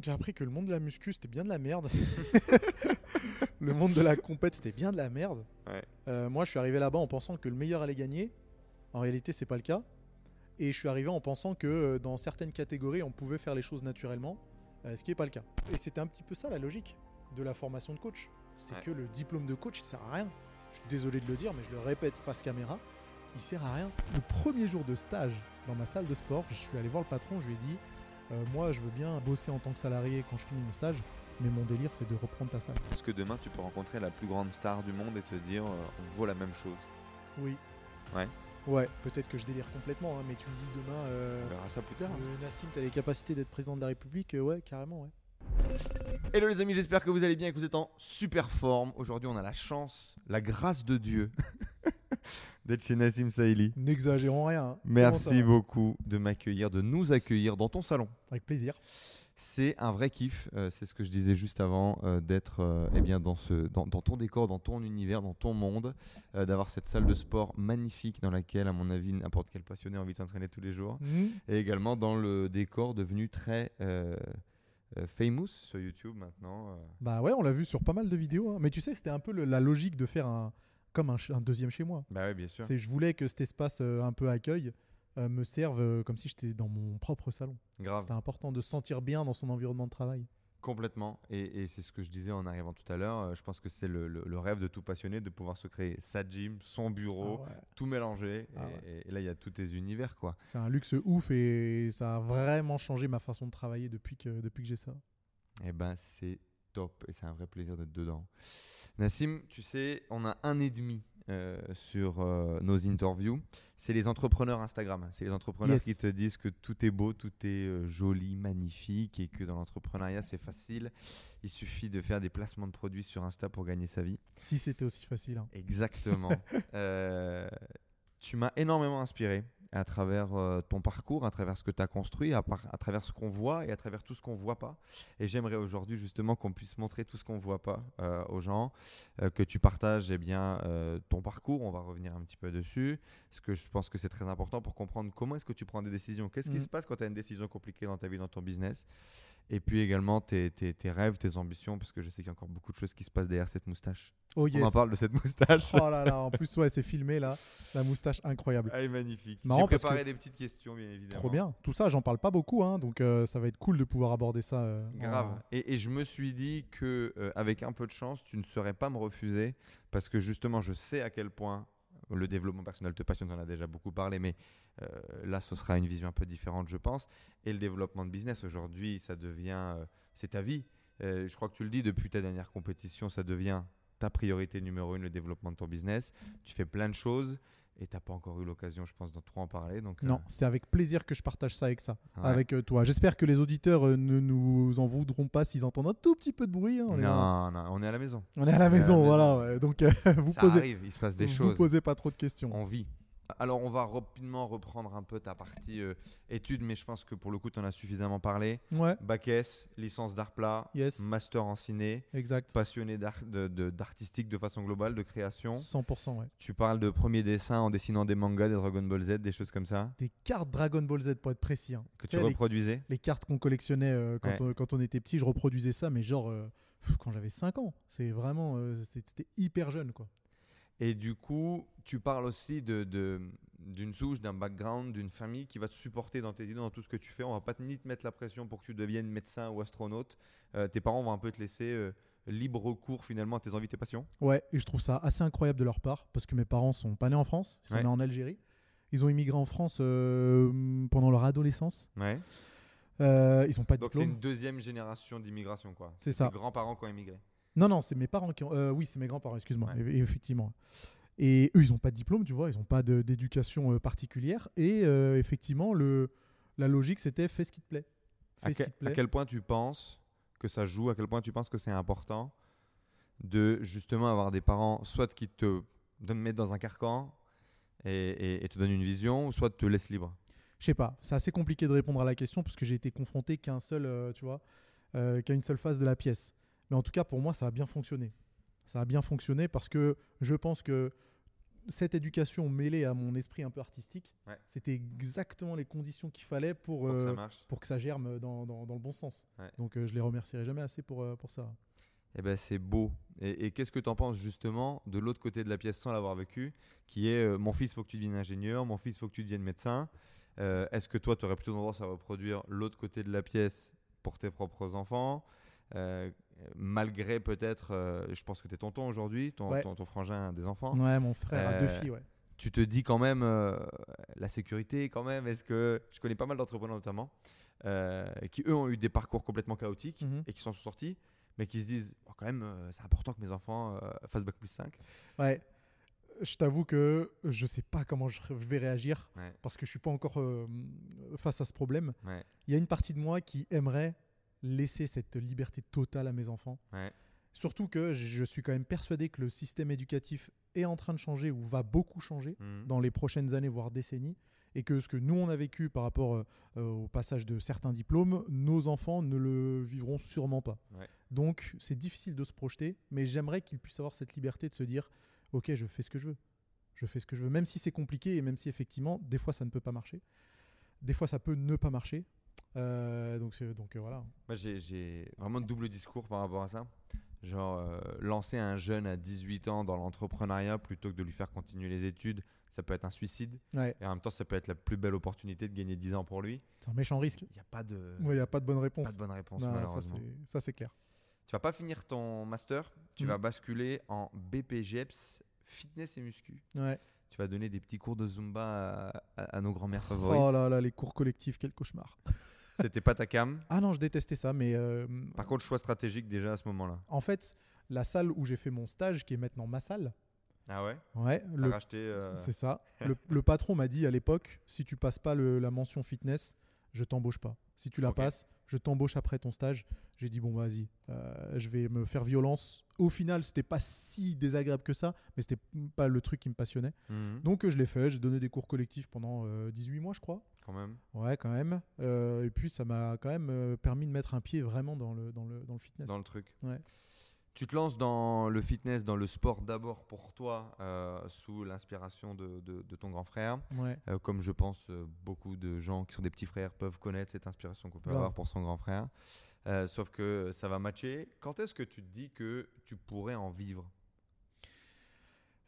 J'ai appris que le monde de la muscu, c'était bien de la merde. le monde de la compète, c'était bien de la merde. Ouais. Euh, moi, je suis arrivé là-bas en pensant que le meilleur allait gagner. En réalité, c'est pas le cas. Et je suis arrivé en pensant que euh, dans certaines catégories, on pouvait faire les choses naturellement, euh, ce qui n'est pas le cas. Et c'était un petit peu ça la logique de la formation de coach. C'est Ouais. que le diplôme de coach, il sert à rien. Je suis désolé de le dire, mais je le répète face caméra, il sert à rien. Le premier jour de stage dans ma salle de sport, je suis allé voir le patron, je lui ai dit, euh, moi, je veux bien bosser en tant que salarié quand je finis mon stage, mais mon délire, c'est de reprendre ta salle. Parce que demain, tu peux rencontrer la plus grande star du monde et te dire euh, on vaut la même chose? Oui. Ouais. Ouais, peut-être que je délire complètement, hein, mais tu me dis demain, euh, On verra ça plus tard. euh, Nassim, t'as les capacités d'être président de la République Euh, Ouais, carrément, ouais. Hello les amis, j'espère que vous allez bien et que vous êtes en super forme. Aujourd'hui, on a la chance, la grâce de Dieu d'être chez Nassim Saïli. N'exagérons rien. hein. Merci beaucoup de m'accueillir, de nous accueillir dans ton salon. Avec plaisir. C'est un vrai kiff, euh, c'est ce que je disais juste avant, euh, d'être euh, eh bien dans, ce, dans, dans ton décor, dans ton univers, dans ton monde, euh, d'avoir cette salle de sport magnifique dans laquelle, à mon avis, n'importe quel passionné a envie de s'entraîner tous les jours. Et également dans le décor devenu très euh, euh, famous sur YouTube maintenant. euh. Bah ouais, on l'a vu sur pas mal de vidéos. hein. Mais tu sais, c'était un peu le- la logique de faire un comme un, deuxième chez moi. Bah ouais, bien sûr. C'est je voulais que cet espace euh, un peu accueil euh, me serve euh, comme si j'étais dans mon propre salon. Grave. C'était important de se sentir bien dans son environnement de travail. Complètement. Et, et c'est ce que je disais en arrivant tout à l'heure. Je pense que c'est le, le- le rêve de tout passionné de pouvoir se créer sa gym, son bureau, Ah ouais. tout mélanger. Ah et là, il y a tous tes univers, quoi. C'est un luxe ouf et ça a vraiment changé ma façon de travailler depuis que, depuis que j'ai ça. Eh ben, c'est top et c'est un vrai plaisir d'être dedans. Nassim, tu sais, on a un et demi euh, sur euh, nos interviews. C'est les entrepreneurs Instagram. C'est les entrepreneurs Yes. qui te disent que tout est beau, tout est euh, joli, magnifique et que dans l'entrepreneuriat, c'est facile. Il suffit de faire des placements de produits sur Insta pour gagner sa vie. Si c'était aussi facile. hein. Exactement. Tu m'as énormément inspiré à travers euh, ton parcours, à travers ce que tu as construit, à, par- à travers ce qu'on voit et à travers tout ce qu'on voit pas. Et j'aimerais aujourd'hui justement qu'on puisse montrer tout ce qu'on voit pas euh, aux gens, euh, que tu partages eh bien, euh, ton parcours, on va revenir un petit peu dessus, parce que je pense que c'est très important pour comprendre comment est-ce que tu prends des décisions, qu'est-ce qui Mhm. se passe quand tu as une décision compliquée dans ta vie, dans ton business, et puis également tes, tes- tes rêves, tes ambitions, parce que je sais qu'il y a encore beaucoup de choses qui se passent derrière cette moustache. Oh On en yes. parle de cette moustache. Oh là là, en plus, ouais, c'est filmé là. La moustache incroyable. Ah, magnifique. C'est marrant J'ai préparé que- des petites questions, bien évidemment. Trop bien. Tout ça, j'en parle pas beaucoup, hein, donc euh, ça va être cool de pouvoir aborder ça. euh, en- Grave. Et, et je me suis dit que euh, avec un peu de chance, tu ne saurais pas me refuser parce que justement, je sais à quel point le développement personnel te passionne. On en a déjà beaucoup parlé, mais euh, là, ce sera une vision un peu différente, je pense. Et le développement de business aujourd'hui, ça devient, euh, c'est ta vie. Euh, je crois que tu le dis depuis ta dernière compétition, ça devient ta priorité numéro une, le développement de ton business. Tu fais plein de choses. Et tu n'as pas encore eu l'occasion, je pense, de trop en parler. Donc, Non, c'est avec plaisir que je partage ça avec ça, euh, ouais. avec euh, toi. J'espère que les auditeurs euh, ne nous en voudront pas s'ils entendent un tout petit peu de bruit. hein, on, Non, non, on est à la maison. on est à la on est à la maison, maison. voilà. ouais. Donc euh, vous ça posez, arrive, il se passe des vous choses. posez pas trop de questions. On vit. Alors, on va rapidement reprendre un peu ta partie euh, études, mais je pense que pour le coup, tu en as suffisamment parlé. Ouais, Bac S, licence d'art plat, Yes. master en ciné, exact. passionné d'art- de- de- d'artistique de, façon globale, de création. 100%, ouais. Tu parles de premiers dessins en dessinant des mangas, des Dragon Ball Z, des choses comme ça, Des cartes Dragon Ball Z pour être précis. hein. que Tu tu sais, les- reproduisais. les cartes qu'on collectionnait euh, quand, Ouais. euh, quand on était petit, je reproduisais ça, mais genre euh, pff, quand j'avais 5 ans. C'est vraiment, euh, c'était hyper jeune quoi. Et du coup, tu parles aussi de, de- d'une souche, d'un background, d'une famille qui va te supporter dans tes idées, dans tout ce que tu fais. On va pas te- ni te mettre la pression pour que tu deviennes médecin ou astronaute. Euh, tes parents vont un peu te laisser euh, libre cours finalement à tes envies, tes passions. Ouais, et je trouve ça assez incroyable de leur part parce que mes parents sont pas nés en France, ils sont Ouais. nés en Algérie. Ils ont immigré en France euh, pendant leur adolescence. Ouais. Ils ont pas de Donc c'est une deuxième génération d'immigration quoi. C'est ça. Tes grands-parents qui ont immigré. Non, non, c'est mes parents qui ont. euh, oui, c'est mes grands-parents, excuse-moi. Ouais. Effectivement. Et eux, ils n'ont pas de diplôme, tu vois, ils n'ont pas d'éducation euh, particulière. Et euh, effectivement, le, la logique, c'était fais ce qui te plaît. Fais À, ce que- qui te à plaît. quel point tu penses que ça joue, à quel point tu penses que c'est important de justement avoir des parents soit qui te, de me mettre dans un carcan et, et- et te donnent une vision, soit te laissent libre? Je sais pas, c'est assez compliqué de répondre à la question parce que j'ai été confronté qu'à un seul, euh, tu vois, euh, qu'à une seule phase de la pièce. Mais en tout cas, pour moi, ça a bien fonctionné. Ça a bien fonctionné parce que je pense que cette éducation mêlée à mon esprit un peu artistique, Ouais. c'était exactement les conditions qu'il fallait pour, Pour que ça euh, marche. pour que ça germe dans, dans- dans le bon sens. Ouais. Donc euh, je les remercierai jamais assez pour, euh, pour ça. Eh ben, c'est beau. Et, et qu'est-ce que tu en penses justement de l'autre côté de la pièce sans l'avoir vécu, qui est euh, mon fils, faut que tu deviennes ingénieur, mon fils, faut que tu deviennes médecin. Est-ce que toi, tu aurais plutôt tendance à reproduire l'autre côté de la pièce pour tes propres enfants? Malgré peut-être, euh, je pense que tu es tonton aujourd'hui, ton, Ouais. ton, ton frangin a des enfants. Ouais, mon frère a deux Euh, filles, ouais. tu te dis quand même euh, la sécurité quand même est-ce que je connais pas mal d'entrepreneurs notamment qui eux ont eu des parcours complètement chaotiques Mhm. et qui s'en sont sortis mais qui se disent Oh, quand même c'est important que mes enfants fassent bac plus 5 Ouais. Je t'avoue que je sais pas comment je vais réagir Ouais. parce que je suis pas encore face à ce problème. ouais Il y a une partie de moi qui aimerait laisser cette liberté totale à mes enfants. Ouais. Surtout que je suis quand même persuadé que le système éducatif est en train de changer ou va beaucoup changer Mhm. dans les prochaines années, voire décennies. Et que ce que nous, on a vécu par rapport euh, euh, au passage de certains diplômes, nos enfants ne le vivront sûrement pas. Ouais. Donc, c'est difficile de se projeter, mais j'aimerais qu'ils puissent avoir cette liberté de se dire Ok, je fais ce que je veux. Je fais ce que je veux, même si c'est compliqué et même si effectivement, des fois, ça ne peut pas marcher. Des fois, ça peut ne pas marcher. Euh, donc, donc euh, voilà. moi j'ai- vraiment de double discours par rapport à ça genre euh, lancer un jeune à 18 ans dans l'entrepreneuriat plutôt que de lui faire continuer les études ça peut être un suicide Ouais, et en même temps ça peut être la plus belle opportunité de gagner 10 ans pour lui c'est un méchant risque. il n'y a pas de, Il n'y a pas de bonne pas réponse. de bonne réponse Non, malheureusement c'est- ça, c'est clair. Tu vas pas finir ton master, tu Mm. vas basculer en BPGEPS fitness et muscu. Ouais. Tu vas donner des petits cours de zumba à, à- à nos grands-mères favorites. Oh là là, les cours collectifs, quel cauchemar. C'était pas ta cam? Ah non, je détestais ça, mais euh, Par contre, choix stratégique déjà à ce moment-là. en fait, la salle où j'ai fait mon stage, qui est maintenant ma salle, Ah ouais? Ouais, T'as le- racheté euh, c'est ça. Le, le patron m'a dit à l'époque, si tu passes pas le- la mention fitness, je t'embauche pas. Si tu la Ok. passes, je t'embauche après ton stage. J'ai dit bon vas-y, euh, je vais me faire violence. Au final, c'était pas si désagréable que ça, mais c'était pas le truc qui me passionnait. mhm, Donc euh, je l'ai fait. J'ai donné des cours collectifs pendant euh, 18 mois, je crois. Quand même. Ouais, quand même. Euh, et puis ça m'a quand même euh, permis de mettre un pied vraiment dans le, dans le, dans le fitness. Dans le truc. Ouais. Tu te lances dans le fitness, dans le sport d'abord pour toi, euh, sous l'inspiration de, de- de ton grand frère. Ouais. Euh, comme je pense euh, beaucoup de gens qui sont des petits frères peuvent connaître cette inspiration qu'on peut avoir pour son grand frère. Sauf que ça va matcher. Quand est-ce que tu te dis que tu pourrais en vivre?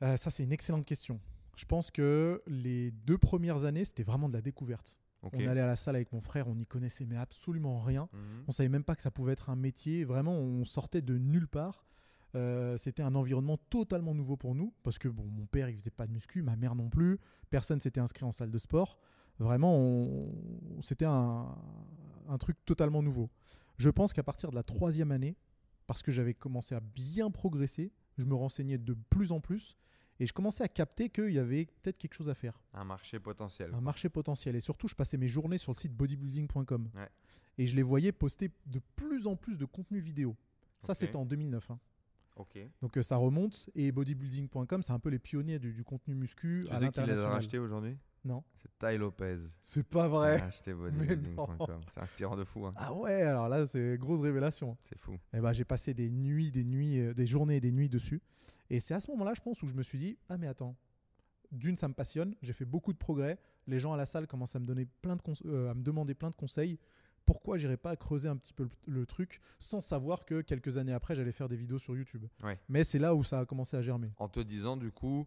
Ça, c'est une excellente question. Je pense que les deux premières années, c'était vraiment de la découverte. On allait à la salle avec mon frère, on n'y connaissait mais absolument rien. Mhm. On savait même pas que ça pouvait être un métier. Vraiment, on sortait de nulle part. Euh, c'était un environnement totalement nouveau pour nous parce que bon, mon père il faisait pas de muscu, ma mère non plus. Personne s'était inscrit en salle de sport. Vraiment, on- c'était un, un truc totalement nouveau. Je pense qu'à partir de la troisième année, parce que j'avais commencé à bien progresser, je me renseignais de plus en plus et je commençais à capter qu'il y avait peut-être quelque chose à faire Un marché potentiel. un marché potentiel. Et surtout, je passais mes journées sur le site bodybuilding.com. Ouais. Et je les voyais poster de plus en plus de contenu vidéo. Ça, c'était en 2009. hein. Donc euh, ça remonte. Et bodybuilding.com, c'est un peu les pionniers du, du contenu muscu Tu sais qui les a rachetés aujourd'hui? Non. C'est Ty Lopez. C'est pas vrai. racheté bodybuilding.com. C'est inspirant de fou. hein. Ah ouais, alors là, c'est grosse révélation. C'est fou. Et ben, j'ai passé des nuits, des nuits, euh, des journées et des nuits dessus. Et c'est à ce moment-là, je pense, où je me suis dit, ah mais attends, d'une, ça me passionne, j'ai fait beaucoup de progrès, les gens à la salle commencent à me, donner plein de euh, à me demander plein de conseils. Pourquoi j'irais pas creuser un petit peu le, le truc sans savoir que quelques années après, j'allais faire des vidéos sur YouTube Ouais. Mais c'est là où ça a commencé à germer. En te disant, du coup,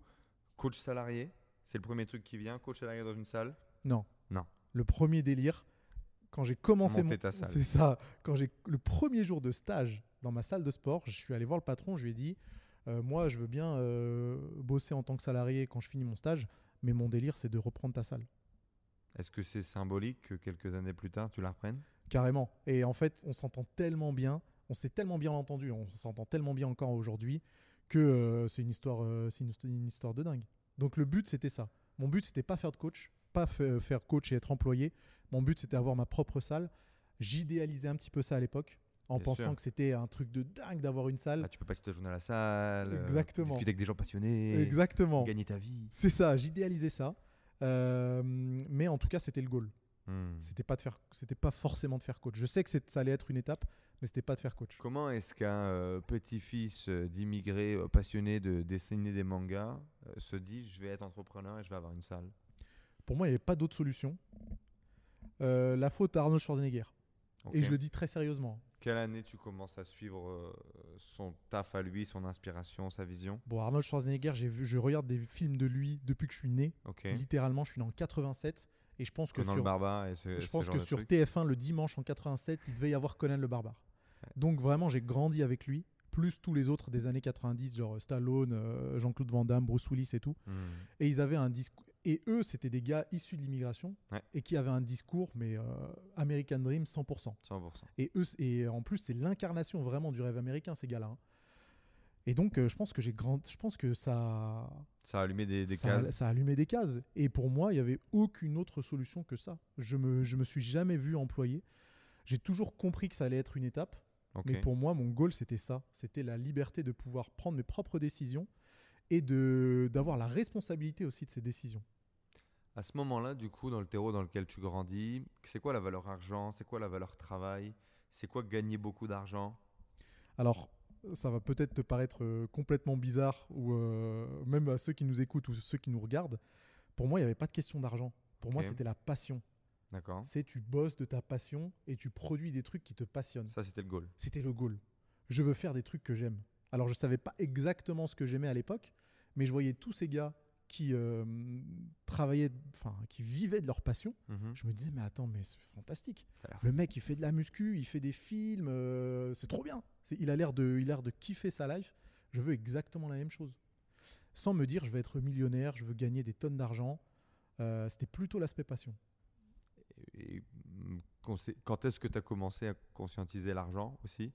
coach salarié, c'est le premier truc qui vient. Coach salarié dans une salle. Non. Non. Le premier délire, quand j'ai commencé Monter mon... ta salle. C'est ça. Quand j'ai le premier jour de stage dans ma salle de sport, je suis allé voir le patron, je lui ai dit euh, moi je veux bien euh, bosser en tant que salarié quand je finis mon stage, mais mon délire c'est de reprendre ta salle. Est-ce que c'est symbolique que quelques années plus tard, tu la reprennes? Carrément. Et en fait, on s'entend tellement bien, on s'est tellement bien entendu, on s'entend tellement bien encore aujourd'hui que euh, c'est une histoire c'est une, une histoire de dingue. Donc le but c'était ça. Mon but c'était pas faire de coach, pas fa- faire coach et être employé. Mon but c'était avoir ma propre salle. J'idéalisais un petit peu ça à l'époque en Bien pensant sûr. que c'était un truc de dingue d'avoir une salle. Là, tu peux passer ta journée à la salle, euh, Exactement. discuter avec des gens passionnés, Exactement. gagner ta vie. C'est ça, j'idéalisais ça. Euh, mais en tout cas, c'était le goal. Hmm. C'était pas de faire, c'était pas forcément de faire coach. Je sais que ça allait être une étape, mais c'était pas de faire coach. Comment est-ce qu'un euh, petit-fils euh, d'immigrés euh, passionné de dessiner des mangas se dit je vais être entrepreneur et je vais avoir une salle? Pour moi, il n'y avait pas d'autre solution. La faute à Arnold Schwarzenegger. Et je le dis très sérieusement. Quelle année tu commences à suivre son taf à lui, son inspiration, sa vision? Bon, Arnold Schwarzenegger, j'ai vu, je regarde des films de lui depuis que je suis né. Ok. Littéralement, je suis né en 87. Et je pense que Conan le sur, barbare et ce, je pense que sur truc. TF1 le dimanche en 87, il devait y avoir Conan le barbare. Donc vraiment, j'ai grandi avec lui, plus tous les autres des années 90, genre Stallone, euh, Jean-Claude Van Damme, Bruce Willis et tout. Hmm. Et ils avaient un discours. Et eux, c'était des gars issus de l'immigration Ouais. et qui avaient un discours, mais euh, American Dream 100%. 100%. Et eux, et en plus, c'est l'incarnation vraiment du rêve américain, ces gars-là. hein. Et donc, euh, je pense que j'ai grand, je pense que ça, Ça a allumé des, des ça, a- cases. ça a allumé des cases. Et pour moi, il y avait aucune autre solution que ça. Je me, je me suis jamais vu employé. J'ai toujours compris que ça allait être une étape. Ok. Mais pour moi, mon goal, c'était ça. C'était la liberté de pouvoir prendre mes propres décisions et de d'avoir la responsabilité aussi de ces décisions. À ce moment-là, du coup, dans le terreau dans lequel tu grandis, c'est quoi la valeur argent? C'est quoi la valeur travail? C'est quoi gagner beaucoup d'argent? Alors, ça va peut-être te paraître euh, complètement bizarre, ou euh, même à ceux qui nous écoutent ou ceux qui nous regardent. Pour moi, il n'y avait pas de question d'argent. Pour moi, c'était la passion. D'accord C'est tu bosses de ta passion et tu produis des trucs qui te passionnent. Ça, c'était le goal. C'était le goal. Je veux faire des trucs que j'aime. Alors, je savais pas exactement ce que j'aimais à l'époque, mais je voyais tous ces gars qui euh, travaillaient, enfin, qui vivaient de leur passion. Mhm. Je me disais, mais attends, mais c'est fantastique. Le mec, il fait de la muscu, il fait des films, euh, c'est trop bien. C'est- Il a l'air de, il a l'air de kiffer sa life. Je veux exactement la même chose. Sans me dire, je vais être millionnaire, je veux gagner des tonnes d'argent. Euh, C'était plutôt l'aspect passion. Et, quand est-ce que tu as commencé à conscientiser l'argent aussi?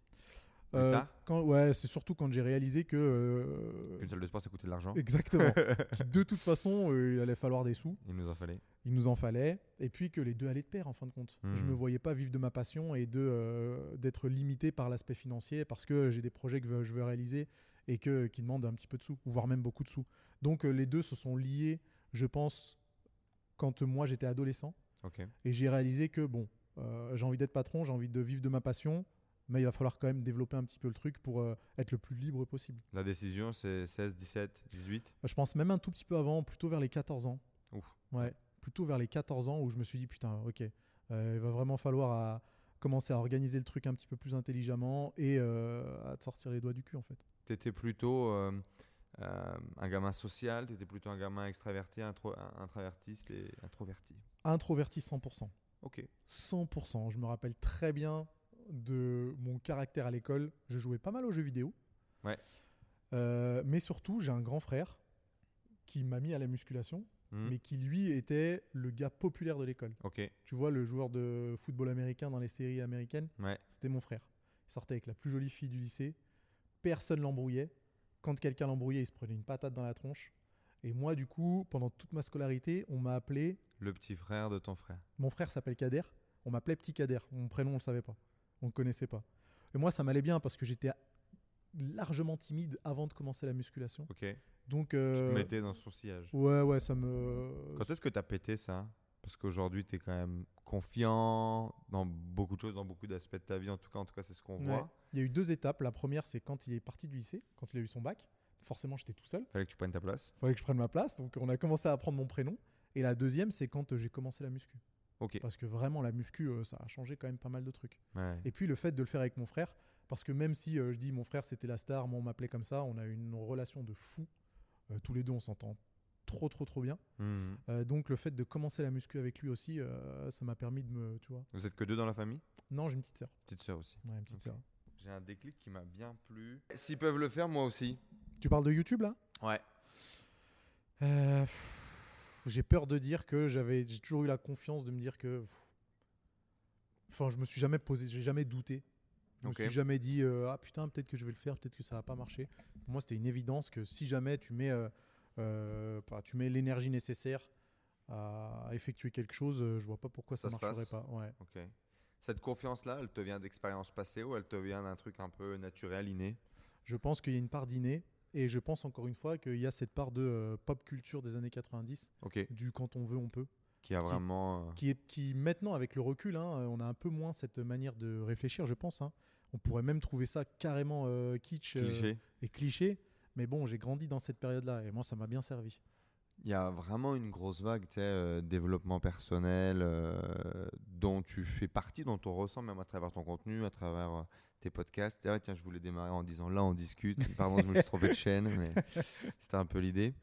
Plus Euh, tard? quand, ouais, c'est surtout quand j'ai réalisé que euh, Une salle de sport, ça coûtait de l'argent. exactement, de toute façon, euh, il allait falloir des sous. Il nous en fallait. Il nous en fallait, et puis que les deux allaient de pair en fin de compte. Mhm. Je me voyais pas vivre de ma passion et de d'être limité par l'aspect financier parce que j'ai des projets que je veux réaliser et que qui demandent un petit peu de sous, voire même beaucoup de sous. Donc les deux se sont liés, je pense, quand moi j'étais adolescent Et j'ai réalisé que bon, euh, j'ai envie d'être patron, j'ai envie de vivre de ma passion, mais il va falloir quand même développer un petit peu le truc pour euh, être le plus libre possible. La décision, c'est 16, 17, 18. Je pense même un tout petit peu avant, plutôt vers les 14 ans. Ouf. Ouais, plutôt vers les 14 ans où je me suis dit putain, ok, euh, il va vraiment falloir à commencer à organiser le truc un petit peu plus intelligemment et à te sortir les doigts du cul en fait. Tu étais plutôt euh, un gamin social, tu étais plutôt un gamin extraverti, intro, introvertiste et introverti. Introverti 100%. Ok. 100%. Je me rappelle très bien de mon caractère à l'école. Je jouais pas mal aux jeux vidéo. Ouais. Euh, mais surtout, j'ai un grand frère qui m'a mis à la musculation, Mhm. mais qui lui était le gars populaire de l'école. Ok. Tu vois, le joueur de football américain dans les séries américaines, Ouais. c'était mon frère. Il sortait avec la plus jolie fille du lycée. Personne l'embrouillait. Quand quelqu'un l'embrouillait, il se prenait une patate dans la tronche. Et moi, du coup, pendant toute ma scolarité, on m'a appelé. Le petit frère de ton frère. Mon frère s'appelle Kader. On m'appelait Petit Kader. Mon prénom, on le savait pas. On le connaissait pas. Et moi, ça m'allait bien parce que j'étais largement timide avant de commencer la musculation. Ok. Tu Donc, te euh, mettais dans son sillage. ouais, ouais, ça me. Quand est-ce que tu as pété ça? Parce qu'aujourd'hui, tu es quand même confiant dans beaucoup de choses, dans beaucoup d'aspects de ta vie. En tout cas, en tout cas c'est ce qu'on Ouais. voit. Il y a eu deux étapes. La première, c'est quand il est parti du lycée, quand il a eu son bac. Forcément, j'étais tout seul. Fallait que tu prennes ta place. fallait que je prenne ma place. Donc on a commencé à apprendre mon prénom. Et la deuxième, c'est quand euh, j'ai commencé la muscu. Ok. Parce que vraiment, la muscu, euh, ça a changé quand même pas mal de trucs. Ouais. Et puis le fait de le faire avec mon frère, parce que même si euh, je dis mon frère c'était la star, moi on m'appelait comme ça, on a une relation de fou. Euh, tous les deux, on s'entend trop, trop, trop bien. Euh, donc le fait de commencer la muscu avec lui aussi, ça m'a permis de me. Tu vois. Vous êtes que deux dans la famille? Non, j'ai une petite sœur. Petite sœur aussi. Ouais, une petite Ok. sœur. J'ai un déclic qui m'a bien plu. S'ils peuvent le faire, moi aussi. Tu parles de YouTube là? Ouais. Euh, J'ai peur de dire que j'avais, j'ai toujours eu la confiance de me dire que. Enfin, je me suis jamais posé, j'ai jamais douté. Je Ok. me suis jamais dit euh, ah putain peut-être que je vais le faire, peut-être que ça va pas marcher. Pour moi, c'était une évidence que si jamais tu mets, euh, bah, tu mets l'énergie nécessaire à effectuer quelque chose, je vois pas pourquoi ça, se marcherait passe. pas. Ouais. Cette confiance-là, elle te vient d'expériences passées ou elle te vient d'un truc un peu naturel, inné? Je pense qu'il y a une part d'inné et je pense encore une fois qu'il y a cette part de euh, pop culture des années 90, Ok. du quand on veut on peut. Qui a vraiment. euh, qui, maintenant avec le recul, hein, on a un peu moins cette manière de réfléchir, je pense. hein. On pourrait même trouver ça carrément euh, kitsch euh, Cliché. et cliché. Mais bon, j'ai grandi dans cette période-là et moi, ça m'a bien servi. Il y a vraiment une grosse vague, tu sais, euh, développement personnel, euh, dont tu fais partie, dont on ressent même à travers ton contenu, à travers euh, tes podcasts. Ouais, tiens, je voulais démarrer en disant là, on discute. Pardon, je me suis trompé de chaîne, mais c'était un peu l'idée.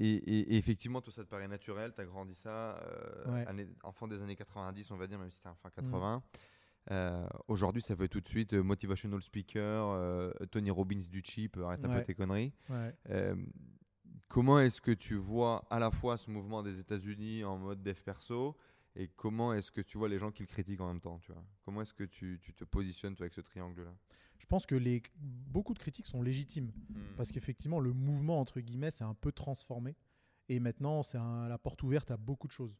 Et, et- et effectivement, tout ça te paraît naturel. Tu as grandi ça, Ouais. année- enfant des années 90, on va dire, même si tu fin 80. Euh, Aujourd'hui, ça fait tout de suite euh, motivational speaker, euh, Tony Robbins du cheap, arrête un Ouais. peu tes conneries. Ouais. Comment est-ce que tu vois à la fois ce mouvement des États-Unis en mode dev perso et comment est-ce que tu vois les gens qui le critiquent en même temps tu vois? Comment est-ce que tu, tu te positionnes toi avec ce triangle-là? Je pense que les, beaucoup de critiques sont légitimes parce qu'effectivement, le mouvement, entre guillemets, s'est un peu transformé. Et maintenant, c'est la porte ouverte à beaucoup de choses.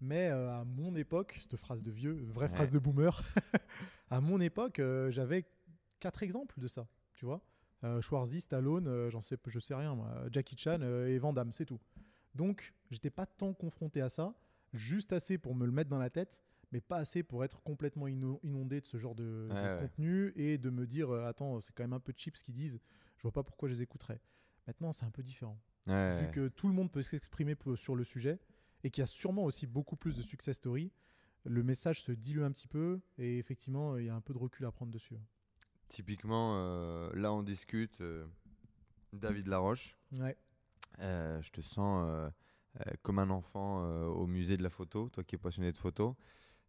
Mais euh, à mon époque, cette phrase de vieux, vraie Ouais. phrase de boomer, à mon époque, euh, j'avais quatre exemples de ça, tu vois? Euh, Schwarzy, Stallone, euh, j'en sais, je sais rien, moi, Jackie Chan euh, et Van Damme, c'est tout. Donc, j'étais pas tant confronté à ça, juste assez pour me le mettre dans la tête, mais pas assez pour être complètement ino- inondé de ce genre de, de Ouais, ouais. contenu et de me dire, euh, attends, c'est quand même un peu cheap ce qu'ils disent, je vois pas pourquoi je les écouterais. Maintenant, c'est un peu différent Ouais. vu que tout le monde peut s'exprimer sur le sujet et qu'il y a sûrement aussi beaucoup plus de success story, le message se dilue un petit peu et effectivement, il y a un peu de recul à prendre dessus. Typiquement, euh, là on discute, euh, David Laroche, Ouais, euh, je te sens comme un enfant au musée de la photo, toi qui es passionné de photo.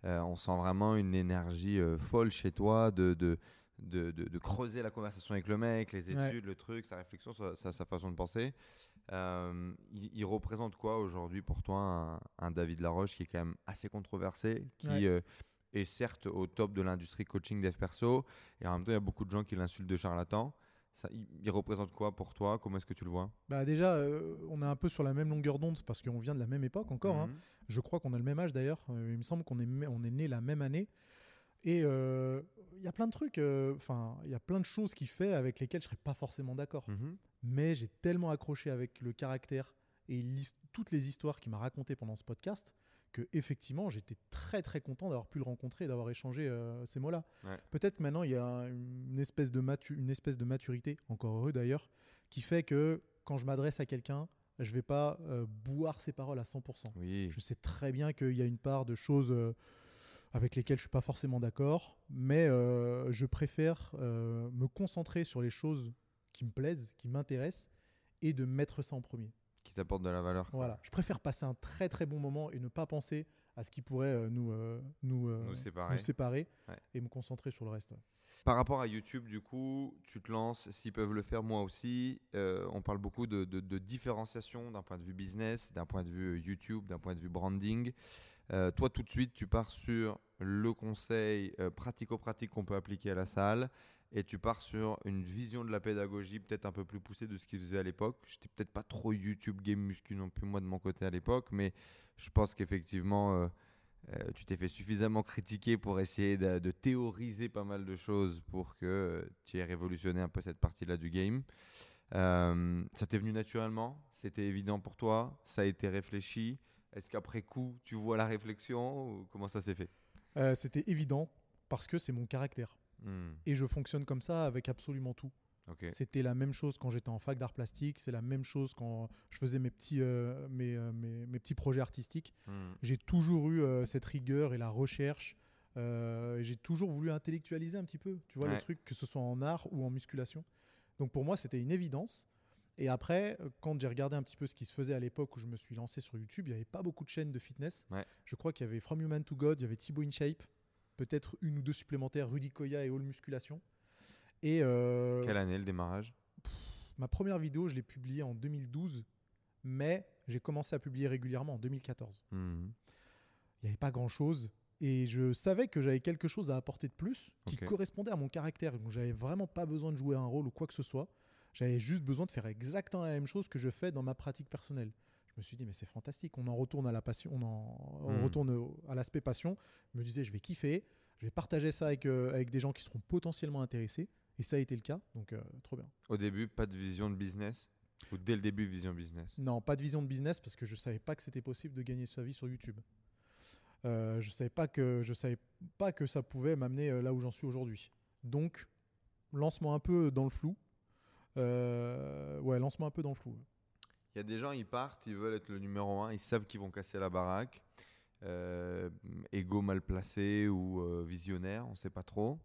On sent vraiment une énergie folle chez toi de, de, de, de- de creuser la conversation avec le mec, les études, Ouais. le truc, sa réflexion, sa, sa- sa façon de penser. Il, il représente quoi aujourd'hui pour toi un, un David Laroche qui est quand même assez controversé, qui Ouais. Est certes au top de l'industrie coaching dev perso, et en même temps il y a beaucoup de gens qui l'insultent de charlatan. Ça, il, représente quoi pour toi? Comment est-ce que tu le vois? Bah déjà, euh, on est un peu sur la même longueur d'onde parce qu'on vient de la même époque encore. hein. Mhm. Je crois qu'on a le même âge d'ailleurs. Euh, il me semble qu'on est, on est né la même année. Et euh, il y a plein de trucs, euh, enfin, il y a plein de choses qu'il fait avec lesquelles je serais pas forcément d'accord. Mhm. mais j'ai tellement accroché avec le caractère et toutes les histoires qu'il m'a racontées pendant ce podcast que effectivement j'étais très très content d'avoir pu le rencontrer et d'avoir échangé euh, ces mots-là. Ouais. Peut-être maintenant il y a un- une espèce de matu- une espèce de maturité, encore heureux d'ailleurs, qui fait que quand je m'adresse à quelqu'un, je vais pas euh, boire ses paroles à 100%. Oui. Je sais très bien qu'il y a une part de choses euh, avec lesquelles je suis pas forcément d'accord, mais je préfère me concentrer sur les choses qui me plaisent, qui m'intéressent, et de mettre ça en premier. Qui t'apporte de la valeur. quoi. Voilà. Je préfère passer un très très bon moment et ne pas penser à ce qui pourrait euh, nous, euh, nous, euh, Nous séparer. nous séparer Ouais. et me concentrer sur le reste. ouais. Par rapport à YouTube, du coup, tu te lances, s'ils peuvent le faire, moi aussi. Euh, on parle beaucoup de, de- de différenciation d'un point de vue business, d'un point de vue YouTube, d'un point de vue branding. Toi, tout de suite, tu pars sur le conseil pratico-pratique qu'on peut appliquer à la salle et tu pars sur une vision de la pédagogie peut-être un peu plus poussée de ce qu'ils faisaient à l'époque. J'étais peut-être pas trop YouTube Game Muscu non plus, moi, de mon côté à l'époque, mais je pense qu'effectivement. euh, euh, tu t'es fait suffisamment critiquer pour essayer de, théoriser pas mal de choses pour que euh, tu aies révolutionné un peu cette partie-là du game. Ça t'est venu naturellement? C'était évident pour toi? Ça a été réfléchi? Est-ce qu'après coup, tu vois la réflexion ou Comment ça s'est fait? C'était évident parce que c'est mon caractère. Hmm, Et je fonctionne comme ça avec absolument tout. C'était la même chose quand j'étais en fac d'art plastique, c'est la même chose quand je faisais mes petits, euh, mes, euh, mes- mes petits projets artistiques. Hmm, J'ai toujours eu euh, cette rigueur et la recherche. euh, j'ai toujours voulu intellectualiser un petit peu, tu vois, Ouais. le truc, que ce soit en art ou en musculation. Donc pour moi, c'était une évidence. Et après, quand j'ai regardé un petit peu ce qui se faisait à l'époque où je me suis lancé sur YouTube, il n'y avait pas beaucoup de chaînes de fitness. Ouais. Je crois qu'il y avait From Human to God, il y avait Thibaut InShape, peut-être une ou deux supplémentaires, Rudy Koya et All Musculation. Et euh, Quelle année le démarrage? ma première vidéo, je l'ai publiée en 2012, mais j'ai commencé à publier régulièrement en 2014 Hmm, il n'y avait pas grand chose. Et je savais que j'avais quelque chose à apporter de plus qui correspondait à mon caractère. Donc j'avais vraiment pas besoin de jouer un rôle ou quoi que ce soit. J'avais juste besoin de faire exactement la même chose que je fais dans ma pratique personnelle. Je me suis dit, mais c'est fantastique. On en retourne à la passion, on, en, on Hmm. retourne à l'aspect passion. Je me disais, je vais kiffer. Je vais partager ça avec, euh, avec des gens qui seront potentiellement intéressés. Et ça a été le cas. Donc, euh, trop bien. Au début, pas de vision de business Ou dès le début, vision business? Non, pas de vision de business parce que je savais pas que c'était possible de gagner sa vie sur YouTube. Euh, je savais pas que je savais pas que ça pouvait m'amener là où j'en suis aujourd'hui. Donc, lancement un peu dans le flou. Ouais, lancement un peu dans le flou. Il y a des gens, ils partent, ils veulent être le numéro un, ils savent qu'ils vont casser la baraque. Euh, ego mal placé ou euh, visionnaire, on sait pas trop.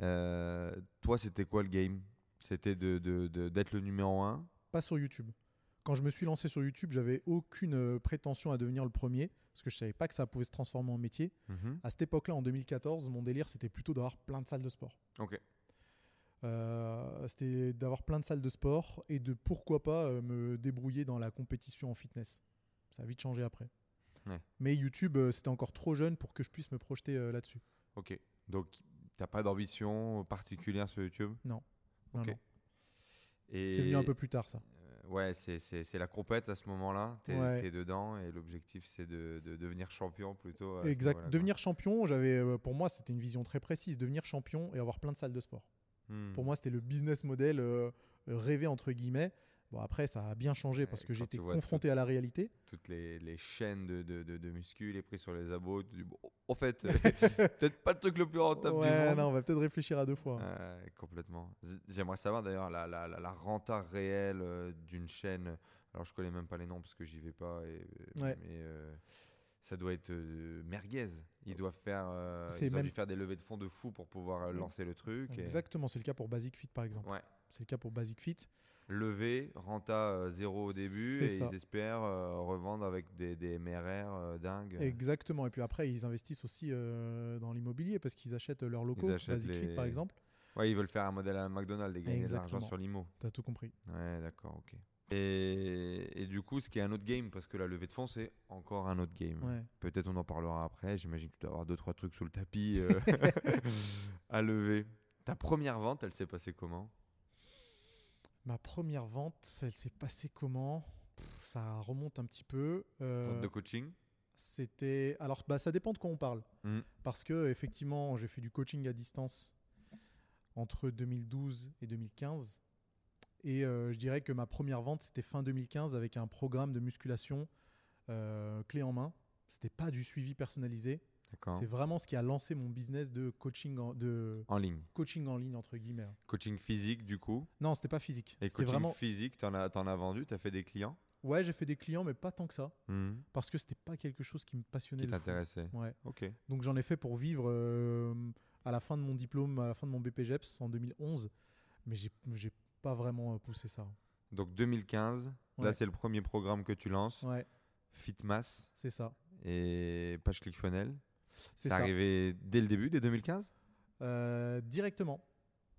Euh, toi, c'était quoi le game? C'était de, de- de- d'être le numéro un? Pas sur YouTube. Quand je me suis lancé sur YouTube, j'avais aucune euh, prétention à devenir le premier parce que je savais pas que ça pouvait se transformer en métier. Mhm. À cette époque-là, en 2014, mon délire c'était plutôt d'avoir plein de salles de sport. Ok. Euh, c'était d'avoir plein de salles de sport et de pourquoi pas euh, me débrouiller dans la compétition en fitness. Ça a vite changé après. Ouais. Mais YouTube, euh, c'était encore trop jeune pour que je puisse me projeter là-dessus. Ok. Donc, t'as pas d'ambition particulière sur YouTube? Non, Ok. non. Et C'est venu un peu plus tard, ça. ouais, c'est, c'est, c'est la compète à ce moment-là. Ouais. t'es dedans et l'objectif c'est de, de devenir champion plutôt. Exact. Devenir champion, j'avais, pour moi, c'était une vision très précise. Devenir champion et avoir plein de salles de sport. Hmm. Pour moi, c'était le business model euh, euh, rêvé entre guillemets. Bon, après, ça a bien changé parce que j'étais confronté à la réalité. toutes les, les chaînes de, de, de, de muscu, les prix sur les abos. Tu dis, bon, en fait, euh, peut-être pas le truc le plus rentable Ouais, du monde. non, on va peut-être réfléchir à deux fois. Ouais, complètement. J'aimerais savoir d'ailleurs la, la, la, la renta réelle euh, d'une chaîne. Alors, je connais même pas les noms parce que j'y vais pas. Et, euh, Ouais. Mais euh, ça doit être euh, merguez. Ils doivent faire. euh, ils même- dû faire des levées de fonds de fou pour pouvoir euh, lancer le truc. et- Exactement, c'est le cas pour Basic Fit par exemple. Ouais. C'est le cas pour Basic Fit. Levé, renta euh, zéro au début et ça. ils espèrent euh, revendre avec des, des MRR dingues. Exactement. Et puis après, ils investissent aussi dans l'immobilier parce qu'ils achètent leurs locaux. achètent Basic Fit par exemple. Ouais, ils veulent faire un modèle à McDonald's et gagner de l'argent sur l'IMO. T'as tout compris. Ouais, d'accord, ok. Et, et du coup, ce qui est un autre game, parce que la levée de fonds, c'est encore un autre game. Ouais. Peut-être on en parlera après. J'imagine que tu dois avoir deux, trois trucs sous le tapis euh, à lever. Ta première vente, elle s'est passée comment? Ma première vente, elle s'est passée comment? Pff, Ça remonte un petit peu. Euh, Vente de coaching? C'était alors bah ça dépend de quoi on parle Mhm. parce que effectivement j'ai fait du coaching à distance entre 2012 et 2015 et euh, je dirais que ma première vente c'était fin 2015 avec un programme de musculation euh, clé en main. C'était pas du suivi personnalisé. C'est vraiment ce qui a lancé mon business de coaching en, de En ligne. coaching en ligne entre guillemets. Coaching physique, du coup? Non, c'était pas physique. Et coaching vraiment physique, t'en as, t'en as vendu, t'as fait des clients? Ouais, j'ai fait des clients mais pas tant que ça Mhm. parce que c'était pas quelque chose qui me passionnait qui t'intéressait. Ouais. Ok. Donc j'en ai fait pour vivre euh, à la fin de mon diplôme, à la fin de mon BPGEPS en 2011. Mais j'ai j'ai pas vraiment euh, poussé ça. Donc 2015, là Ouais. c'est le premier programme que tu lances, Ouais, Fitmass c'est ça. et page ClickFunnels. C'est C'est arrivé dès le début, dès 2015 Euh, directement.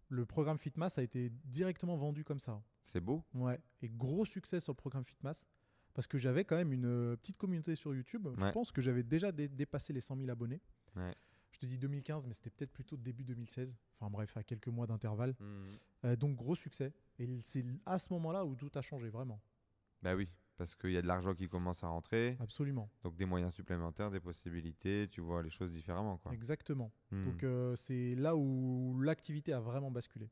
Le programme Fitmass a été directement vendu comme ça. C'est beau. Ouais. Et gros succès sur le programme Fitmass. Parce que j'avais quand même une euh, petite communauté sur YouTube. Je Ouais. pense que j'avais déjà dé- dépassé les 100 000 abonnés. Ouais. Je te dis 2015, mais c'était peut-être plutôt début 2016. Enfin bref, à quelques mois d'intervalle. Mhm. Euh, donc gros succès. Et c'est à ce moment-là où tout a changé, vraiment. Bah oui, parce qu'il y a de l'argent qui commence à rentrer, Absolument. donc des moyens supplémentaires, des possibilités, tu vois les choses différemment. Quoi. Exactement. Mhm. Donc euh, c'est là où l'activité a vraiment basculé.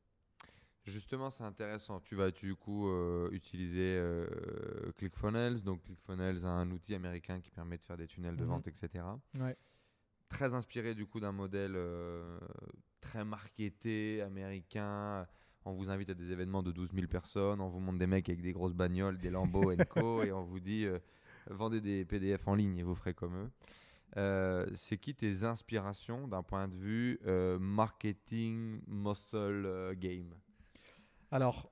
Justement, c'est intéressant. Tu vas du coup euh, utiliser euh, ClickFunnels. Donc ClickFunnels a un outil américain qui permet de faire des tunnels de Mhm. vente, etc. Ouais. Très inspiré du coup d'un modèle euh, très marketé américain. On vous invite à des événements de 12 000 personnes, on vous montre des mecs avec des grosses bagnoles, des Lambo Co, et on vous dit euh, vendez des PDF en ligne et vous ferez comme eux. Euh, c'est qui tes inspirations d'un point de vue marketing muscle game? Alors,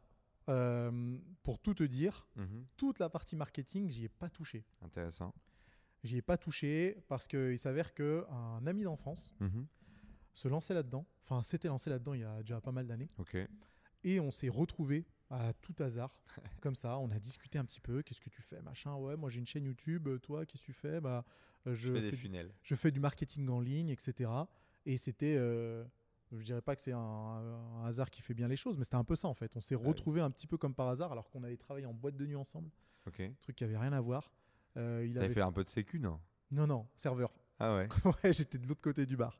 pour tout te dire, Mhm. toute la partie marketing, j'y ai pas touché. Intéressant. J'y ai pas touché parce qu'il s'avère que un ami d'enfance Mhm. se lançait là-dedans. Enfin, s'était lancé là-dedans il y a déjà pas mal d'années. Et on s'est retrouvés à tout hasard, comme ça. On a discuté un petit peu. Qu'est-ce que tu fais, machin? Ouais, moi j'ai une chaîne YouTube. euh, Toi, qu'est-ce que tu fais? Bah, euh, Je, je fais fais des du- funnels. je fais du marketing en ligne, etc. Et c'était, euh, je dirais pas que c'est un, un hasard qui fait bien les choses, mais c'était un peu ça en fait. On s'est Ouais. retrouvés un petit peu comme par hasard, alors qu'on allait travailler en boîte de nuit ensemble, Ok. truc qui avait rien à voir. Euh, il T'avais avait fait un peu de sécu, non? Non non serveur. Ah ouais. ouais, j'étais de l'autre côté du bar.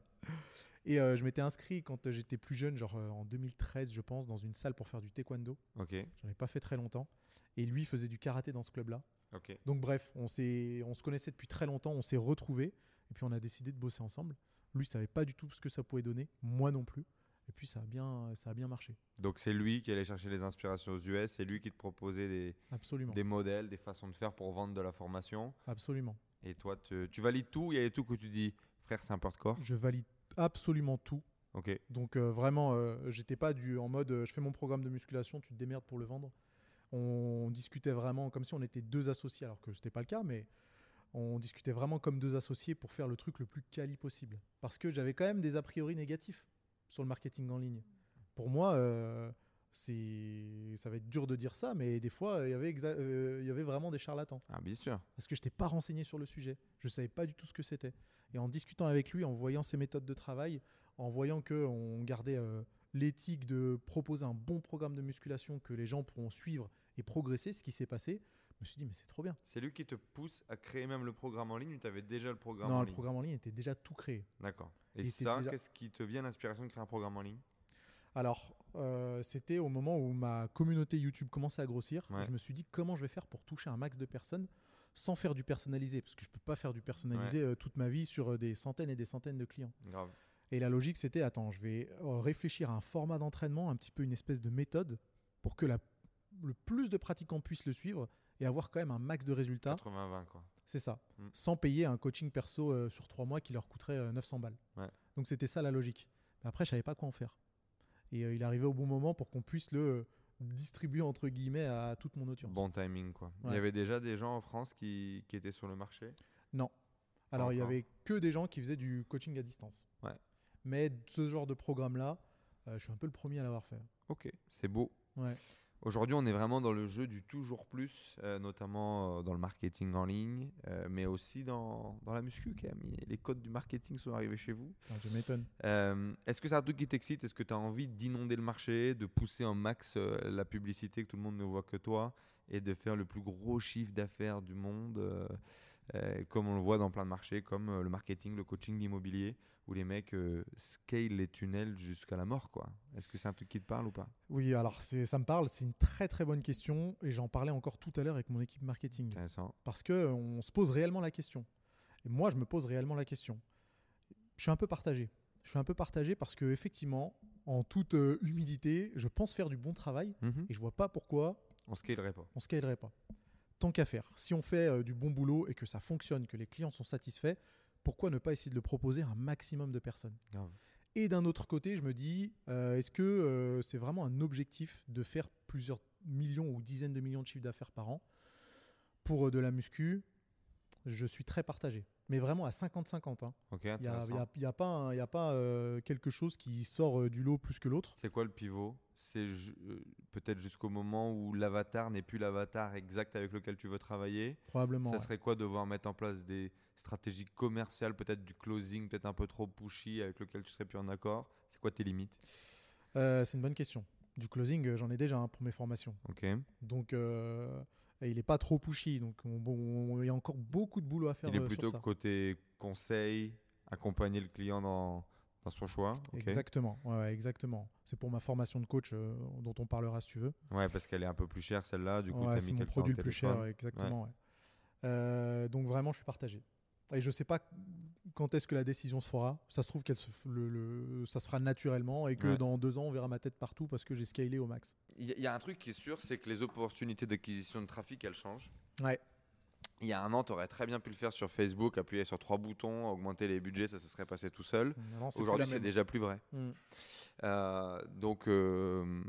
Et euh, je m'étais inscrit quand euh, j'étais plus jeune, genre euh, en 2013, je pense, dans une salle pour faire du taekwondo. Ok. J'en ai pas fait très longtemps. Et lui faisait du karaté dans ce club-là. Ok. Donc bref, on, on se connaissait depuis très longtemps, on s'est retrouvés. Et puis on a décidé de bosser ensemble. Lui savait pas du tout ce que ça pouvait donner, moi non plus. Et puis ça a bien, ça a bien marché. Donc c'est lui qui allait chercher les inspirations aux US, c'est lui qui te proposait des, Absolument. des modèles, des façons de faire pour vendre de la formation. Absolument. Et toi, tu, tu valides tout Il y a des trucs où tu dis, frère, c'est un porte-corps Je valide absolument tout. Ok. Donc euh, vraiment, euh, j'étais pas du en mode euh, je fais mon programme de musculation, tu te démerdes pour le vendre. On, discutait vraiment comme si on était deux associés, alors que c'était pas le cas, mais on discutait vraiment comme deux associés pour faire le truc le plus quali possible. Parce que j'avais quand même des a priori négatifs sur le marketing en ligne. Pour moi, euh, c'est ça va être dur de dire ça, mais des fois, il y avait, euh, il y avait vraiment des charlatans. Ah, bien sûr. Parce que je n'étais pas renseigné sur le sujet. Je ne savais pas du tout ce que c'était. Et en discutant avec lui, en voyant ses méthodes de travail, en voyant qu'on gardait euh, l'éthique de proposer un bon programme de musculation que les gens pourront suivre et progresser, ce qui s'est passé, me suis dit, mais c'est trop bien. C'est lui qui te pousse à créer même le programme en ligne ou tu avais déjà le programme non, en le ligne programme en ligne était déjà tout créé. D'accord. Et Il ça, déjà- qu'est-ce qui te vient l'inspiration de créer un programme en ligne? Alors, euh, c'était au moment où ma communauté YouTube commençait à grossir. Ouais. Je me suis dit, comment je vais faire pour toucher un max de personnes sans faire du personnalisé? Parce que je ne peux pas faire du personnalisé euh, toute ma vie sur euh, des centaines et des centaines de clients. Grave. Et la logique, c'était, attends, je vais réfléchir à un format d'entraînement, un petit peu une espèce de méthode, pour que la- le plus de pratiquants puissent le suivre et avoir quand même un max de résultats. 80-20 quoi. C'est ça. Mm. Sans payer un coaching perso euh, sur trois mois qui leur coûterait euh, 900 balles. Ouais. Donc c'était ça la logique. Mais après, je savais pas quoi en faire. Et euh, il arrivait au bon moment pour qu'on puisse le euh, distribuer, entre guillemets, à toute mon audience. Bon timing quoi. Il y avait déjà des gens en France qui, qui étaient sur le marché? Non. Alors, il y avait que des gens qui faisaient du coaching à distance. Ouais. Mais ce genre de programme-là, euh, je suis un peu le premier à l'avoir fait. Ok, c'est beau. Ouais. Aujourd'hui, on est vraiment dans le jeu du toujours plus, euh, notamment euh, dans le marketing en ligne, euh, mais aussi dans, dans la muscu quand même. Les codes du marketing sont arrivés chez vous. Enfin, je m'étonne. Euh, Est-ce que c'est un truc qui t'excite? Est-ce que tu as envie d'inonder le marché, de pousser un max la publicité, que tout le monde ne voit que toi, et de faire le plus gros chiffre d'affaires du monde, comme on le voit dans plein de marchés, comme le marketing, le coaching, l'immobilier, où les mecs euh, scale les tunnels jusqu'à la mort quoi. Est-ce que c'est un truc qui te parle ou pas? Oui, alors ça me parle, c'est une très très bonne question et j'en parlais encore tout à l'heure avec mon équipe marketing. Intéressant. Parce que euh, on se pose réellement la question. Et moi, je me pose réellement la question. Je suis un peu partagé. Je suis un peu partagé parce que effectivement, en toute euh, humilité, je pense faire du bon travail Mhm. et je vois pas pourquoi On scalerait pas. on scalerait pas. Tant qu'à faire, si on fait euh, du bon boulot et que ça fonctionne, que les clients sont satisfaits, pourquoi ne pas essayer de le proposer à un maximum de personnes? Grave. Et d'un autre côté, je me dis, euh, est-ce que euh, c'est vraiment un objectif de faire plusieurs millions ou dizaines de millions de chiffres d'affaires par an? Pour euh, de la muscu Je suis très partagé. Mais vraiment à 50-50. hein. Ok, Il n'y a, y a- il y a pas, un- il y a pas euh, quelque chose qui sort euh, du lot plus que l'autre. C'est quoi le pivot? C'est euh, peut-être jusqu'au moment où l'avatar n'est plus l'avatar exact avec lequel tu veux travailler? Probablement. Ça ouais. serait quoi devoir mettre en place des stratégies commerciales, peut-être du closing, peut-être un peu trop pushy avec lequel tu serais plus en accord? C'est quoi tes limites? C'est une bonne question. Du closing, j'en ai déjà un pour mes formations. Ok. Donc, et il n'est pas trop pushy. Donc, il y a encore beaucoup de boulot à faire Il est euh, sur plutôt ça. côté conseil, accompagner le client dans, dans son choix. Exactement, ouais, exactement. C'est pour ma formation de coach euh, dont on parlera si tu veux. Ouais, parce qu'elle est un peu plus chère celle-là. Du coup, Ouais, c'est mon produit le plus cher, ouais, exactement. Euh, donc vraiment, je suis partagé. Et je sais pas quand est-ce que la décision se fera. Ça se trouve qu'elle se f- le, le- ça se fera naturellement et que dans deux ans, on verra ma tête partout parce que j'ai scalé au max. Il y, a- un truc qui est sûr, c'est que les opportunités d'acquisition de trafic, elles changent. Ouais. Il y a un an, tu aurais très bien pu le faire sur Facebook, appuyer sur trois boutons, augmenter les budgets, ça se serait passé tout seul. Plus Aujourd'hui, c'est déjà plus vrai. Mm. Euh, donc, euh,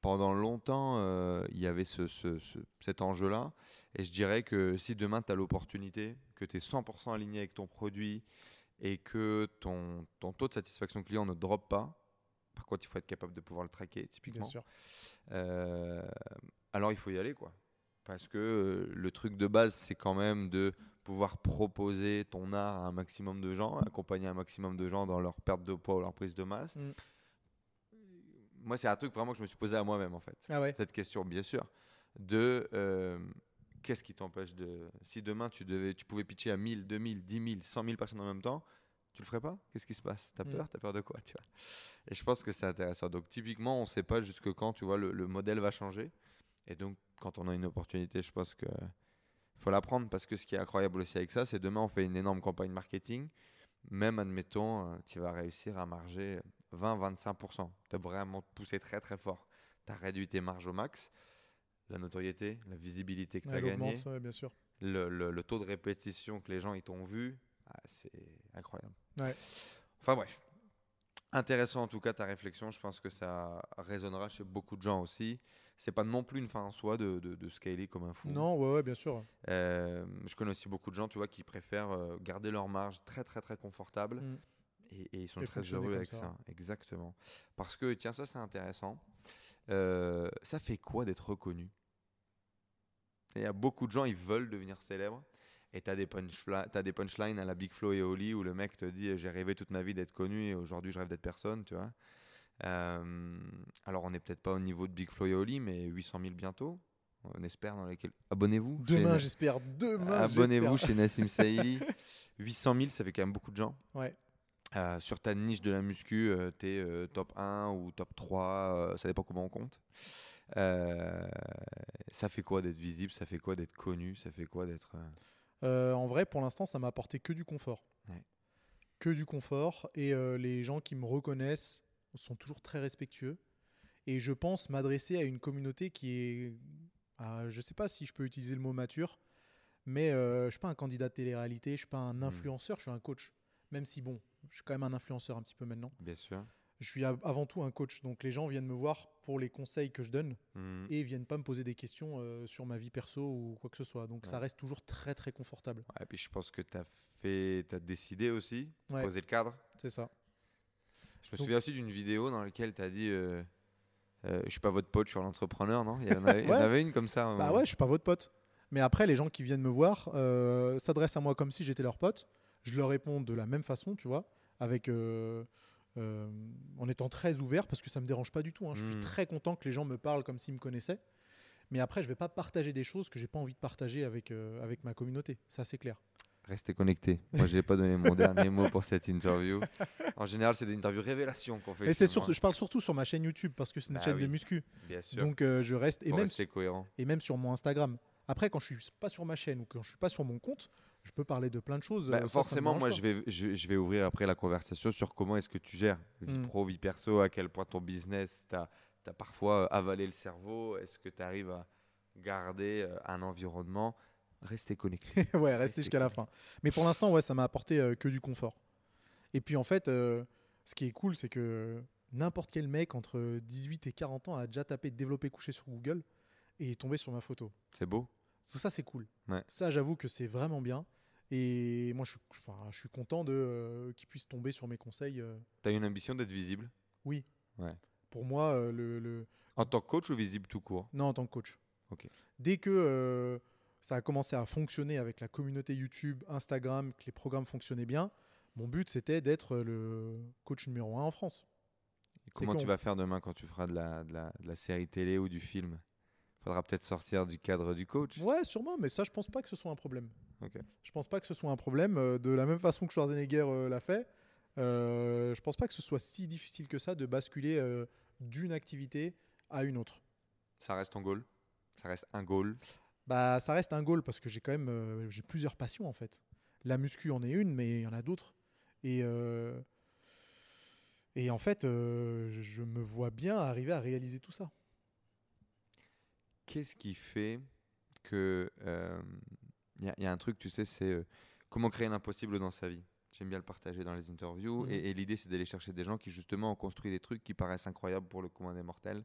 pendant longtemps, euh, il y avait ce, ce- ce- cet enjeu-là. Et je dirais que si demain, tu as l'opportunité, que tu es 100% aligné avec ton produit et que ton, ton taux de satisfaction client ne drop pas, par contre, il faut être capable de pouvoir le traquer, Bien typiquement. sûr. Euh, alors il faut y aller quoi. Parce que euh, le truc de base, c'est quand même de pouvoir proposer ton art à un maximum de gens, accompagner un maximum de gens dans leur perte de poids ou leur prise de masse. Mm. Moi, c'est un truc vraiment que je me suis posé à moi-même en fait. Ah ouais. Cette question, bien sûr, de euh, qu'est-ce qui t'empêche de. Si demain tu, devais, tu pouvais pitcher à 1000, 2000, 10 000, 100 000 personnes en même temps, tu le ferais pas? Qu'est-ce qui se passe? T'as Mm. peur? T'as peur de quoi tu vois? Et je pense que c'est intéressant. Donc, typiquement, on ne sait pas jusque quand tu vois, le, le modèle va changer. Et donc, quand on a une opportunité, je pense que faut l'apprendre parce que ce qui est incroyable aussi avec ça, c'est demain on fait une énorme campagne marketing. Même admettons, euh, tu vas réussir à marger 20-25%. Tu as vraiment poussé très très fort. Tu as réduit tes marges au max. La notoriété, la visibilité que tu as gagnée, ouais, le, le- le taux de répétition que les gens ils t'ont vu, ah, c'est incroyable. Ouais. Enfin bref. Intéressant en tout cas ta réflexion. Je pense que ça résonnera chez beaucoup de gens aussi. C'est pas non plus une fin en soi de, de, de scaler comme un fou. Non, ouais, ouais, bien sûr. Euh, je connais aussi beaucoup de gens, tu vois, qui préfèrent euh, garder leur marge très très très confortable Mm. et, et ils sont Et très heureux avec ça. ça. Exactement. Parce que tiens, ça c'est intéressant. Euh, ça fait quoi d'être reconnu? Il y a beaucoup de gens, ils veulent devenir célèbres. Et tu as des, t'as des punchlines à la Big Flo et Oli où le mec te dit J'ai rêvé toute ma vie d'être connu et aujourd'hui je rêve d'être personne, tu vois. Euh, alors on n'est peut-être pas au niveau de Big Flo et Oli, mais 800 000 bientôt. On espère dans lesquels. Abonnez-vous. chez- Demain, j'espère. Demain, Abonnez-vous j'espère. chez Nassim Saïli. 800 000, ça fait quand même beaucoup de gens. Ouais. Euh, sur ta niche de la muscu, tu es top 1 ou top 3, euh, ça dépend comment on compte. Euh, ça fait quoi d'être visible? Ça fait quoi d'être connu? Ça fait quoi d'être. Euh, en vrai, pour l'instant, ça m'a apporté que du confort. Ouais. Que du confort. Et euh, les gens qui me reconnaissent sont toujours très respectueux. Et je pense m'adresser à une communauté qui est. ah, je sais pas si je peux utiliser le mot mature, mais euh, je suis pas un candidat de télé-réalité, je suis pas un Hmm. influenceur, je suis un coach. Même si, bon, je suis quand même un influenceur un petit peu maintenant. Bien sûr. Je suis av- avant tout un coach. Donc les gens viennent me voir pour les conseils que je donne Mhm. et viennent pas me poser des questions euh, sur ma vie perso ou quoi que ce soit. Donc ça reste toujours très très confortable. Ouais, puis je pense que tu as fait, as décidé aussi, de Ouais. poser le cadre. C'est ça. Je me Donc- souviens aussi d'une vidéo dans laquelle tu as dit euh, euh, Je suis pas votre pote, je suis l'entrepreneur, non? Il y en avait, y en avait une comme ça. un Bah ouais, je suis pas votre pote. Mais après, les gens qui viennent me voir euh, s'adressent à moi comme si j'étais leur pote. Je leur réponds de la même façon, tu vois, avec euh, en étant très ouvert parce que ça me dérange pas du tout. hein. Je suis Mm. très content que les gens me parlent comme s'ils me connaissaient. Mais après, je vais pas partager des choses que j'ai pas envie de partager avec, euh, avec ma communauté. Ça, c'est clair. Restez connectés. Moi, j'ai pas donné mon dernier mot pour cette interview. En général, c'est des interviews révélations qu'on fait. Et c'est surtout, je parle surtout sur ma chaîne YouTube parce que c'est une Bah chaîne de oui. muscu. Bien sûr. Donc euh, je reste et Faut même cohérent. et même sur mon Instagram. Après, quand je suis pas sur ma chaîne ou quand je suis pas sur mon compte, je peux parler de plein de choses. Bah, euh, ça, forcément, moi, je vais, je, je vais ouvrir après la conversation sur comment est-ce que tu gères vie Mm. pro, vie perso, à quel point ton business t'a as parfois avalé le cerveau, est-ce que tu arrives à garder euh, un environnement? Restez connectés. ouais, rester jusqu'à la fin. Mais pour l'instant, ouais, ça m'a apporté euh, que du confort. Et puis en fait, euh, ce qui est cool, c'est que n'importe quel mec entre 18 et 40 ans a déjà tapé développer coucher sur Google et est tombé sur ma photo. C'est beau Ça, ça, c'est cool. Ouais. Ça, j'avoue que c'est vraiment bien. Et moi, je suis, enfin, je suis content de euh, qu'ils puissent tomber sur mes conseils. euh. Tu as une ambition d'être visible? Oui. Ouais. Pour moi, euh, le, le- en tant que coach ou visible tout court? Non en tant que coach. Ok. Dès que euh, ça a commencé à fonctionner avec la communauté YouTube, Instagram, que les programmes fonctionnaient bien, mon but c'était d'être le coach numéro un en France. Et Comment tu vas faire demain quand tu feras de la, de la, de la série télé ou du film? Faudra peut-être sortir du cadre du coach. Ouais, sûrement, mais ça, je pense pas que ce soit un problème. Ok. Je pense pas que ce soit un problème. euh, de la même façon que Schwarzenegger euh, l'a fait, euh, je pense pas que ce soit si difficile que ça de basculer euh, d'une activité à une autre. Ça reste ton goal? Ça reste un goal? Bah, ça reste un goal parce que j'ai quand même j'ai plusieurs passions en fait. La muscu en est une, mais il y en a d'autres. Et et en fait, je me vois bien arriver à réaliser tout ça. Qu'est-ce qui fait que. Il y, a- y a un truc, tu sais, c'est euh, comment créer l'impossible dans sa vie. J'aime bien le partager dans les interviews. Mhm. Et, et l'idée, c'est d'aller chercher des gens qui, justement, ont construit des trucs qui paraissent incroyables pour le commun des mortels.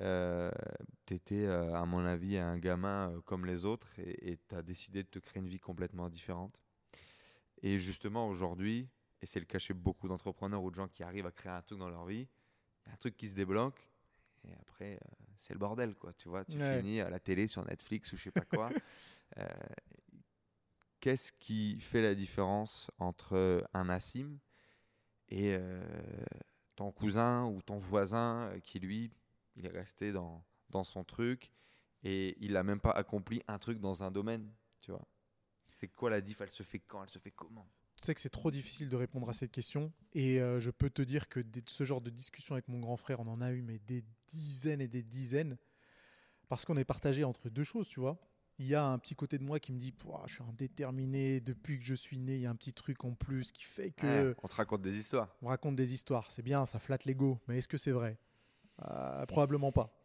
Euh, tu étais, à mon avis, un gamin euh, comme les autres et tu as décidé de te créer une vie complètement différente. Et justement, aujourd'hui, et c'est le cas chez beaucoup d'entrepreneurs ou de gens qui arrivent à créer un truc dans leur vie, un truc qui se débloque et après, euh, c'est le bordel, quoi. Tu vois, tu Ouais. finis à la télé, sur Netflix ou je sais pas quoi. Euh, Qu'est-ce qui fait la différence entre un Nassim et euh, ton cousin ou ton voisin qui, lui, il est resté dans, dans son truc et il n'a même pas accompli un truc dans un domaine, tu vois? C'est quoi la diff? Elle se fait quand? Elle se fait comment? Sais que c'est trop difficile de répondre à cette question. Et euh, je peux te dire que des- ce genre de discussion avec mon grand frère, on en a eu mais des dizaines et des dizaines. Parce qu'on est partagé entre deux choses, tu vois. il y a un petit côté de moi qui me dit je suis indéterminé depuis que je suis né il y a un petit truc en plus qui fait que Ouais, on te raconte des histoires. on raconte des histoires c'est bien ça flatte l'ego mais est-ce que c'est vrai? Euh, probablement pas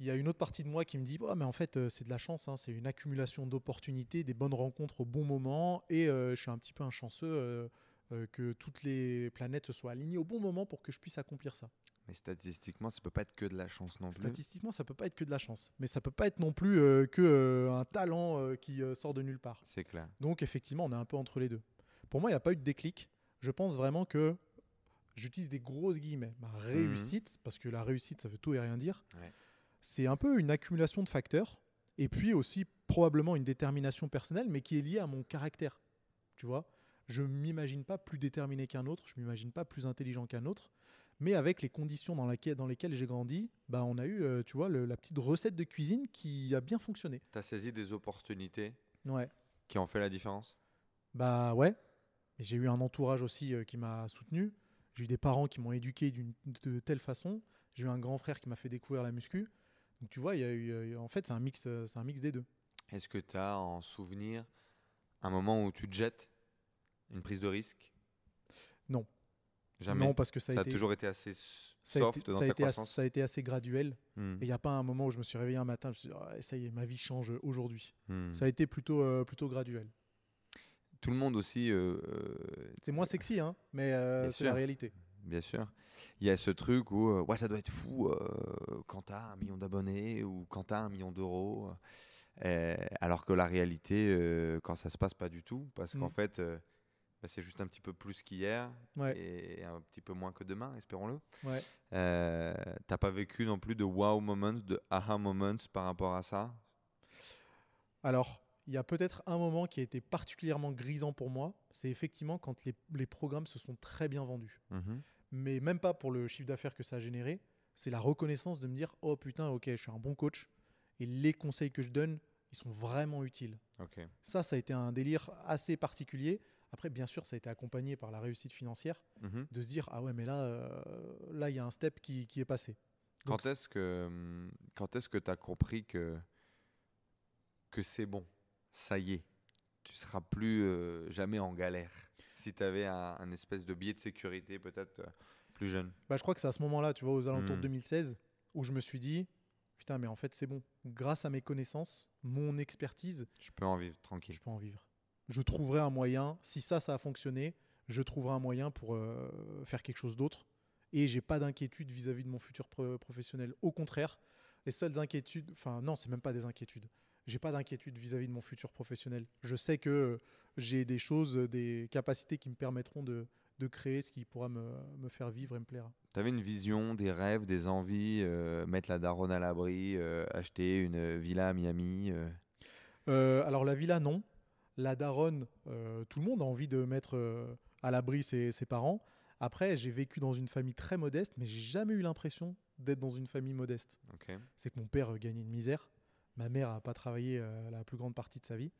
il y a une autre partie de moi qui me dit oh, mais en fait euh, c'est de la chance hein, c'est une accumulation d'opportunités des bonnes rencontres au bon moment et euh, je suis un petit peu un chanceux euh, euh, que toutes les planètes se soient alignées au bon moment pour que je puisse accomplir ça Mais statistiquement, ça peut pas être que de la chance non plus. Statistiquement, ça peut pas être que de la chance, mais ça peut pas être non plus que un talent qui sort de nulle part. C'est clair. Donc effectivement, on est un peu entre les deux. Pour moi, il n'y a pas eu de déclic. Je pense vraiment que j'utilise des grosses guillemets. Ma réussite, parce que la réussite, ça veut tout et rien dire. Ouais. C'est un peu une accumulation de facteurs, et puis aussi probablement une détermination personnelle, mais qui est liée à mon caractère. Tu vois, je m'imagine pas plus déterminé qu'un autre, je m'imagine pas plus intelligent qu'un autre. Mais avec les conditions dans, laquelle- dans lesquelles j'ai grandi, bah on a eu, euh, tu vois, le- la petite recette de cuisine qui a bien fonctionné. Tu as saisi des opportunités Ouais. qui ont fait la différence? Bah ouais. J'ai eu un entourage aussi euh, qui m'a soutenu. J'ai eu des parents qui m'ont éduqué d'une de telle façon. J'ai eu un grand frère qui m'a fait découvrir la muscu. Donc tu vois, il y a eu, en fait, c'est un mix, euh, c'est un mix des deux. Est-ce que tu as en souvenir un moment où tu te jettes une prise de risque? Non. Jamais. Non, parce que ça a, ça a été, toujours été assez s- ça a soft été- dans ta assez, croissance? ça a été assez graduel. Hmm. Et il n'y a pas un moment où je me suis réveillé un matin, je me suis dit, Ah, ça y est, ma vie change aujourd'hui. Hmm. Ça a été plutôt, euh, plutôt graduel. Tout le monde aussi, euh, C'est moins sexy, hein, mais euh, c'est la réalité. Bien sûr. Il y a ce truc où euh, ouais, ça doit être fou euh, quand tu as un million d'abonnés ou quand tu as un million d'euros. Euh, alors que la réalité, euh, quand ça se passe pas du tout, parce qu'en Mm. fait, bah, c'est juste un petit peu plus qu'hier Ouais, et un petit peu moins que demain, espérons-le. ouais. T'as pas vécu non plus de wow moments, de aha moments par rapport à ça? Alors, il y a peut-être un moment qui a été particulièrement grisant pour moi. C'est effectivement quand les, les programmes se sont très bien vendus. Mhm. Mais même pas pour le chiffre d'affaires que ça a généré. C'est la reconnaissance de me dire Oh putain, ok, je suis un bon coach. Et les conseils que je donne, ils sont vraiment utiles. Ça, ça a été un délire assez particulier. Après, bien sûr, ça a été accompagné par la réussite financière. Mhm. De se dire Ah ouais, mais là, euh, là, il y a un step qui, qui est passé. Donc, Quand est-ce que quand est-ce que tu as compris que que c'est bon, ça y est, tu seras plus euh, jamais en galère si tu avais un, un espèce de billet de sécurité peut-être euh, plus jeune. Bah, je crois que c'est à ce moment-là, tu vois, aux alentours Hmm. de 2016, où je me suis dit, putain, mais en fait, c'est bon. Grâce à mes connaissances, mon expertise, Je peux en vivre tranquille. je peux en vivre. Je trouverai un moyen. Si ça, ça a fonctionné, je trouverai un moyen pour euh, faire quelque chose d'autre. Et j'ai pas d'inquiétude vis-à-vis de mon futur pro- professionnel. Au contraire, les seules inquiétudes, enfin non, c'est même pas des inquiétudes. J'ai pas d'inquiétude vis-à-vis de mon futur professionnel. Je sais que euh, j'ai des choses, euh, des capacités qui me permettront de, de créer ce qui pourra me, me faire vivre et me plaire. Tu avais une vision, des rêves, des envies, euh, mettre la daronne à l'abri, euh, acheter une villa à Miami. euh? Alors la villa, non. La daronne, tout le monde a envie de mettre à l'abri ses, ses parents. Après, j'ai vécu dans une famille très modeste, mais j'ai jamais eu l'impression d'être dans une famille modeste. C'est que mon père gagnait une misère. Ma mère n'a pas travaillé euh, la plus grande partie de sa vie.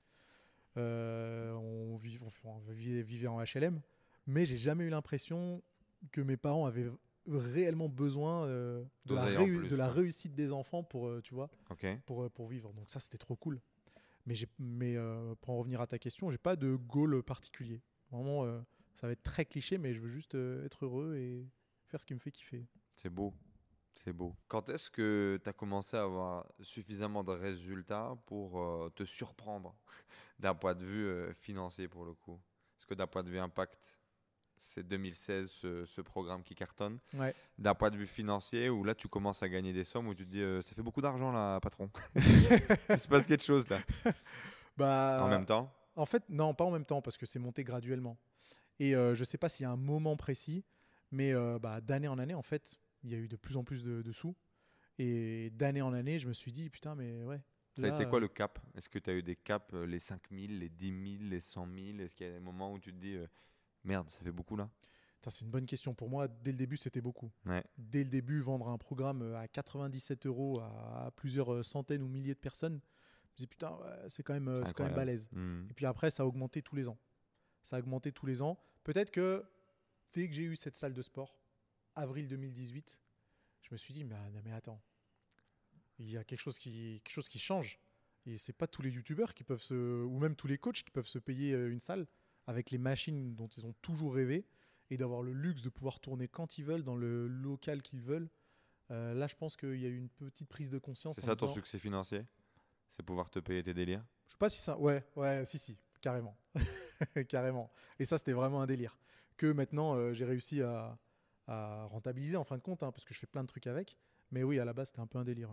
Euh, on, vit- on- on vivait, vivait en HLM, mais j'ai jamais eu l'impression que mes parents avaient réellement besoin euh, de, la D'oseille en réu- plus, de la quoi. réussite des enfants pour, tu vois, pour, pour vivre. Donc ça, c'était trop cool. Mais, mais pour en revenir à ta question, j'ai pas de goal particulier. Vraiment, ça va être très cliché, mais je veux juste être heureux et faire ce qui me fait kiffer. C'est beau. C'est beau. Quand est-ce que tu as commencé à avoir suffisamment de résultats pour euh, te surprendre d'un point de vue euh, financier pour le coup? Est-ce que d'un point de vue impact, c'est 2016 ce, ce programme qui cartonne Ouais. D'un point de vue financier, où là tu commences à gagner des sommes, où tu te dis euh, ça fait beaucoup d'argent là, patron. Il se passe quelque chose là. Bah, en même temps? En fait, non, pas en même temps, parce que c'est monté graduellement. Et je sais pas s'il y a un moment précis, mais bah, d'année en année, en fait, il y a eu de plus en plus de, de sous. Et d'année en année, je me suis dit, putain, mais ouais. Ça a été quoi euh, le cap? Est-ce que tu as eu des caps, euh, les 5000, les 10 000, les 100 000 Est-ce qu'il y a des moments où tu te dis euh, merde, ça fait beaucoup là? C'est une bonne question. Pour moi, dès le début, c'était beaucoup. Ouais. Dès le début, vendre un programme à 97 euros à plusieurs centaines ou milliers de personnes, je me dis, putain, c'est quand, même, C'est quand même balèze. Hmm. Et puis après, ça a augmenté tous les ans. Ça a augmenté tous les ans. Peut-être que dès que j'ai eu cette salle de sport, avril 2018, je me suis dit, mais, ah, non, mais attends, il y a quelque chose qui, quelque chose qui change. Et c'est pas tous les youtubeurs qui peuvent se. ou même tous les coachs qui peuvent se payer euh, une salle avec les machines dont ils ont toujours rêvé et d'avoir le luxe de pouvoir tourner quand ils veulent, dans le local qu'ils veulent. Euh, là, je pense qu'il y a eu une petite prise de conscience. C'est ça ton succès financier? C'est pouvoir te payer tes délires? Je sais pas si ça. Ouais, ouais, si, si, carrément. carrément. Et ça, c'était vraiment un délire. Que maintenant, euh, j'ai réussi à, à rentabiliser en fin de compte, hein, parce que je fais plein de trucs avec. Mais oui, à la base, c'était un peu un délire.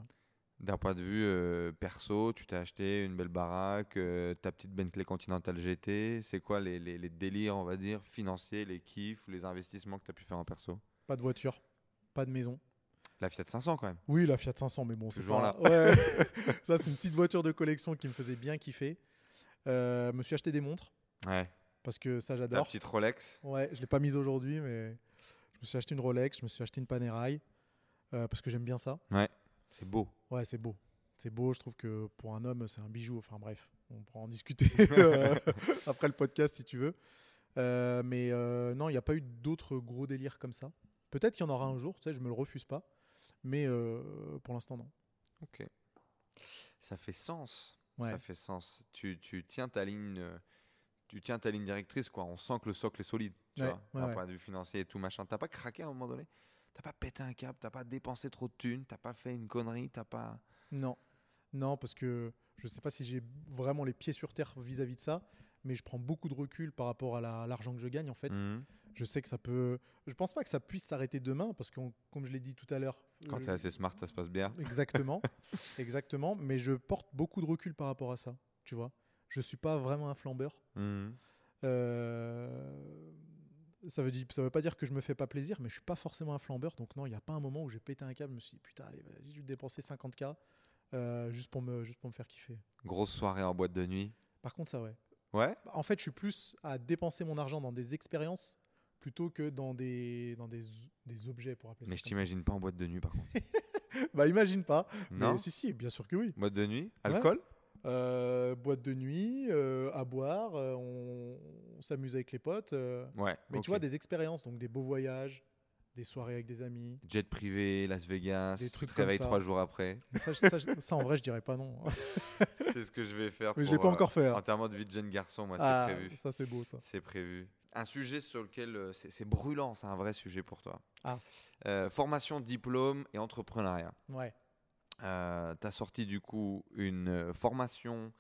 D'un point de vue euh, perso, tu t'es acheté une belle baraque, euh, ta petite Bentley Continental GT. C'est quoi les, les- les délires, on va dire, financiers, les kiffs, les investissements que tu as pu faire en perso? Pas de voiture, pas de maison. La Fiat 500 quand même. Oui, la Fiat 500, mais bon, c'est pas... Ouais. ça, c'est une petite voiture de collection qui me faisait bien kiffer. Euh, me suis acheté des montres, Ouais. parce que ça, j'adore. petite Rolex. Ouais, je l'ai pas mise aujourd'hui, mais me suis acheté une Rolex, je me suis acheté une Panerai, euh, parce que j'aime bien ça. C'est beau. Ouais, c'est beau. C'est beau, je trouve que pour un homme, c'est un bijou. Enfin bref, on pourra en discuter après le podcast si tu veux. Euh, mais euh, non, il n'y a pas eu d'autres gros délires comme ça. Peut-être qu'il y en aura un jour, tu sais, je me le refuse pas. Mais pour l'instant, non. Ok. Ça fait sens. Ouais. Ça fait sens. Tu, tu tiens ta ligne. Tu tiens ta ligne directrice, quoi. On sent que le socle est solide, tu Ouais, vois, ouais, d'un ouais. point de vue financier et tout machin. T'as pas craqué à un moment donné? T'as pas pété un câble T'as pas dépensé trop de thunes T'as pas fait une connerie T'as pas. Non. Non, parce que je sais pas si j'ai vraiment les pieds sur terre vis-à-vis de ça, mais je prends beaucoup de recul par rapport à la- l'argent que je gagne en fait. Mhm. Je sais que ça peut. Je pense pas que ça puisse s'arrêter demain parce que, comme je l'ai dit tout à l'heure. Quand euh, t'es assez smart, ça se passe bien. Exactement, exactement. Mais je porte beaucoup de recul par rapport à ça. Tu vois, je suis pas vraiment un flambeur. Mhm. Euh, Ça veut dire, ça veut pas dire que je me fais pas plaisir, mais je suis pas forcément un flambeur. Donc non, il n'y a pas un moment où j'ai pété un câble. Je me suis dit putain, allez, je vais dépenser 50k euh, juste pour me, juste pour me faire kiffer. Grosse soirée en boîte de nuit. Par contre, ça ouais. Ouais? Bah, En fait, je suis plus à dépenser mon argent dans des expériences plutôt que dans des, dans des, des objets pour appeler Mais je ça. t'imagine pas en boîte de nuit par contre. ça. Bah imagine pas. non? Mais si si, bien sûr que oui. Boîte de nuit? Ouais. Euh, boîte de nuit, euh, à boire, euh, on, on s'amuse avec les potes. Ouais. mais tu vois, des expériences, donc des beaux voyages, des soirées avec des amis. Jet privé, Las Vegas. Des tu trucs te comme réveilles trois jours après. Ça, ça, ça, ça, en vrai, je dirais pas non. c'est ce que je vais faire. Mais je pour, l'ai pas encore fait. hein. Enterrement de vie de jeune garçon, moi, c'est Ah, prévu. ça c'est beau ça. C'est prévu. Un sujet sur lequel c'est c'est brûlant, c'est un vrai sujet pour toi. Ah. Formation, diplôme et entrepreneuriat. Ouais. Tu as sorti du coup une euh, formation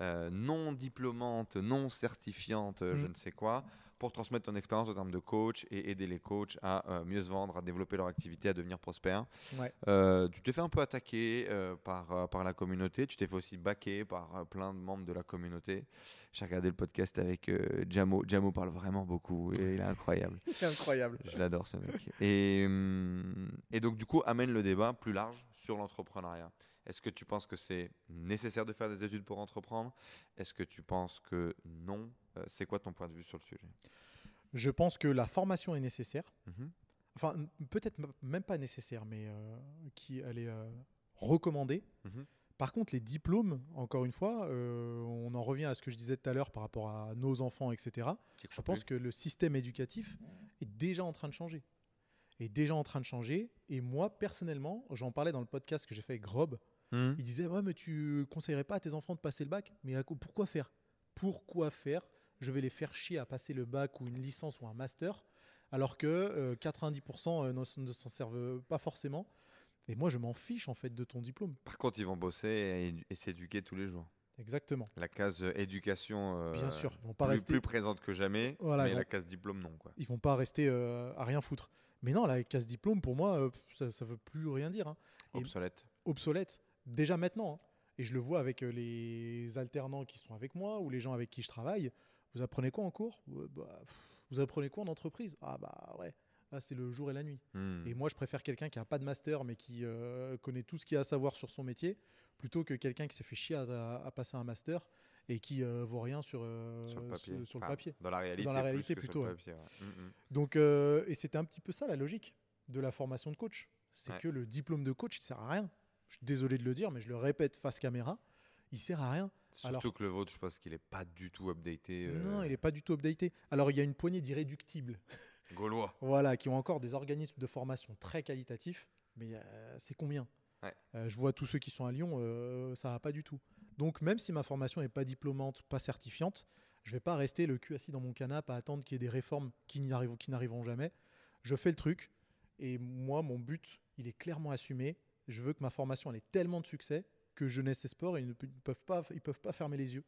euh, non diplômante, non certifiante, euh, je Mm. ne sais quoi, pour transmettre ton expérience en termes de coach et aider les coachs à euh, mieux se vendre, à développer leur activité, à devenir prospères. Ouais. Euh, tu t'es fait un peu attaquer euh, par, par la communauté, tu t'es fait aussi baquer par plein de membres de la communauté. J'ai regardé le podcast avec Jamo. Jamo parle vraiment beaucoup et il est incroyable. C'est incroyable. Je l'adore ce mec. Et, hum, et donc du coup, amène le débat plus large sur l'entrepreneuriat. Est-ce que tu penses que c'est nécessaire de faire des études pour entreprendre? Est-ce que tu penses que non? Euh, C'est quoi ton point de vue sur le sujet? Je pense que la formation est nécessaire. Mhm. Enfin, peut-être même pas nécessaire, mais euh, qui elle est euh, recommandée. Mhm. Par contre, les diplômes, encore une fois, euh, on en revient à ce que je disais tout à l'heure par rapport à nos enfants, etc. Je pense que le système éducatif est déjà en train de changer. Est déjà en train de changer. Et moi, personnellement, j'en parlais dans le podcast que j'ai fait avec Rob. Mhm. Il disait Ouais, mais tu conseillerais pas à tes enfants de passer le bac? Mais à pourquoi faire? Pourquoi faire? Je vais les faire chier à passer le bac ou une licence ou un master, alors que euh, 90% euh, ne, s- ne s'en servent pas forcément. Et moi, je m'en fiche en fait de ton diplôme. Par contre, ils vont bosser et, édu- et s'éduquer tous les jours. Exactement. La case euh, éducation euh, Bien sûr, ils vont pas plus, rester. plus présente que jamais, Voilà, mais ils vont- la case diplôme non. Quoi. Ils vont pas rester euh, à rien foutre. Mais non, la case diplôme, pour moi, euh, ça, ça veut plus rien dire. hein. Et- Obsolète. Déjà maintenant. hein. Et je le vois avec euh, les alternants qui sont avec moi ou les gens avec qui je travaille. Vous apprenez quoi en cours? Ouais, bah, Vous apprenez quoi en entreprise? Ah bah ouais, là c'est le jour et la nuit. Mhm. Et moi je préfère quelqu'un qui a pas de master mais qui euh, connaît tout ce qu'il y a à savoir sur son métier plutôt que quelqu'un qui s'est fait chier à, à passer un master et qui euh, vaut rien sur, euh, sur le papier. sur- sur le Enfin, papier. Dans la réalité, Dans la plus réalité, que sur plutôt, ouais. Donc, euh, et c'était un petit peu ça la logique de la formation de coach. C'est Ouais. que le diplôme de coach, il sert à rien. Je suis désolé de le dire, mais je le répète face caméra, il sert à rien. Surtout Alors- que le vôtre, je pense qu'il n'est pas du tout updaté. euh, Non, il n'est pas du tout updaté. Alors, il y a une poignée d'irréductibles, Gaulois. voilà, qui ont encore des organismes de formation très qualitatifs, mais euh, c'est combien? Ouais. Euh, Je vois tous ceux qui sont à Lyon, ça va pas du tout. Donc même si ma formation n'est pas diplômante, pas certifiante, je vais pas rester le cul assis dans mon canapé à attendre qu'il y ait des réformes qui n'arriveront jamais. Je fais le truc et moi, mon but, il est clairement assumé. Je veux que ma formation elle ait tellement de succès que Jeunesse et Sport, ils ne pe- ils peuvent pas, ils peuvent pas fermer les yeux.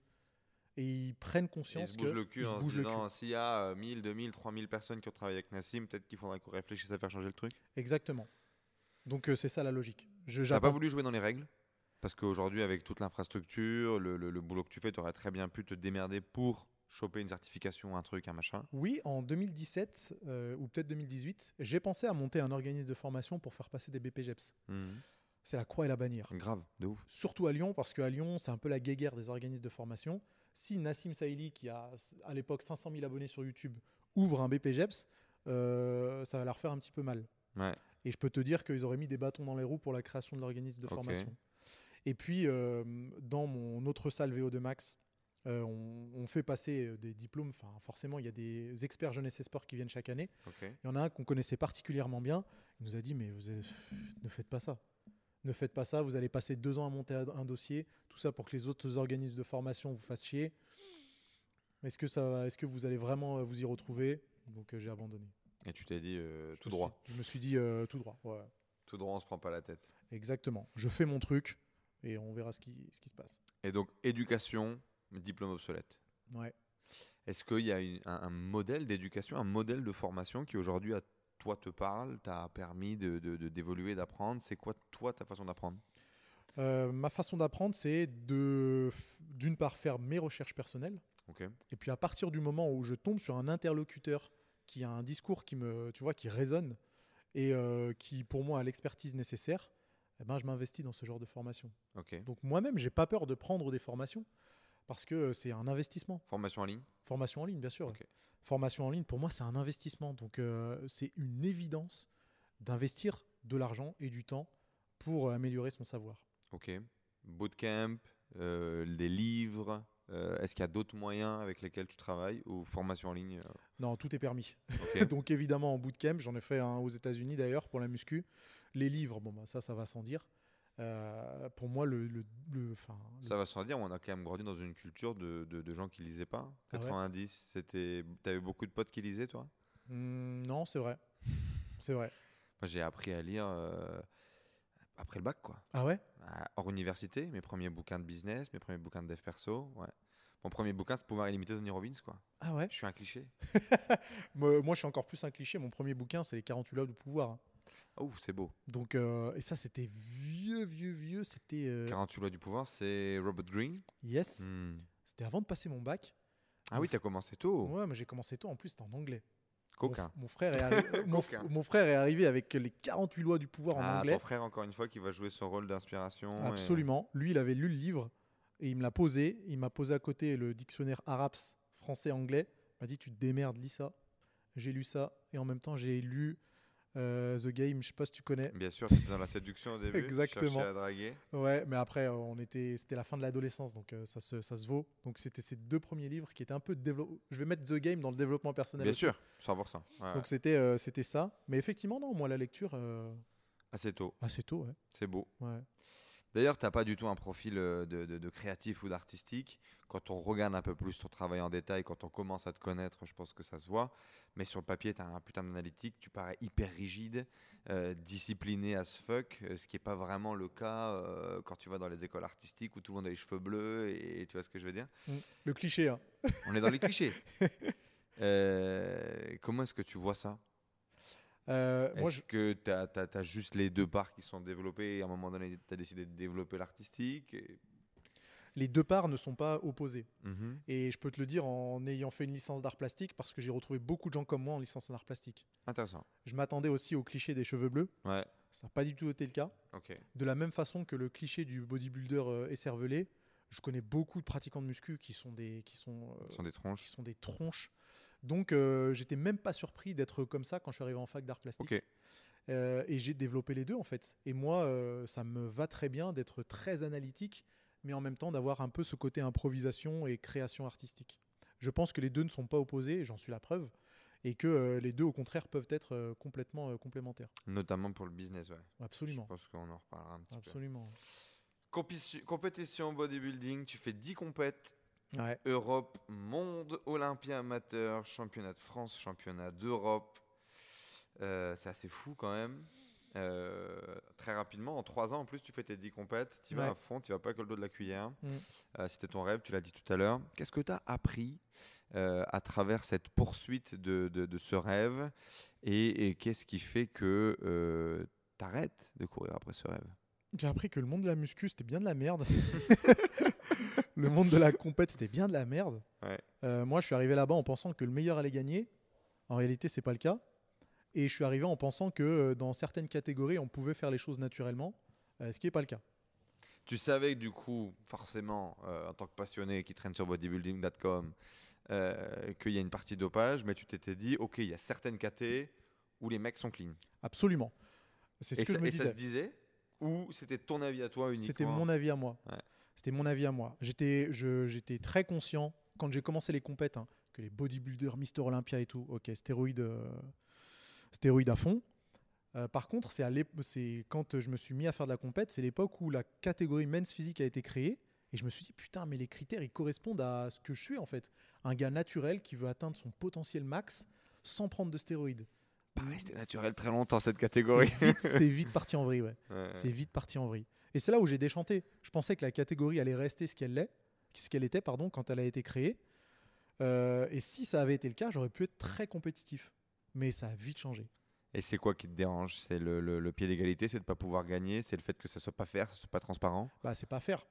Et ils prennent Ils conscience se bougent que le cul ils se en se bougent le disant s'il y a euh, 1000, 2000, 3000 personnes qui ont travaillé avec Nassim, peut-être qu'il faudrait qu'on réfléchisse à faire changer le truc. Exactement. Donc euh, c'est ça la logique. Je j'attends- pas voulu jouer dans les règles? Parce qu'aujourd'hui, avec toute l'infrastructure, le, le- le boulot que tu fais, tu aurais très bien pu te démerder pour choper une certification, un truc, un machin. Oui, en 2017 euh, ou peut-être 2018, j'ai pensé à monter un organisme de formation pour faire passer des BPGEPS. Mhm. C'est la croix et la bannière. Grave, de ouf. Surtout à Lyon, parce qu'à Lyon, c'est un peu la guéguerre des organismes de formation. Si Nassim Saïli, qui a à l'époque 500 000 abonnés sur YouTube, ouvre un BPGEPS, euh, ça va leur faire un petit peu mal. Ouais. Et je peux te dire qu'ils auraient mis des bâtons dans les roues pour la création de l'organisme de formation. Et puis, euh, dans mon autre salle VO2 Max, euh, on, on fait passer euh, des diplômes. Enfin, forcément, il y a des experts jeunesse et sport qui viennent chaque année. Il y en a un qu'on connaissait particulièrement bien. Il nous a dit Mais vous avez- ne faites pas ça. Ne faites pas ça. Vous allez passer deux ans à monter un dossier. Tout ça pour que les autres organismes de formation vous fassent chier. Est-ce que, ça, va- est-ce que vous allez vraiment euh, vous y retrouver? Donc, euh, j'ai abandonné. Et tu t'es dit euh, tout me droit. suis- je me suis dit tout droit. ouais. Tout droit, on se prend pas la tête. Exactement. Je fais mon truc et on verra ce qui, ce qui se passe. Et donc, éducation, diplôme obsolète. Ouais. Est-ce qu'il y a une- un, un modèle d'éducation, un modèle de formation qui aujourd'hui à toi te parle, t'a permis de, de- de- d'évoluer, d'apprendre? C'est quoi toi ta façon d'apprendre? Euh, ma façon d'apprendre, c'est de, d'une part, faire mes recherches personnelles. Ok. Et puis à partir du moment où je tombe sur un interlocuteur qui a un discours qui me, tu vois, qui résonne et euh, qui pour moi a l'expertise nécessaire, eh ben je m'investis dans ce genre de formation. Ok. Donc moi-même, j'ai pas peur de prendre des formations parce que c'est un investissement. Formation en ligne? Formation en ligne, bien sûr. Ok. Formation en ligne, pour moi, c'est un investissement. Donc euh, c'est une évidence d'investir de l'argent et du temps pour euh, améliorer son savoir. Ok. Bootcamp, euh, des livres. euh, Est-ce qu'il y a d'autres moyens avec lesquels tu travailles ou formation en ligne euh, Non, tout est permis. Ok. Donc évidemment en bootcamp, j'en ai fait un aux États-Unis d'ailleurs pour la muscu. Les livres, bon bah ça, ça va sans dire. Euh, pour moi, le, le, le- Ça va sans dire, on a quand même grandi dans une culture de, de- de gens qui lisaient pas. Ah ouais 90, c'était. T'avais beaucoup de potes qui lisaient, toi? Hmm, non, c'est vrai, c'est vrai. Moi, j'ai appris à lire euh, après le bac, quoi. Ah ouais? À- Hors université, mes premiers bouquins de business, mes premiers bouquins de dev perso. Ouais. Mon premier bouquin, c'est Pouvoir illimité de Tony Robbins, quoi. Ah ouais? Je suis un cliché. moi, moi, je suis encore plus un cliché. Mon premier bouquin, c'est les 48 lois du pouvoir. Oh, c'est beau. Donc, euh, et ça, c'était vieux, vieux, vieux. C'était euh, 48 lois du pouvoir, c'est Robert Greene. yes. Hmm. C'était avant de passer mon bac. Ah oui, t'as commencé tôt. Ouais, mais j'ai commencé tôt. En plus, c'était en anglais. Coquin. Mon, mon frère est arri- mon, frère est arrivé avec les 48 lois du pouvoir en Ah, anglais. ton frère, encore une fois, qui va jouer son rôle d'inspiration. et- Absolument. Lui, il avait lu le livre et il me l'a posé. Il m'a posé à côté le dictionnaire Araps français-anglais. Il m'a dit Tu te démerdes, lis ça. J'ai lu ça et en même temps, j'ai lu euh, The Game. Je sais pas si tu connais. Bien sûr, c'était dans la séduction au début. Exactement. à draguer. Ouais, mais après, on était, c'était la fin de l'adolescence, donc euh, ça, se, ça se vaut. Donc c'était ces deux premiers livres qui étaient un peu. Je vais mettre The Game dans le développement personnel. Bien aussi. sûr, 100%. Ouais, Donc c'était, euh, c'était ça. Mais effectivement, non, moi la lecture, Assez tôt, assez tôt, ouais. c'est beau. ouais. D'ailleurs, tu n'as pas du tout un profil euh, de, de- de créatif ou d'artistique. Quand on regarde un peu plus ton travail en détail, quand on commence à te connaître, je pense que ça se voit. Mais sur le papier, tu as un putain d'analytique, tu parais hyper rigide, euh, discipliné as fuck, euh, ce qui n'est pas vraiment le cas euh, quand tu vas dans les écoles artistiques où tout le monde a les cheveux bleus et, tu vois ce que je veux dire Le cliché, hein. On est dans les clichés. Euh, comment est-ce que tu vois ça? Euh, moi, Est-ce que tu as, juste les deux parts qui sont développées et à un moment donné, tu as décidé de développer l'artistique et- les deux parts ne sont pas opposées. Mhm. Et je peux te le dire en ayant fait une licence d'art plastique parce que j'ai retrouvé beaucoup de gens comme moi en licence d'art plastique. Intéressant. Je m'attendais aussi au cliché des cheveux bleus. Ouais, Ça n'a pas du tout été le cas. ok. De la même façon que le cliché du bodybuilder euh, écervelé, je connais beaucoup de pratiquants de muscu qui sont des, qui sont, euh, Ce sont des tronches. qui sont des tronches. Donc, euh, j'étais même pas surpris d'être comme ça quand je suis arrivé en fac d'art plastique. Euh, et j'ai développé les deux en fait. Et moi, euh, ça me va très bien d'être très analytique, mais en même temps d'avoir un peu ce côté improvisation et création artistique. Je pense que les deux ne sont pas opposés, j'en suis la preuve, et que les deux, au contraire, peuvent être complètement complémentaires. Notamment pour le business, ouais. Absolument. Je pense qu'on en reparlera un petit peu. Absolument. Compétition bodybuilding, tu fais 10 compètes. Ouais. Europe, monde, Olympia amateur, championnat de France, championnat d'Europe. Euh, c'est assez fou quand même. Euh, très rapidement, en 3 ans en plus, tu fais tes 10 compètes, tu vas Ouais. à fond, tu vas pas avec le dos de la cuillère. Mm. Euh, C'était ton rêve, tu l'as dit tout à l'heure. Qu'est-ce que tu as appris à travers cette poursuite de, de- de ce rêve? Et, et qu'est-ce qui fait que tu arrêtes de courir après ce rêve? J'ai appris que le monde de la muscu, c'était bien de la merde. le monde de la compète, c'était bien de la merde. Ouais. Euh, moi, je suis arrivé là-bas en pensant que le meilleur allait gagner. En réalité, c'est pas le cas. Et je suis arrivé en pensant que euh, dans certaines catégories, on pouvait faire les choses naturellement, euh, ce qui n'est pas le cas. Tu savais que du coup, forcément, en tant que passionné qui traîne sur bodybuilding.com, qu'il y a une partie dopage, mais tu t'étais dit, ok, il y a certaines KT où les mecs sont clean. Absolument. C'est ce Et, que ça, je me et ça disais. se disait Ou c'était ton avis à toi uniquement C'était mon avis à moi. Ouais. C'était mon avis à moi. J'étais, j'étais très conscient quand j'ai commencé les compètes hein, que les bodybuilders, Mister Olympia et tout, ok, stéroïdes, euh, stéroïdes à fond. Euh, par contre, c'est, à c'est quand je me suis mis à faire de la compète, c'est l'époque où la catégorie men's physique a été créée. Et je me suis dit, putain, mais les critères, ils correspondent à ce que je suis en fait. Un gars naturel qui veut atteindre son potentiel max sans prendre de stéroïdes. Pas resté naturel très longtemps cette catégorie. C'est vite, c'est vite parti en vrille, ouais. Ouais. C'est vite parti en vrille. Et c'est là où j'ai déchanté. Je pensais que la catégorie allait rester ce qu'elle est, ce qu'elle était, pardon, quand elle a été créée. Euh, et si ça avait été le cas, j'aurais pu être très compétitif. Mais ça a vite changé. Et c'est quoi qui te dérange? C'est le, le- le pied d'égalité, c'est de ne pas pouvoir gagner, c'est le fait que ça soit pas faire, ça soit pas transparent? Bah, c'est pas faire.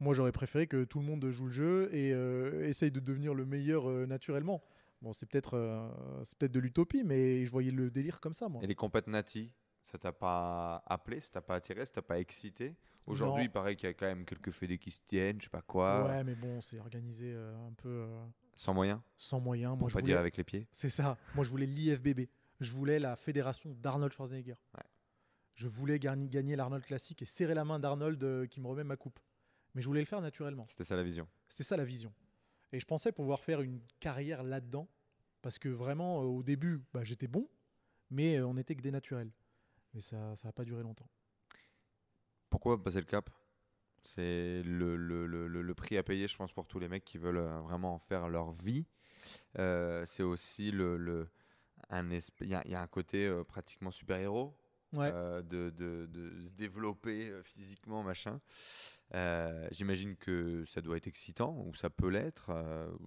Moi, j'aurais préféré que tout le monde joue le jeu et euh, essaye de devenir le meilleur euh, naturellement. Bon, c'est peut-être c'est peut-être de l'utopie, mais je voyais le délire comme ça, moi. Et les compètes nati, ça t'a pas appelé, ça t'a pas attiré, ça t'a pas excité? Aujourd'hui, il paraît qu'il y a quand même quelques fédés qui se tiennent, je sais pas quoi, Ouais, mais bon, c'est organisé euh, un peu euh, sans moyens, sans moyens. Moi, pour je pas voulais... dire avec les pieds? C'est ça. Moi, je voulais l'IFBB. Je voulais la fédération d'Arnold Schwarzenegger. Ouais. Je voulais gagner, l'Arnold Classic et serrer la main d'Arnold euh, qui me remet ma coupe. Mais je voulais le faire naturellement. C'était ça la vision? C'était ça la vision. Et je pensais pouvoir faire une carrière là-dedans. Parce que vraiment, au début, bah, j'étais bon, mais on n'était que des naturels. Mais ça n'a pas duré longtemps. Pourquoi passer le cap? C'est le, le- le- le- prix à payer, je pense, pour tous les mecs qui veulent euh, vraiment en faire leur vie. Euh, c'est aussi le, le- un il y, a- il y a un côté euh, pratiquement super-héros Ouais. euh, de, de- de se développer physiquement, machin. J'imagine que ça doit être excitant, ou ça peut l'être.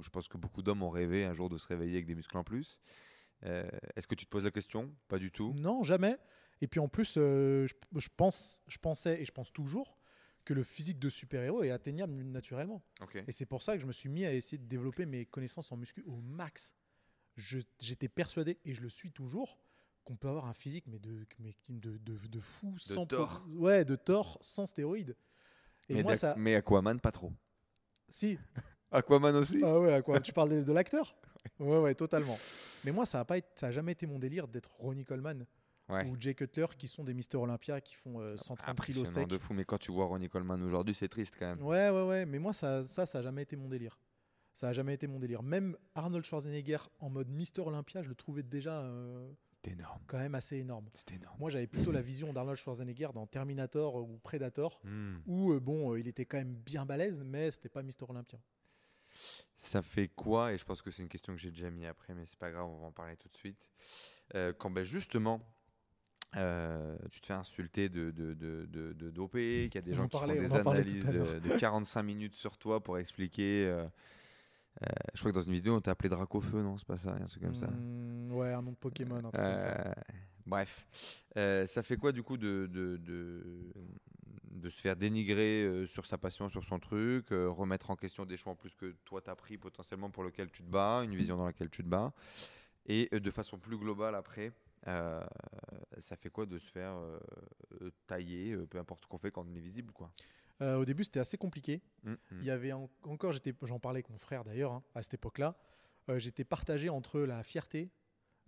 je pense que beaucoup d'hommes ont rêvé un jour de se réveiller avec des muscles en plus. Est-ce que tu te poses la question? Pas du tout. Non, jamais. Et puis en plus, euh, je, je pense, je pensais et je pense toujours que le physique de super-héros est atteignable naturellement. Et c'est pour ça que je me suis mis à essayer de développer mes connaissances en muscu au max. J'étais persuadé, et je le suis toujours, qu'on peut avoir un physique mais de, mais de, de, de fou, sans tort. ouais, de tort, sans stéroïdes. Et mais, moi, d'ac- ça. mais Aquaman, pas trop. Si. Aquaman aussi Ah ouais, quoi Tu parles de, l'acteur Ouais, ouais, totalement. Mais moi, ça a pas été- ça a jamais été mon délire d'être Ronnie Coleman Ouais. ou Jay Cutler qui sont des Mister Olympia qui font euh, 130 kilos Impressionnant secs. de fou, mais quand tu vois Ronnie Coleman aujourd'hui, c'est triste quand même. Ouais, ouais, ouais. Mais moi, ça, ça, ça a jamais été mon délire. Ça a jamais été mon délire. Même Arnold Schwarzenegger en mode Mister Olympia, je le trouvais déjà euh, énorme. quand même assez énorme. C'était énorme. Moi, j'avais plutôt la vision d'Arnold Schwarzenegger dans Terminator ou Predator, Hmm. où euh, bon, euh, il était quand même bien balèze, mais c'était pas Mister Olympia. Ça fait quoi? Et je pense que c'est une question que j'ai déjà mis après, mais c'est pas grave, on va en parler tout de suite. Euh, quand ben, justement, euh, tu te fais insulter de, de, de, de, de dopé, qu'il y a des gens en qui parlait- font on des analyses de, l'heure. de 45 minutes sur toi pour expliquer. euh, euh, je crois que dans une vidéo, on t'a appelé Dracofeu, non C'est pas ça, un truc comme ça. Hmm, ouais, un nom de Pokémon, un truc comme ça. Bref, ça fait quoi du coup de, de, se faire dénigrer sur sa passion, sur son truc, remettre en question des choix en plus que toi t'as pris potentiellement pour lequel tu te bats, une vision dans laquelle tu te bats, et de façon plus globale après, euh, ça fait quoi de se faire euh, euh, tailler, peu importe ce qu'on fait quand on est visible quoi? Euh, au début, c'était assez compliqué. Mm, mm. Il y avait en- encore, j'en parlais avec mon frère d'ailleurs, hein, à cette époque-là, j'étais partagé entre la fierté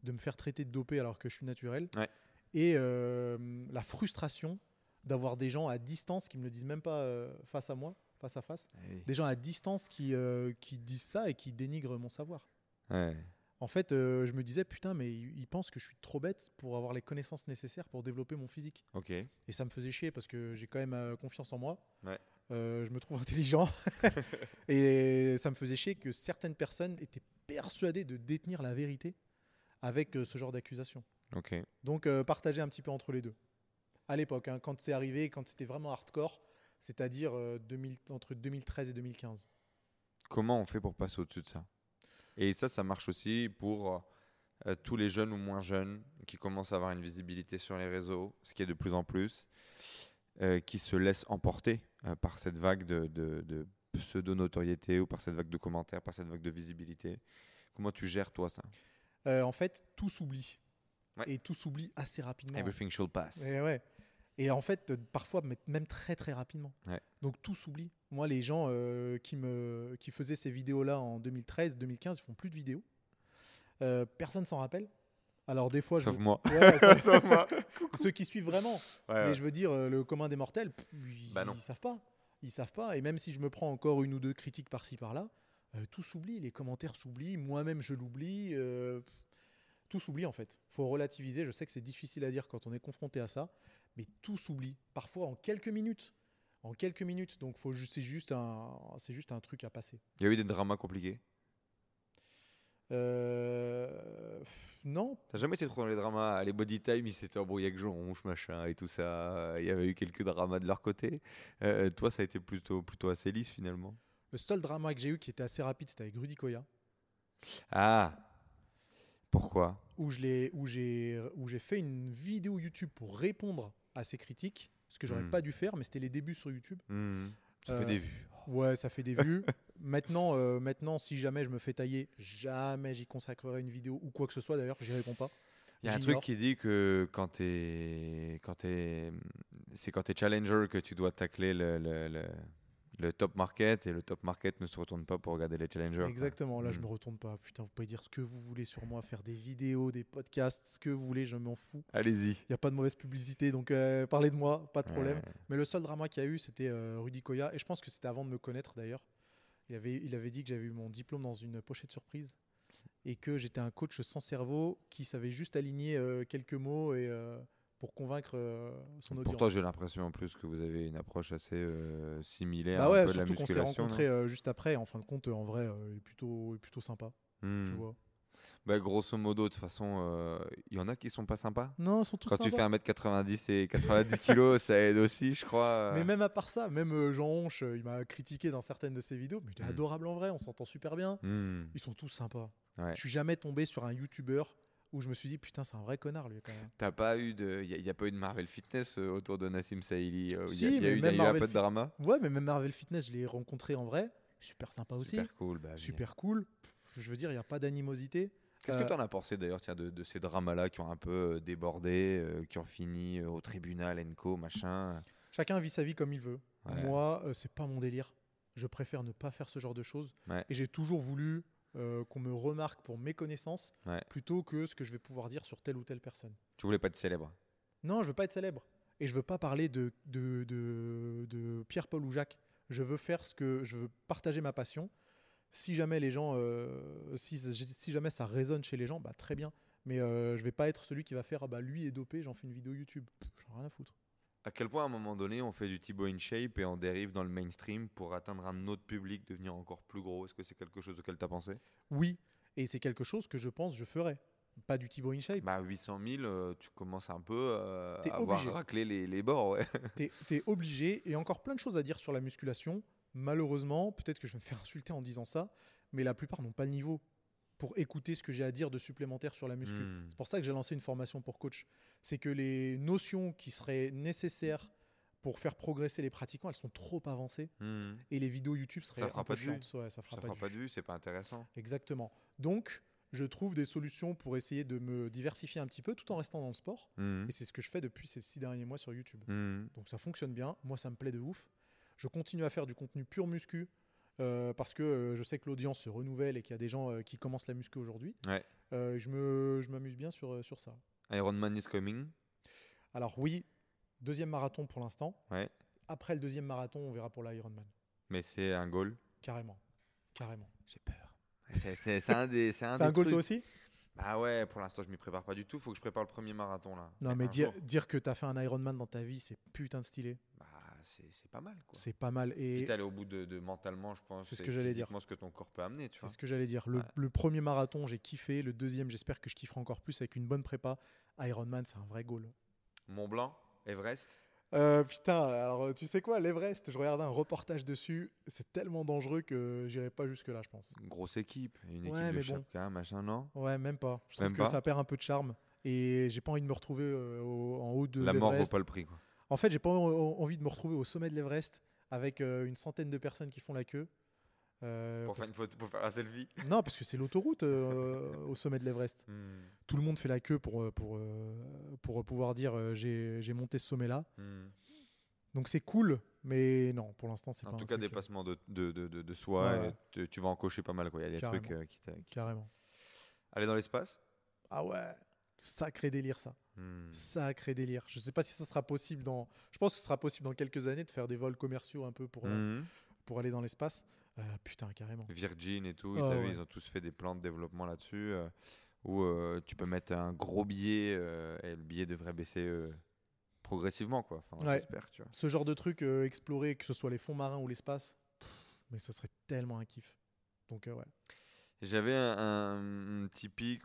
de me faire traiter de dopé alors que je suis naturel Ouais. et la frustration d'avoir des gens à distance qui me le disent même pas face à moi, face à face, oui. des gens à distance qui, qui disent ça et qui dénigrent mon savoir. Ouais. En fait, euh, je me disais, putain, mais ils pensent que je suis trop bête pour avoir les connaissances nécessaires pour développer mon physique. Ok. Et ça me faisait chier parce que j'ai quand même euh, confiance en moi. Ouais. Euh, je me trouve intelligent. et ça me faisait chier que certaines personnes étaient persuadées de détenir la vérité avec ce genre d'accusation. Ok. Donc, partager un petit peu entre les deux. À l'époque, hein, quand c'est arrivé, quand c'était vraiment hardcore, c'est-à-dire 2000 entre 2013 et 2015. Comment on fait pour passer au-dessus de ça? Et ça, ça marche aussi pour euh, tous les jeunes ou moins jeunes qui commencent à avoir une visibilité sur les réseaux, ce qui est de plus en plus, euh, qui se laissent emporter euh, par cette vague de, de- de pseudo-notoriété ou par cette vague de commentaires, par cette vague de visibilité. Comment tu gères toi ça? En fait, tout s'oublie. Ouais. Et tout s'oublie assez rapidement. Everything shall pass. Et ouais. Et en fait, euh, parfois, même très très rapidement. Ouais. Donc tout s'oublie. Moi, les gens euh, qui, me, qui faisaient ces vidéos-là en 2013, 2015, ils font plus de vidéos. Euh, personne s'en rappelle. Alors des fois, je Sauf me- moi. Ouais, Sauf moi. ceux qui suivent vraiment. Ouais, Mais je veux dire, euh, le commun des mortels, pff, ils, Bah ils savent pas. Ils savent pas. Et même si je me prends encore une ou deux critiques par-ci par-là, euh, tout s'oublie. Les commentaires s'oublient. Moi-même, je l'oublie. euh, tout s'oublie en fait. Faut relativiser. Je sais que c'est difficile à dire quand on est confronté à ça, mais tout s'oublie. Parfois en quelques minutes. En quelques minutes. Donc faut c'est juste un, c'est juste un truc à passer. Il y a eu des dramas compliqués? Euh, pff, non, T'as jamais été trop dans les dramas Les body time, ils s'étaient embrouillés avec Jean Ronche, machin, et tout ça. Il y avait eu quelques dramas de leur côté. Euh, toi, ça a été plutôt, plutôt assez lisse finalement? le seul drama que j'ai eu qui était assez rapide, c'était avec Rudy Koya. Ah Pourquoi? Où j'ai fait une vidéo YouTube pour répondre à ces critiques, ce que j'aurais Hmm. pas dû faire, mais c'était les débuts sur YouTube. Hmm, Ça Euh, fait des vues. Ouais, ça fait des vues. maintenant, euh, maintenant, si jamais je me fais tailler, jamais j'y consacrerai une vidéo ou quoi que ce soit. D'ailleurs, j'y réponds pas. Il y a un truc qui dit que quand t'es, quand t'es, c'est quand t'es challenger que tu dois tacler le, le, le, le top market et le top market ne se retourne pas pour regarder les challengers. quoi. Exactement. Là, je Hmm. me retourne pas. Putain, vous pouvez dire ce que vous voulez sur moi, faire des vidéos, des podcasts, ce que vous voulez, je m'en fous. Allez-y. Il y a pas de mauvaise publicité, donc euh, parlez de moi, pas de problème. Ouais. Mais le seul drama qu'il y a eu, c'était euh, Rudy Koya. Et je pense que c'était avant de me connaître d'ailleurs. Il avait, il avait dit que j'avais eu mon diplôme dans une pochette surprise et que j'étais un coach sans cerveau qui savait juste aligner euh, quelques mots et, pour convaincre euh, son audience. Pourtant, j'ai l'impression en plus que vous avez une approche assez euh, similaire bah un ouais, peu de la surtout qu'on s'est rencontrés euh, juste après. En fin de compte, euh, en vrai, il, est plutôt, il est plutôt sympa. Hmm. Tu vois. Bah, grosso modo, de toute façon, il y en a qui sont pas sympas? Non, ils sont tous Quand tu fais 1m90 et 90 kg, ça aide aussi, je crois. Mais même à part ça, même Jean Honche, il m'a critiqué dans certaines de ses vidéos, mais il est Mm. adorable en vrai, on s'entend super bien. Hmm. Ils sont tous sympas. Ouais. Je suis jamais tombé sur un YouTuber où je me suis dit putain c'est un vrai connard lui quand même. T'as pas eu de, il y, a pas eu de Marvel Fitness euh, autour de Nassim Saïli. euh, Si, y a, il y a eu, un Marvel peu de drama. Ouais mais même Marvel Fitness je l'ai rencontré en vrai, super sympa aussi, Super cool. bah, super, cool. Pff, je veux dire il y a pas d'animosité. Qu'est-ce Euh, que t'en as pensé d'ailleurs, tiens, de, de ces dramas-là qui ont un peu euh, débordé, euh, qui ont fini euh, au tribunal, Enco, machin. Chacun vit sa vie comme il veut. Ouais. Moi euh, c'est pas mon délire. Je préfère ne pas faire ce genre de choses. Ouais. Et j'ai toujours voulu euh, qu'on me remarque pour mes connaissances Ouais. plutôt que ce que je vais pouvoir dire sur telle ou telle personne. Tu voulais pas être célèbre. Non, je veux pas être célèbre. Et je veux pas parler de, de, de, de Pierre-Paul ou Jacques. Je veux faire ce que je veux partager ma passion. Si jamais les gens, euh, si, si jamais ça résonne chez les gens, bah très bien. Mais euh, je vais pas être celui qui va faire ah bah lui est dopé, j'en fais une vidéo YouTube. J'en ai rien à foutre. À quel point, à un moment donné, on fait du Thibaut in shape et on dérive dans le mainstream pour atteindre un autre public, devenir encore plus gros? Est-ce que c'est quelque chose auquel tu as pensé? Oui, et c'est quelque chose que je pense je ferai. Pas du Thibaut InShape. Bah 800 000, euh, tu commences un peu euh, à avoir raclé les, les bords, ouais. T'es es obligé, et encore plein de choses à dire sur la musculation. Malheureusement, peut-être que je vais me faire insulter en disant ça, mais la plupart n'ont pas le niveau pour écouter ce que j'ai à dire de supplémentaire sur la muscu. Hmm. C'est pour ça que j'ai lancé une formation pour coach. C'est que les notions qui seraient nécessaires pour faire progresser les pratiquants, elles sont trop avancées Hmm. et les vidéos YouTube seraient Ça fera peu pas chiantes. Ouais, ça fera Ça pas fera de pas vue, c'est pas intéressant. Exactement. Donc, je trouve des solutions pour essayer de me diversifier un petit peu tout en restant dans le sport. Hmm. Et c'est ce que je fais depuis ces six derniers mois sur YouTube. Hmm. Donc ça fonctionne bien. Moi, ça me plaît de ouf. Je continue à faire du contenu pur muscu euh, parce que euh, je sais que l'audience se renouvelle et qu'il y a des gens euh, qui commencent la muscu aujourd'hui. Ouais. Je m'amuse bien sur, sur ça. Ironman is coming. Alors oui, deuxième marathon pour l'instant. Ouais. Après le deuxième marathon, on verra pour l'Ironman. Mais c'est un goal. Carrément. Carrément. J'ai peur. C'est- C'est c'est un des. C'est un, C'est un des goal trucs. toi aussi? Bah ouais, pour l'instant, je m'y prépare pas du tout. Faut que je prépare le premier marathon là. Non, mais dire, jour. dire que t'as fait un Ironman dans ta vie, c'est putain de stylé. C'est c'est pas mal quoi. C'est pas mal. Et Quitte à aller au bout de, de mentalement, je pense. C'est ce que j'allais dire. ce que ton corps peut amener, tu c'est vois. ce que j'allais dire. Le, Ouais. le premier marathon, j'ai kiffé. Le deuxième, j'espère que je kifferai encore plus avec une bonne prépa. Ironman, c'est un vrai goal. Mont Blanc, Everest. Euh, putain, alors tu sais quoi, l'Everest, je regardais un reportage dessus. C'est tellement dangereux que j'irai pas jusque-là, je pense. Une grosse équipe, une équipe Ouais, de bon. chacun, machin, non? Ouais, même pas. Je trouve Même que pas? ça perd un peu de charme. Et j'ai pas envie de me retrouver euh, au- en haut de La mort vaut pas le prix, quoi. En fait, j'ai pas en- envie de me retrouver au sommet de l'Everest avec euh, une centaine de personnes qui font la queue. Euh, Pour faire, une photo, pour faire un selfie. Non, parce que c'est l'autoroute euh, au sommet de l'Everest. Hmm, Tout le monde fait la queue pour, pour, pour pouvoir dire j'ai monté ce sommet-là. hmm. Donc c'est cool, mais non, pour l'instant, c'est pas En tout cas, truc, dépassement de, de, de, de- de soi, Ouais, tu- tu vas en cocher pas mal. Quoi. Il y a des Carrément. trucs euh, qui t'a- Carrément. Aller dans l'espace? Ah ouais, sacré délire ça. Hmm. Sacré délire. Je sais pas si ça sera possible dans. Je pense que ce sera possible dans quelques années de faire des vols commerciaux un peu pour, euh, Hmm. pour aller dans l'espace. Euh, putain, carrément. Virgin et tout, Ah vu, ils ont tous fait des plans de développement là-dessus euh, où tu peux mettre un gros billet et le billet devrait baisser progressivement, quoi. Enfin, Ouais. j'espère, tu vois. Ce genre de truc explorer, que ce soit les fonds marins ou l'espace, mais ça serait tellement un kiff. Donc ouais. J'avais un, un-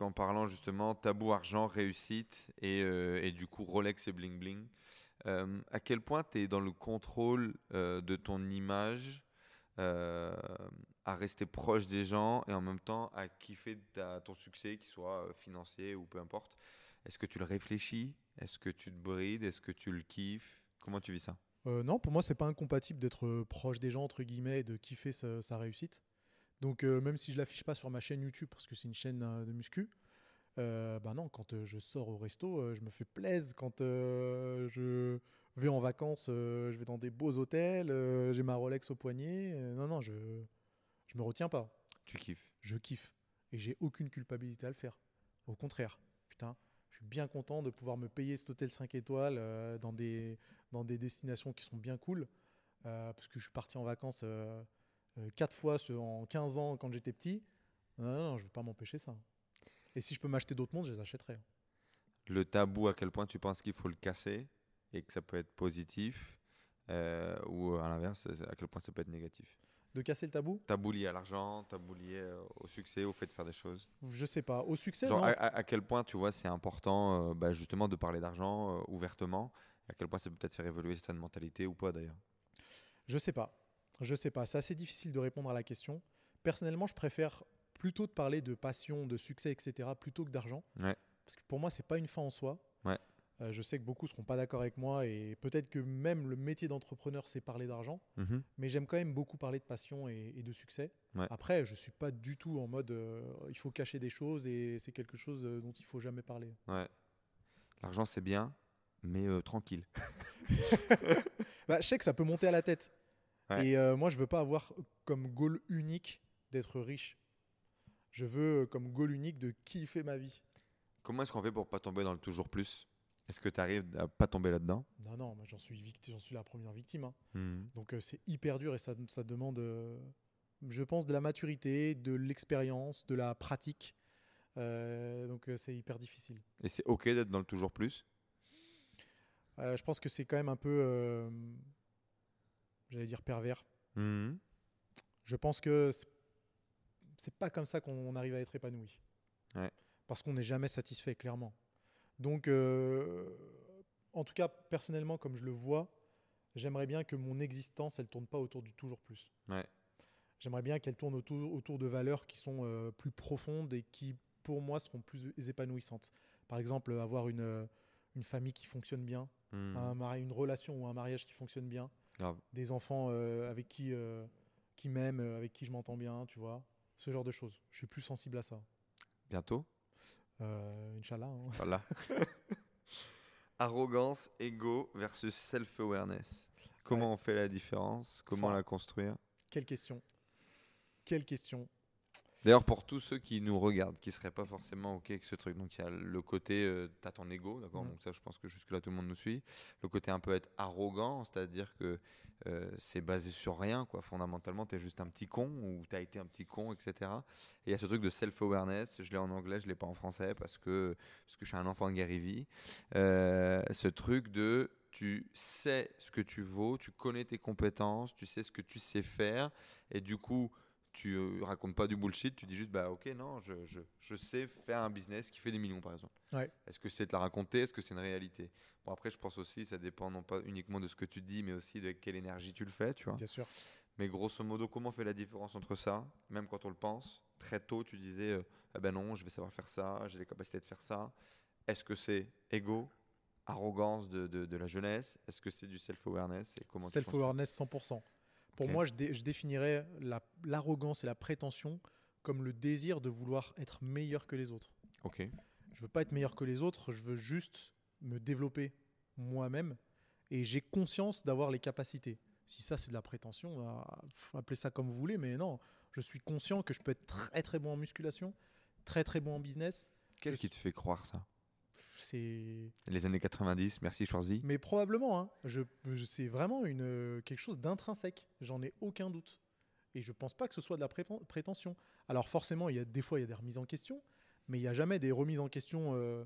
en parlant justement tabou argent, réussite et, euh, et du coup Rolex et bling bling. Euh, à quel point tu es dans le contrôle euh, de ton image, à rester proche des gens et en même temps à kiffer ton succès, qu'il soit financier ou peu importe? Est-ce que tu le réfléchis? Est-ce que tu te brides? Est-ce que tu le kiffes? Comment tu vis ça? Non, pour moi, c'est pas incompatible d'être proche des gens, entre guillemets, et de kiffer sa réussite. Donc, euh, même si je l'affiche pas sur ma chaîne YouTube, parce que c'est une chaîne euh, de muscu, euh, bah non, quand je sors au resto, je me fais plaisir. Quand je vais en vacances, je vais dans des beaux hôtels, j'ai ma Rolex au poignet. non, non, je, je me retiens pas. Tu kiffes Je kiffe. Et j'ai aucune culpabilité à le faire. Au contraire, putain, je suis bien content de pouvoir me payer cet hôtel 5 étoiles dans, des, dans des destinations qui sont bien cool. parce que je suis parti en vacances quatre fois en 15 ans quand j'étais petit. Non, non, non, je ne vais pas m'empêcher ça. Et si je peux m'acheter d'autres montres, je les achèterai. le tabou, à quel point tu penses qu'il faut le casser et que ça peut être positif, euh, ou à l'inverse, à quel point ça peut être négatif? De casser le tabou? Tabou lié à l'argent, tabou lié euh, au succès, au fait de faire des choses? Je sais pas. Au succès, Genre, non. à, à- à quel point tu vois c'est important euh, bah, justement de parler d'argent euh, ouvertement, à quel point ça peut peut-être faire évoluer certaines mentalités ou pas d'ailleurs? Je sais pas. Je sais pas. C'est assez difficile de répondre à la question. Personnellement, je préfère plutôt de parler de passion, de succès, etc., plutôt que d'argent. Ouais. Parce que pour moi, c'est pas une fin en soi. Ouais. Euh, je sais que beaucoup seront pas d'accord avec moi et peut-être que même le métier d'entrepreneur, c'est parler d'argent. Mhm. Mais j'aime quand même beaucoup parler de passion et, et de succès. Ouais. Après, je suis pas du tout en mode euh, il faut cacher des choses et c'est quelque chose euh, dont il faut jamais parler. Ouais. L'argent c'est bien, mais euh, tranquille. Bah, je sais que ça peut monter à la tête. Ouais. Et euh, moi, je veux pas avoir comme goal unique d'être riche. Je veux euh, comme goal unique de kiffer ma vie. Comment est-ce qu'on fait pour pas tomber dans le toujours plus? Est-ce que tu arrives à pas tomber là-dedans? Non, non, j'en suis, la première victime. hein. Mhm. Donc euh, c'est hyper dur et ça, ça demande, euh, je pense, de la maturité, de l'expérience, de la pratique. Euh, donc euh, c'est hyper difficile. Et c'est ok d'être dans le toujours plus? Euh, je pense que c'est quand même un peu, euh, j'allais dire pervers. Mhm. Je pense que c'est- pas comme ça qu'on arrive à être épanoui. Ouais. Parce qu'on n'est jamais satisfait, clairement. Donc, euh, en tout cas, personnellement, comme je le vois, j'aimerais bien que mon existence, elle tourne pas autour du toujours plus. Ouais. J'aimerais bien qu'elle tourne autour, autour de valeurs qui sont euh, plus profondes et qui, pour moi, seront plus épanouissantes. Par exemple, avoir une, une famille qui fonctionne bien, Mhm. un mari- une relation ou un mariage qui fonctionne bien, Grave. des enfants euh, avec qui, euh, qui m'aiment, euh, avec qui je m'entends bien, tu vois, ce genre de choses. Je suis plus sensible à ça. Bientôt Euh, Inch'Allah. hein. Voilà. Arrogance, ego versus self-awareness. Comment on fait la différence? Comment Fort. la construire? Quelle question Quelle question D'ailleurs, pour tous ceux qui nous regardent, qui seraient pas forcément OK avec ce truc, donc il y a le côté, euh, tu as ton ego, d'accord Mm. Donc ça, je pense que jusque-là, tout le monde nous suit. Le côté un peu être arrogant, c'est-à-dire que euh, c'est basé sur rien, quoi. Fondamentalement, tu es juste un petit con ou tu as été un petit con, etc. Et il y a ce truc de self-awareness, je l'ai en anglais, je l'ai pas en français parce que, parce que je suis un enfant de Gary Vee. Euh, ce truc de tu sais ce que tu vaux, tu connais tes compétences, tu sais ce que tu sais faire, et du coup, tu euh, racontes pas du bullshit, tu dis juste bah ok non, je, je, je sais faire un business qui fait des millions par exemple. Ouais. Est-ce que c'est de la raconter, est-ce que c'est une réalité? Bon après je pense aussi ça dépend non pas uniquement de ce que tu dis, mais aussi de quelle énergie tu le fais, tu vois. Bien sûr. Mais grosso modo, comment on fait la différence entre ça, même quand on le pense? Très tôt, tu disais, euh, ah ben non, je vais savoir faire ça, j'ai les capacités de faire ça. Est-ce que c'est ego, arrogance de, de, de la jeunesse? Est-ce que c'est du self-awareness? Self-awareness 100%. Pour moi, je, dé- je définirais la- l'arrogance et la prétention comme le désir de vouloir être meilleur que les autres. Ok. Je veux pas être meilleur que les autres, je veux juste me développer moi-même et j'ai conscience d'avoir les capacités. Si ça c'est de la prétention, bah, appelez ça comme vous voulez, mais non, je suis conscient que je peux être très très bon en musculation, très très bon en business. Qu'est-ce qui te fait croire ça? C'est Les années 90, merci Schwarzy. Mais probablement, hein. je, je- c'est vraiment une, euh, quelque chose d'intrinsèque, j'en ai aucun doute. Et je pense pas que ce soit de la prétention. Alors forcément, il y a, des fois, il y a des remises en question, mais il n'y a jamais des remises en question euh,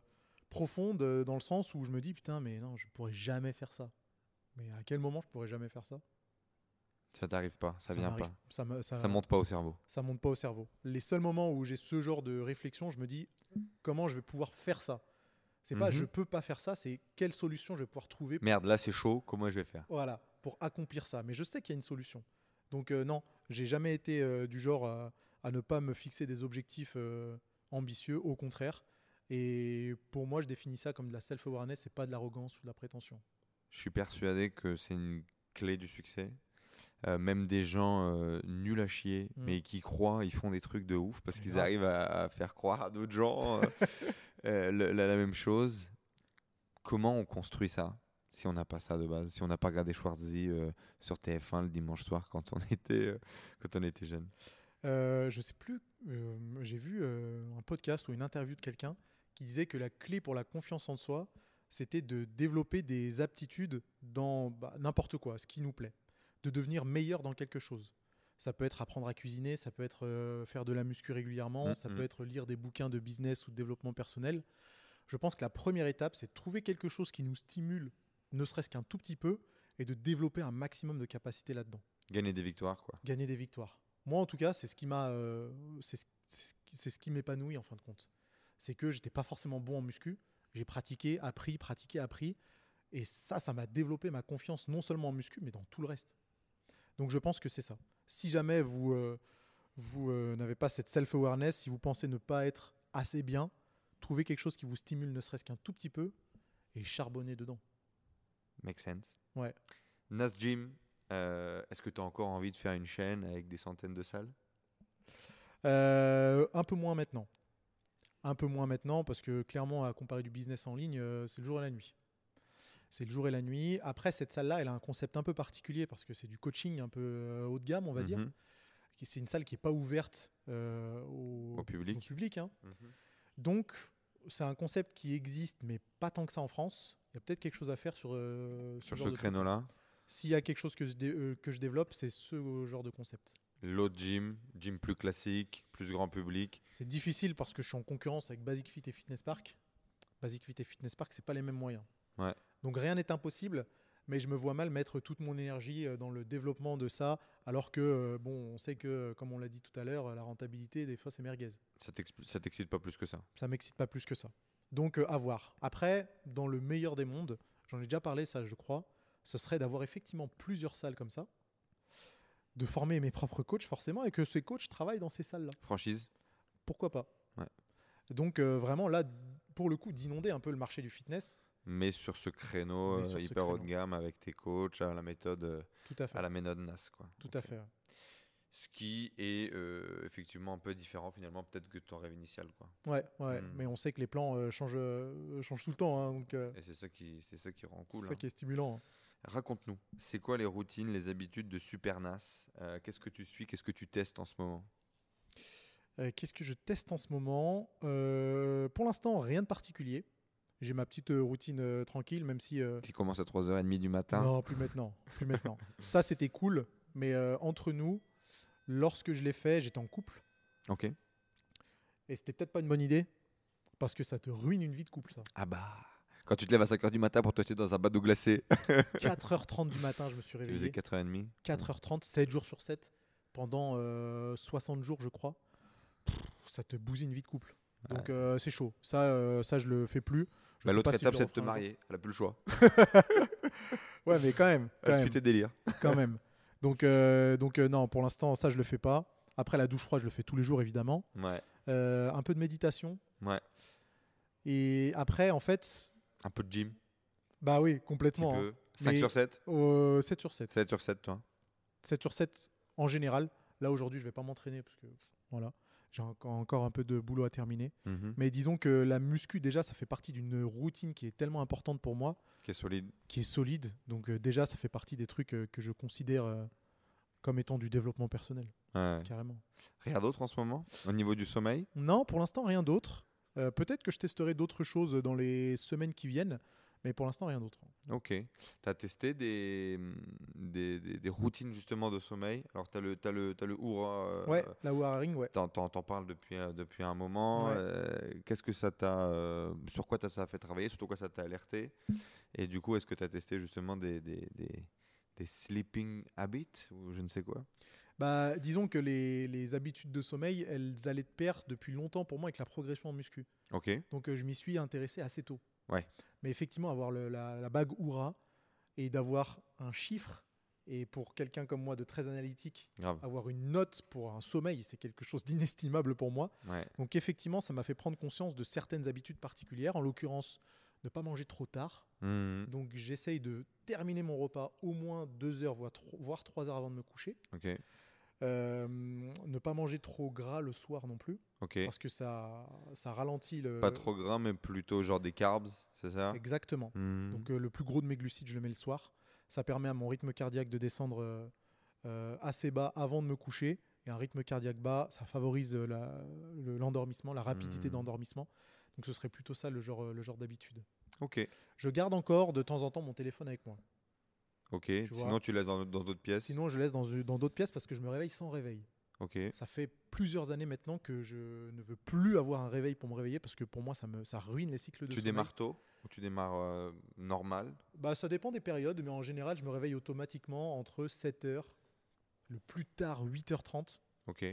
profondes euh, dans le sens où je me dis, putain, mais non, je pourrais jamais faire ça. Mais à quel moment je pourrais jamais faire ça? Ça t'arrive pas, ça, vient m'arrive- pas. Ça, me- ça, Ça monte pas au cerveau. ça monte pas au cerveau. Les seuls moments où j'ai ce genre de réflexion, je me dis, comment je vais pouvoir faire ça? C'est pas Mhm. je peux pas faire ça, c'est quelle solution je vais pouvoir trouver Merde, là c'est chaud, comment je vais faire? Voilà, pour accomplir ça. Mais je sais qu'il y a une solution. Donc euh, non, j'ai jamais été euh, du genre à, à ne pas me fixer des objectifs euh, ambitieux, au contraire. Et pour moi, je définis ça comme de la self-awareness et pas de l'arrogance ou de la prétention. Je suis persuadé que c'est une clé du succès. Euh, même des gens euh, nuls à chier, Mm. mais qui croient, ils font des trucs de ouf parce qu'ils arrivent à, à faire croire à d'autres gens euh, la, même chose. Comment on construit ça si on n'a pas ça de base Si on n'a pas regardé Schwarzy euh, sur TF1 le dimanche soir quand on était, euh, quand on était jeune? Je sais plus, j'ai vu un podcast ou une interview de quelqu'un qui disait que la clé pour la confiance en soi, c'était de développer des aptitudes dans bah, n'importe quoi, ce qui nous plaît, de devenir meilleur dans quelque chose. Ça peut être apprendre à cuisiner, ça peut être euh, faire de la muscu régulièrement, Mhm. ça peut être lire des bouquins de business ou de développement personnel. Je pense que la première étape, c'est de trouver quelque chose qui nous stimule, ne serait-ce qu'un tout petit peu, et de développer un maximum de capacité là-dedans Gagner des victoires, quoi. gagner des victoires. Moi, en tout cas, c'est ce qui m'a, euh, ce, c'est ce qui m'épanouit en fin de compte. C'est que j'étais pas forcément bon en muscu. J'ai pratiqué, appris, pratiqué, appris, et ça, ça m'a développé ma confiance non seulement en muscu, mais dans tout le reste. Donc, je pense que c'est ça. Si jamais vous euh, vous euh, n'avez pas cette self-awareness, si vous pensez ne pas être assez bien, trouvez quelque chose qui vous stimule, ne serait-ce qu'un tout petit peu, et charbonnez dedans. Make sense. Ouais. Nas Gym, euh, est-ce que tu as encore envie de faire une chaîne avec des centaines de salles? Un peu moins maintenant. Un peu moins maintenant parce que clairement, à comparer du business en ligne, c'est le jour et la nuit. C'est le jour et la nuit. Après, cette salle-là, elle a un concept un peu particulier parce que c'est du coaching un peu euh, haut de gamme, on va dire. Mhm. C'est une salle qui n'est pas ouverte euh, au, Au public. au public, hein. Mhm. Donc, c'est un concept qui existe, mais pas tant que ça en France. Il y a peut-être quelque chose à faire sur, euh, Sur ce créneau-là, S'il y a quelque chose que je, dé- euh, que je développe, c'est ce genre de concept. l'autre gym, gym plus classique, plus grand public. C'est difficile parce que je suis en concurrence avec Basic Fit et Fitness Park. Basic Fit et Fitness Park, c'est pas les mêmes moyens. Ouais. Donc rien n'est impossible, mais je me vois mal mettre toute mon énergie euh, dans le développement de ça, alors que euh, bon, on sait que, comme on l'a dit tout à l'heure, la rentabilité des fois c'est merguez. Ça t'excite pas plus que ça? Ça m'excite pas plus que ça. Donc euh, à voir. Après, dans le meilleur des mondes, j'en ai déjà parlé, ça je crois, ce serait d'avoir effectivement plusieurs salles comme ça, de former mes propres coachs forcément, et que ces coachs travaillent dans ces salles-là. Franchise Pourquoi pas? Ouais. Donc euh, vraiment là, pour le coup, d'inonder un peu le marché du fitness, mais sur ce créneau euh, sur ce hyper haut de gamme avec tes coachs à la méthode euh, tout à fait. à la méthode NAS quoi. Tout à fait. ouais. Ce qui est euh, effectivement un peu différent finalement peut-être que ton rêve initial quoi. Ouais, ouais. Hmm. Mais on sait que les plans euh, changent, euh, changent tout le temps, hein, donc Et c'est ça qui c'est ça qui rend c'est cool. ça hein. qui est stimulant. hein. Raconte-nous, c'est quoi les routines, les habitudes de Super NAS Euh, Qu'est-ce que tu suis Qu'est-ce que tu testes en ce moment? Qu'est-ce que je teste en ce moment? Pour l'instant, rien de particulier. J'ai ma petite euh, routine euh, tranquille, même si. euh, Qui commence à 3h30 du matin. non, plus maintenant. Plus maintenant. Ça, c'était cool. Mais euh, entre nous, lorsque je l'ai fait, j'étais en couple. Ok. Et c'était peut-être pas une bonne idée. Parce que ça te ruine une vie de couple, ça. Ah bah. Quand tu te lèves à 5h du matin pour te jeter dans un bateau glacé, 4h30 du matin, je me suis tu faisais réveillé. 4h30. 4h30, 7 jours sur 7, pendant euh, 60 jours, je crois. Pff, Ça te bousille une vie de couple. Donc euh, c'est chaud. Ça, euh, ça, je le fais plus. Bah, L'autre si étape, le c'est de te marier. Elle a plus le choix. Ouais, mais quand même. Quand Elle même. tes délires? quand même. Donc, euh, donc euh, non, pour l'instant, ça, je le fais pas. Après, la douche froide, je le fais tous les jours, évidemment. Ouais. Euh, un peu de méditation. Ouais. Et après, en fait, Un peu de gym. bah oui, Un petit complètement. hein. peu. 5 Mais- sur 7 Euh, 7 sur 7. 7 sur 7, toi. 7 sur 7 en général. Là, aujourd'hui, je vais pas m'entraîner parce que voilà, j'ai encore un peu de boulot à terminer. Mhm. Mais disons que la muscu, déjà, ça fait partie d'une routine qui est tellement importante pour moi, Qui est solide. qui est solide. Donc, euh, déjà, ça fait partie des trucs euh, que je considère euh, comme étant du développement personnel, Ouais. carrément. Rien d'autre en ce moment Au niveau du sommeil? Non, pour l'instant, rien d'autre. Peut-être que je testerai d'autres choses dans les semaines qui viennent, mais pour l'instant, rien d'autre. Ok. Tu as testé des, des, des- des routines justement de sommeil? Alors, tu as le, t'as le, le Oura. euh, Ouais, la Warring, ouais. T'en, parles depuis, depuis un moment. Ouais. euh, qu'est-ce que ça t'a. euh, sur quoi ça a fait travailler Surtout quoi ça t'a alerté? Et du coup, est-ce que tu as testé justement des, des, des, des sleeping habits ou je ne sais quoi? Bah, disons que les, les habitudes de sommeil, elles allaient de pair depuis longtemps pour moi avec la progression en muscu. Ok. Donc euh, je m'y suis intéressé assez tôt. Ouais. Mais effectivement, avoir le- la, la bague Oura et d'avoir un chiffre, et pour quelqu'un comme moi de très analytique, Grave. avoir une note pour un sommeil, c'est quelque chose d'inestimable pour moi. Ouais. Donc effectivement, ça m'a fait prendre conscience de certaines habitudes particulières, en l'occurrence ne pas manger trop tard. Mhm. Donc j'essaye de terminer mon repas au moins deux heures, voire tro- voire trois heures avant de me coucher. Ok. Euh, ne pas manger trop gras le soir non plus, parce que ça, ça ralentit le... Pas trop gras, mais plutôt genre des carbs, c'est ça? Exactement. Mhm. Donc euh, le plus gros de mes glucides, je le mets le soir. Ça permet à mon rythme cardiaque de descendre euh, assez bas avant de me coucher. Et un rythme cardiaque bas, ça favorise euh, la- le- l'endormissement, la rapidité Mhm. d'endormissement. Donc ce serait plutôt ça le genre, le genre d'habitude. Ok. Je garde encore de temps en temps mon téléphone avec moi. Ok. Tu Sinon, vois? tu laisses dans d'autres pièces? Sinon, je laisse dans d'autres pièces parce que je me réveille sans réveil. Ok. Ça fait plusieurs années maintenant que je ne veux plus avoir un réveil pour me réveiller parce que pour moi, ça, me, ça ruine les cycles de Tu sommeil. démarres tôt ou tu démarres euh, normal? Bah, ça dépend des périodes, mais en général, je me réveille automatiquement entre 7h, le plus tard 8h30. Ok.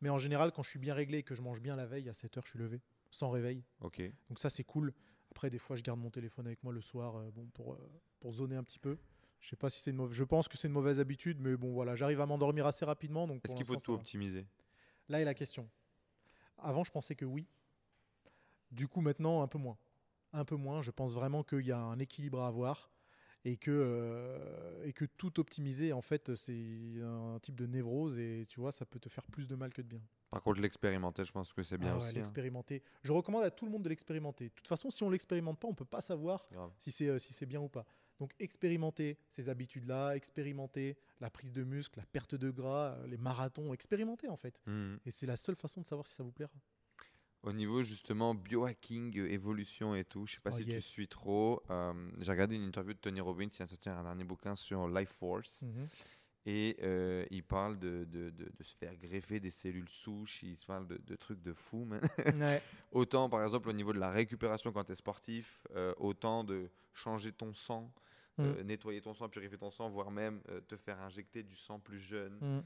Mais en général, quand je suis bien réglé et que je mange bien la veille, à 7h, je suis levé, sans réveil. Ok. Donc ça, c'est cool. Après, des fois, je garde mon téléphone avec moi le soir euh, bon, pour, euh, pour zoner un petit peu. Je sais pas si c'est une mauvaise... Je pense que c'est une mauvaise habitude, mais bon, voilà, j'arrive à m'endormir assez rapidement. Donc Est-ce qu'il faut tout va. optimiser? Là est la question. Avant, je pensais que oui. Du coup, maintenant, un peu moins. Un peu moins. Je pense vraiment qu'il y a un équilibre à avoir et que, euh, et que tout optimiser, en fait, c'est un type de névrose et tu vois, ça peut te faire plus de mal que de bien. Par contre, l'expérimenter, je pense que c'est bien Ah ouais, aussi. hein. l'expérimenter. Je recommande à tout le monde de l'expérimenter. De toute façon, si on l'expérimente pas, on peut pas savoir Grave. si c'est euh, si c'est bien ou pas. Donc expérimenter ces habitudes-là, expérimenter la prise de muscle, la perte de gras, euh, les marathons, expérimenter en fait. Mhm. Et c'est la seule façon de savoir si ça vous plaira. Au niveau justement biohacking, euh, évolution et tout, je sais pas Oh, si yes. tu suis trop. euh, J'ai regardé une interview de Tony Robbins, il a sorti un dernier bouquin sur Life Force. Et euh, il parle de, de, de- de se faire greffer des cellules souches, il se parle de, trucs de fou. Ouais. autant par exemple au niveau de la récupération quand tu es sportif, euh, autant de changer ton sang, euh, nettoyer ton sang, purifier ton sang, voire même euh, te faire injecter du sang plus jeune. Mm.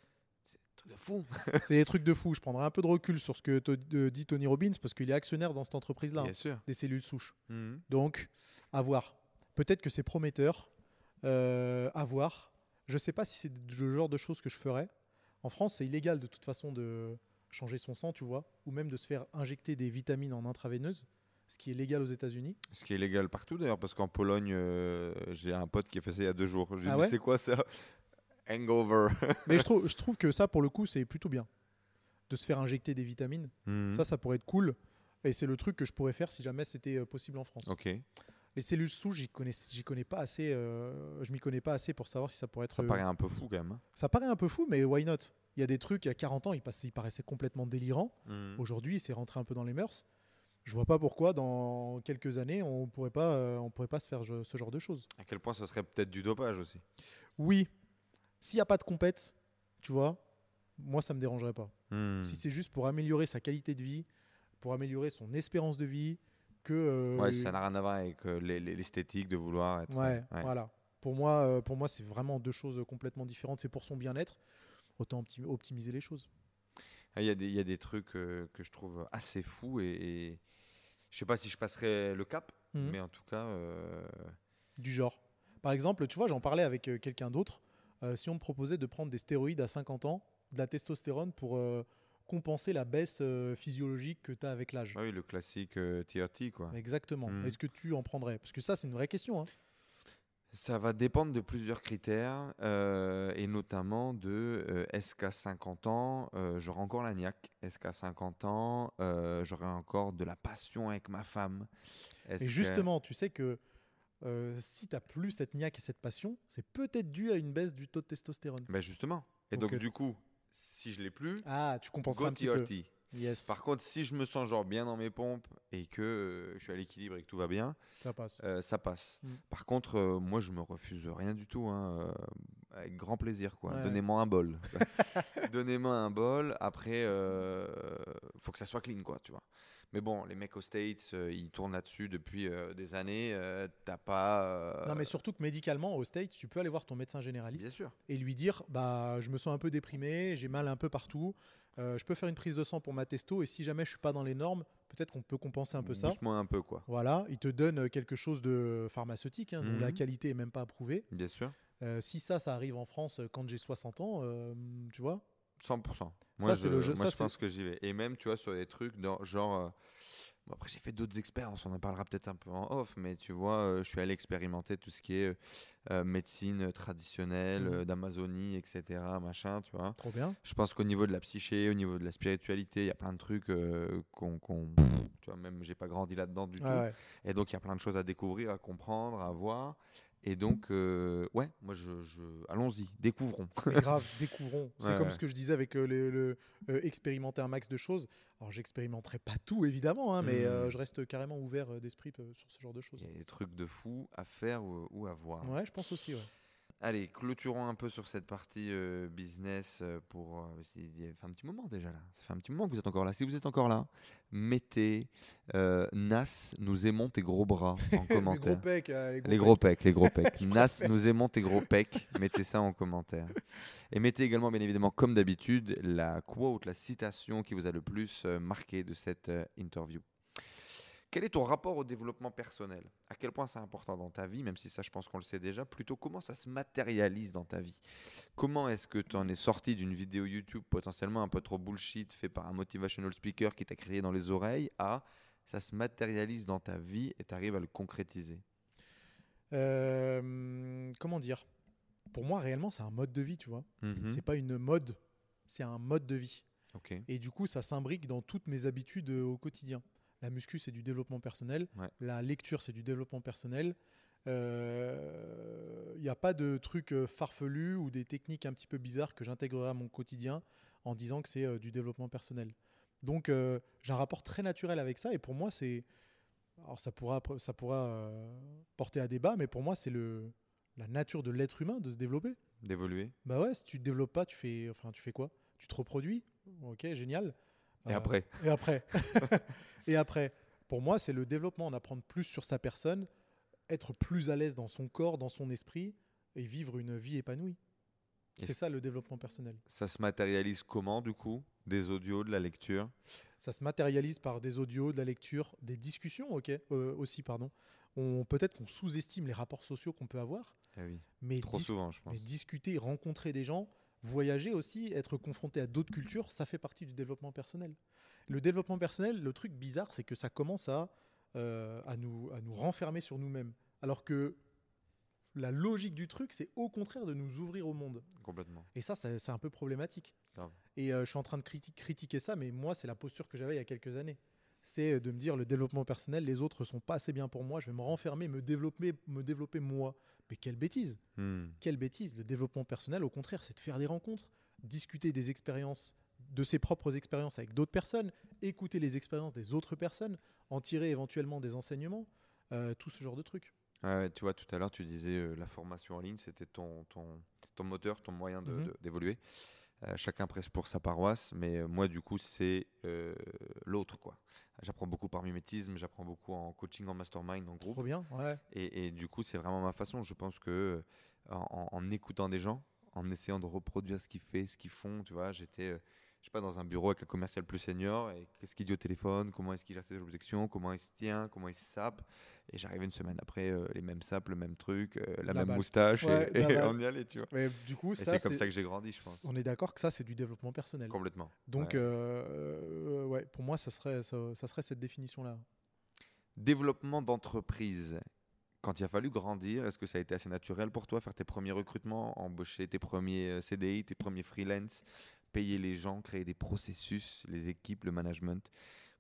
Truc de fou. C'est des trucs de fou. Je prendrai un peu de recul sur ce que de- dit Tony Robbins parce qu'il est actionnaire dans cette entreprise-là, Bien hein, sûr. des cellules souches. Mhm. Donc, à voir. Peut-être que c'est prometteur. euh, à voir. Je sais pas si c'est le genre de choses que je ferais. En France, c'est illégal de toute façon de changer son sang, tu vois, ou même de se faire injecter des vitamines en intraveineuse, ce qui est légal aux États-Unis. Ce qui est légal partout d'ailleurs, parce qu'en Pologne, euh, j'ai un pote qui a fait ça il y a deux jours. J'ai Ah ouais c'est quoi ça? Hangover. Mais je trouve, je trouve que ça, pour le coup, c'est plutôt bien de se faire injecter des vitamines. Mhm. Ça, ça pourrait être cool. Et c'est le truc que je pourrais faire si jamais c'était euh, possible en France. Ok. Les cellules souches, j'y connais, j'y connais pas assez. euh, je m'y connais pas assez pour savoir si ça pourrait être. Ça paraît un peu fou quand même. hein. ça paraît un peu fou, mais why not? Il y a des trucs, il y a 40 ans, ils, passaient- ils paraissaient complètement délirants. Mhm. Aujourd'hui, c'est rentré un peu dans les mœurs. Je vois pas pourquoi, dans quelques années, on pourrait pas, euh, on pourrait pas se faire je- ce genre de choses. À quel point ce serait peut-être du dopage aussi. Oui, s'il n'y a pas de compète, tu vois, moi, ça me dérangerait pas. Mhm. Si c'est juste pour améliorer sa qualité de vie, pour améliorer son espérance de vie, que. euh, Ouais, ça n'a rien à voir avec euh, l'es- l'es- l'esthétique de vouloir être. Ouais, ouais. voilà. Pour moi, euh, pour moi, c'est vraiment deux choses complètement différentes. C'est pour son bien-être. Autant optimi- optimiser les choses. Ah, Il y, a des- il y a des trucs euh, que je trouve assez fous et, et je sais pas si je passerai le cap, Mhm. mais en tout cas, euh, Du genre. Par exemple, tu vois, j'en parlais avec euh, quelqu'un d'autre. Si on me proposait de prendre des stéroïdes à 50 ans, de la testostérone pour compenser la baisse physiologique que tu as avec l'âge. oui, le classique TRT quoi. Exactement. Mhm. Est-ce que tu en prendrais? Parce que ça, c'est une vraie question. hein. Ça va dépendre de plusieurs critères euh, et notamment de euh, est-ce qu'à 50 ans euh, j'aurai encore la niaque? Est-ce qu'à 50 ans j'aurai encore de la passion avec ma femme? Et que- justement, tu sais que si tu plus cette niaque et cette passion, c'est peut-être dû à une baisse du taux de testostérone. Ben justement. Et Donc, donc, du coup, si je l'ai plus, Ah, tu compenseras go un petit peu. Yes, Par contre, si je me sens genre bien dans mes pompes et que euh, je suis à l'équilibre et que tout va bien, ça passe. euh, ça passe. Mm. Par contre, euh, moi, je me refuse rien du tout. hein, avec grand plaisir, quoi. Ouais. Donnez-moi un bol. Donnez-moi un bol. Après, faut que ça soit clean, quoi, tu vois. Mais bon, les mecs aux States, ils tournent là-dessus depuis des années. T'as pas. Non, mais surtout que médicalement, aux States, tu peux aller voir ton médecin généraliste Bien sûr. et lui dire bah je me sens un peu déprimé, j'ai mal un peu partout, euh, je peux faire une prise de sang pour ma testo et si jamais je suis pas dans les normes, peut-être qu'on peut compenser un peu ça. Doucement un peu, quoi. Voilà, il te donne euh, quelque chose de pharmaceutique, hein, dont la Mhm. qualité est même pas approuvée. Bien sûr. Euh, si ça, ça arrive en France quand j'ai 60 ans, euh, tu vois 100%. Moi, c'est je, le jeu- moi, ça, je pense que j'y vais. Et même, tu vois, sur des trucs dans- genre. Bon, après, j'ai fait d'autres expériences, on en parlera peut-être un peu en off, mais tu vois, euh, je suis allé expérimenter tout ce qui est euh, euh, médecine traditionnelle, euh, d'Amazonie, etc., machin, tu vois. Trop bien. Je pense qu'au niveau de la psyché, au niveau de la spiritualité, il y a plein de trucs qu'on. qu'on- tu vois, même, j'ai pas grandi là-dedans du tout. ouais. Et donc, il y a plein de choses à découvrir, à comprendre, à voir. Et donc, euh, ouais, moi, je. je- Allons-y, découvrons. Mais grave, découvrons. C'est Ouais, comme ouais. ce que je disais avec euh, le, le, euh, expérimenter un max de choses. Alors, j'expérimenterai pas tout, évidemment, hein, mais euh, Mhm. je reste carrément ouvert d'esprit sur ce genre de choses. Il y a des trucs de fou à faire ou, ou à voir. Ouais, je pense aussi, ouais. Allez, clôturons un peu sur cette partie euh, business euh, pour. euh, c'est- il fait un petit moment déjà là. Ça fait un petit moment que vous êtes encore là. Si vous êtes encore là, mettez euh, Nas, nous aimons tes gros bras en les commentaire. gros pecs. euh, Les gros pecs, les gros pecs. Nas, nous aimons tes gros pecs. Mettez ça en commentaire. Et mettez également, bien évidemment, comme d'habitude, la quote, la citation qui vous a le plus euh, marqué de cette euh, interview. Quel est ton rapport au développement personnel? À quel point c'est important dans ta vie, même si ça, je pense qu'on le sait déjà. Plutôt, comment ça se matérialise dans ta vie? Comment est-ce que tu en es sorti d'une vidéo YouTube potentiellement un peu trop bullshit fait par un motivational speaker qui t'a crié dans les oreilles à ça se matérialise dans ta vie et tu arrives à le concrétiser? Euh, comment dire? Pour moi, réellement, c'est un mode de vie, tu vois. Mhm. C'est pas une mode, c'est un mode de vie. Et du coup, ça s'imbrique dans toutes mes habitudes euh, au quotidien. La muscu, c'est du développement personnel. Ouais. La lecture, c'est du développement personnel. Il n'y a pas de trucs euh, farfelus ou des techniques un petit peu bizarres que j'intégrerai à mon quotidien en disant que c'est euh, du développement personnel. Donc, euh, j'ai un rapport très naturel avec ça. Et pour moi, c'est. Alors, ça pourra, ça pourra euh, porter à débat, mais pour moi, c'est le la nature de l'être humain de se développer. D'évoluer. Bah ouais, si tu te développes pas, tu fais, enfin, tu fais quoi? Tu te reproduis? Ok, génial. Et Euh, après Et après Et après, pour moi, c'est le développement, en apprendre plus sur sa personne, être plus à l'aise dans son corps, dans son esprit, et vivre une vie épanouie. C'est ça le développement personnel. Ça se matérialise comment du coup? Des audios, de la lecture? Ça se matérialise par des audios, de la lecture, des discussions, ok, euh, aussi, pardon. On peut-être qu'on sous-estime les rapports sociaux qu'on peut avoir, Ah oui. mais, Trop souvent, je pense. mais discuter, rencontrer des gens, voyager aussi, être confronté à d'autres cultures, ça fait partie du développement personnel. Le développement personnel, le truc bizarre, c'est que ça commence à, euh, à, nous, à nous renfermer sur nous-mêmes. Alors que la logique du truc, c'est au contraire de nous ouvrir au monde. Complètement. Et ça, c'est un peu problématique. Grave. Et euh, je suis en train de criti- critiquer ça, mais moi, c'est la posture que j'avais il y a quelques années. c'est de me dire le développement personnel, les autres sont pas assez bien pour moi, je vais me renfermer, me développer, me développer moi. Mais quelle bêtise Hmm. Quelle bêtise Le développement personnel, au contraire, c'est de faire des rencontres, discuter des expériences, de ses propres expériences avec d'autres personnes, écouter les expériences des autres personnes, en tirer éventuellement des enseignements, euh, tout ce genre de trucs. Ouais, tu vois, tout à l'heure, tu disais euh, la formation en ligne, c'était ton, ton, ton moteur, ton moyen de- Mhm. de- d'évoluer. Euh, chacun presse pour sa paroisse, mais euh, moi, du coup, c'est euh, l'autre, quoi. J'apprends beaucoup par mimétisme, j'apprends beaucoup en coaching, en mastermind, en groupe. Trop bien, ouais. Et, et du coup, c'est vraiment ma façon. Je pense que euh, en, en écoutant des gens, en essayant de reproduire ce qu'ils font, ce qu'ils font, tu vois, j'étais, euh, je sais pas, dans un bureau avec un commercial plus senior et qu'est-ce qu'il dit au téléphone, comment est-ce qu'il gère ses objections, comment il se tient, comment il se sape. Et j'arrivais une semaine après, euh, les mêmes sapes, le même truc, euh, la, La même balle. moustache, Ouais, et, on y allait, tu vois. Mais du coup, c'est comme ça que j'ai grandi, je pense. on est d'accord que ça, c'est du développement personnel. Complètement. Donc, Ouais. euh, ouais, pour moi, ça serait, ça, ça serait cette définition-là. Développement d'entreprise. Quand il a fallu grandir, est-ce que ça a été assez naturel pour toi, faire tes premiers recrutements, embaucher tes premiers CDI, tes premiers freelance, payer les gens, créer des processus, les équipes, le management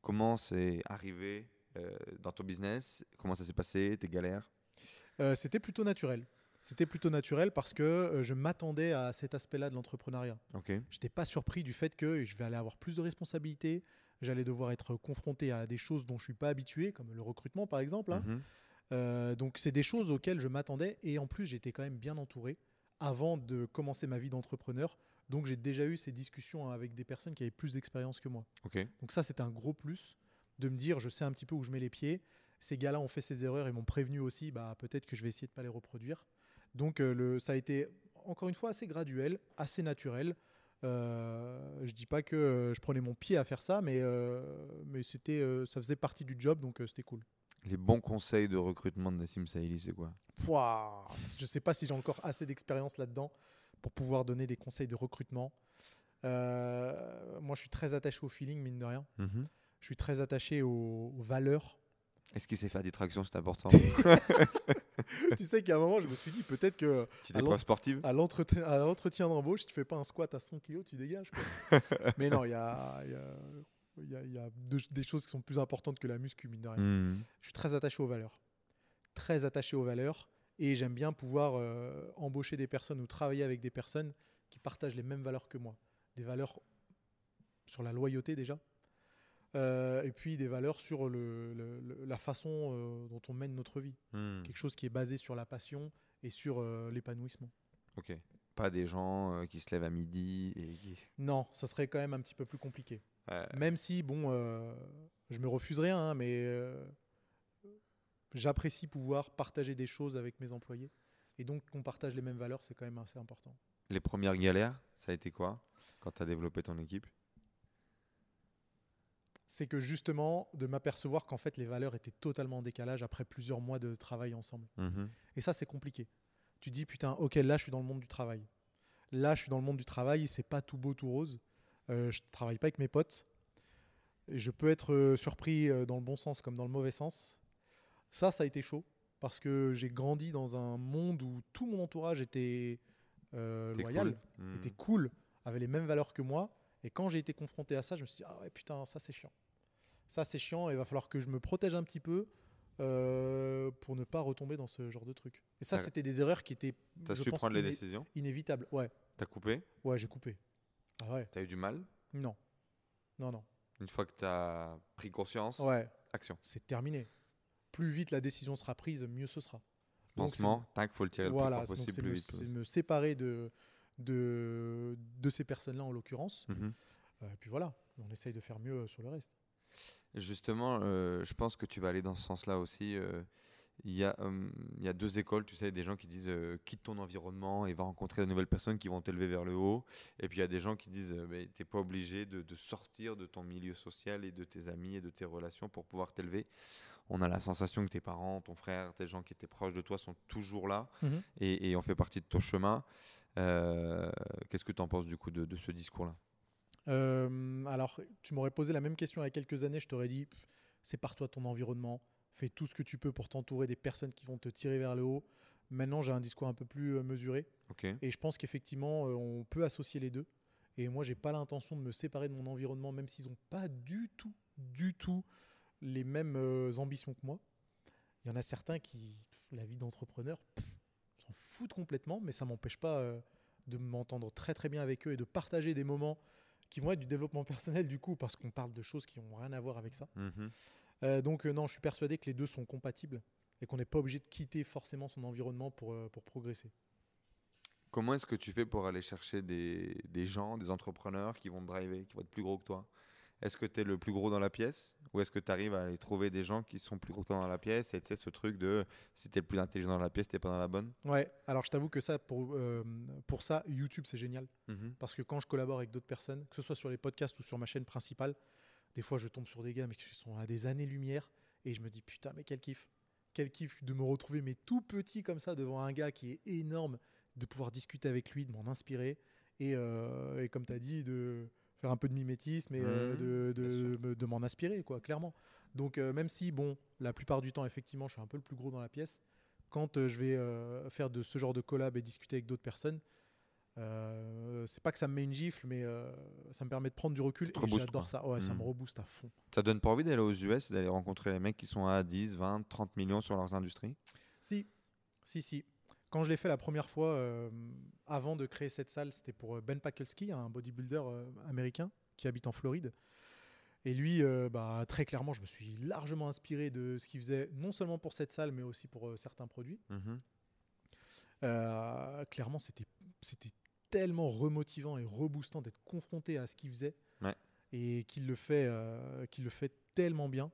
Comment c'est arrivé euh, dans ton business? Comment ça s'est passé? Tes galères? Euh, C'était plutôt naturel. C'était plutôt naturel parce que euh, je m'attendais à cet aspect-là de l'entrepreneuriat. Ok. J'étais pas surpris du fait que je vais aller avoir plus de responsabilités, j'allais devoir être confronté à des choses dont je suis pas habitué, comme le recrutement par exemple. hein. Mhm. Donc c'est des choses auxquelles je m'attendais et en plus j'étais quand même bien entouré avant de commencer ma vie d'entrepreneur. Donc j'ai déjà eu ces discussions avec des personnes qui avaient plus d'expérience que moi. Donc ça c'était un gros plus de me dire je sais un petit peu où je mets les pieds. Ces gars-là ont fait ces erreurs et m'ont prévenu aussi, bah peut-être que je vais essayer de pas les reproduire. Donc euh, le, ça a été encore une fois assez graduel, assez naturel. Euh, je dis pas que euh, je prenais mon pied à faire ça, mais, euh, mais c'était, ça faisait partie du job, donc c'était cool. Les bons conseils de recrutement de Nassim Saïli, c'est quoi? Pouah, je sais pas si j'ai encore assez d'expérience là-dedans pour pouvoir donner des conseils de recrutement. Euh, moi, je suis très attaché au feeling, mine de rien. Mhm. Je suis très attaché aux, aux valeurs. Est-ce qu'il sait faire des tractions C'est important. tu sais qu'à un moment, je me suis dit peut-être que épreuve sportive à l'entretien, d'embauche, si tu fais pas un squat à 100 kg, tu dégages. quoi. Mais non, il y a, il y a- il y a- il y a deux- des choses qui sont plus importantes que la muscu, mine de rien. Mhm. Je suis très attaché aux valeurs. Très attaché aux valeurs. Et j'aime bien pouvoir euh, embaucher des personnes ou travailler avec des personnes qui partagent les mêmes valeurs que moi. Des valeurs sur la loyauté déjà. Euh, et puis des valeurs sur le- le- le- la façon euh, dont on mène notre vie. Mhm. Quelque chose qui est basé sur la passion et sur l'épanouissement. Ok. Pas des gens qui se lèvent à midi et. Non, ce serait quand même un petit peu plus compliqué. Ouais. Même si, bon, euh, je me refuse rien, hein, mais euh, j'apprécie pouvoir partager des choses avec mes employés. Et donc, qu'on partage les mêmes valeurs, c'est quand même assez important. Les premières galères, ça a été quoi quand tu as développé ton équipe? C'est que justement, de m'apercevoir qu'en fait, les valeurs étaient totalement en décalage après plusieurs mois de travail ensemble. Mhm. Et ça, c'est compliqué. Tu dis, putain, ok, là, je suis dans le monde du travail. Là, je suis dans le monde du travail, c'est pas tout beau, tout rose. Euh, je travaille pas avec mes potes. Et je peux être euh, surpris euh, dans le bon sens comme dans le mauvais sens. Ça, ça a été chaud parce que j'ai grandi dans un monde où tout mon entourage était euh, loyal, cool. Mhm. était cool, avait les mêmes valeurs que moi. Et quand j'ai été confronté à ça, je me suis dit, ah ouais, putain, ça c'est chiant. Ça c'est chiant, et il va falloir que je me protège un petit peu euh, pour ne pas retomber dans ce genre de truc. Et ça, c'était des erreurs qui étaient, T'as su pense, prendre les décisions? inévitables. Ouais, T'as coupé? Ouais, j'ai coupé. Ah ouais, T'as eu du mal? Non. Non, non. Une fois que t'as pris conscience, Ouais, action. c'est terminé. Plus vite la décision sera prise, mieux ce sera. Pansement, tac, faut le tirer le Voilà, plus fort possible, c'est me, vite. me séparer de, de, de ces personnes-là en l'occurrence. Mhm. Euh, et puis voilà, on essaye de faire mieux euh, sur le reste. Justement, euh, je pense que tu vas aller dans ce sens-là aussi. euh, Il y, a, hum, il y a deux écoles, tu sais, des gens qui disent quitte ton environnement et va rencontrer de nouvelles personnes qui vont t'élever vers le haut. Et puis il y a des gens qui disent t'es pas obligé de, de sortir de ton milieu social et de tes amis et de tes relations pour pouvoir t'élever. On a la sensation que tes parents, ton frère, tes gens qui étaient proches de toi sont toujours là Mhm. et, et on fait partie de ton chemin. Euh, Qu'est-ce que tu en penses du coup de, de ce discours-là? Euh, alors, tu m'aurais posé la même question il y a quelques années, je t'aurais dit, pff, sépare-toi de ton environnement, fais tout ce que tu peux pour t'entourer des personnes qui vont te tirer vers le haut. Maintenant, j'ai un discours un peu plus euh, mesuré et je pense qu'effectivement, on peut associer les deux. Et moi, j'ai pas l'intention de me séparer de mon environnement, même s'ils n'ont pas du tout, du tout les mêmes euh, ambitions que moi. Il y en a certains qui, pff, la vie d'entrepreneur, s'en foutent complètement, mais ça m'empêche pas euh, de m'entendre très très bien avec eux et de partager des moments qui vont être du développement personnel du coup, parce qu'on parle de choses qui n'ont rien à voir avec ça. Mhm. Euh, donc non, je suis persuadé que les deux sont compatibles et qu'on n'est pas obligé de quitter forcément son environnement pour, pour progresser. Comment est-ce que tu fais pour aller chercher des, des gens, des entrepreneurs qui vont te driver, qui vont être plus gros que toi? Est-ce que tu es le plus gros dans la pièce ou est-ce que tu arrives à aller trouver des gens qui sont plus gros dans la pièce et tu sais ce truc de si tu es le plus intelligent dans la pièce, tu pas dans la bonne? Ouais, alors je t'avoue que ça, pour, euh, pour ça, YouTube c'est génial. Mhm. Parce que quand je collabore avec d'autres personnes, que ce soit sur les podcasts ou sur ma chaîne principale, des fois je tombe sur des gars mais qui sont à des années-lumière et je me dis putain, mais quel kiff. Quel kiff de me retrouver, mais tout petit comme ça, devant un gars qui est énorme, de pouvoir discuter avec lui, de m'en inspirer et, euh, et comme tu as dit, de faire un peu de mimétisme et euh, Mhm, de, de, m'en inspirer, quoi, clairement. Donc, euh, même si, bon, la plupart du temps, effectivement, je suis un peu le plus gros dans la pièce, quand euh, je vais faire de ce genre de collab et discuter avec d'autres personnes, c'est pas que ça me met une gifle, mais ça me permet de prendre du recul. Et j'adore ça. Ouais, ça Mhm. me rebooste à fond. Ça donne pas envie d'aller aux US d'aller rencontrer les mecs qui sont à 10, 20, 30 millions sur leurs industries? Si, si, si. Quand je l'ai fait la première fois, euh, avant de créer cette salle, c'était pour euh, Ben Pakulski, un bodybuilder euh, américain qui habite en Floride. Et lui, euh, bah, très clairement, je me suis largement inspiré de ce qu'il faisait, non seulement pour cette salle, mais aussi pour euh, certains produits. Mhm. Euh, clairement, c'était tellement remotivant et reboostant d'être confronté à ce qu'il faisait Ouais. et qu'il le fait qu'il le fait tellement bien.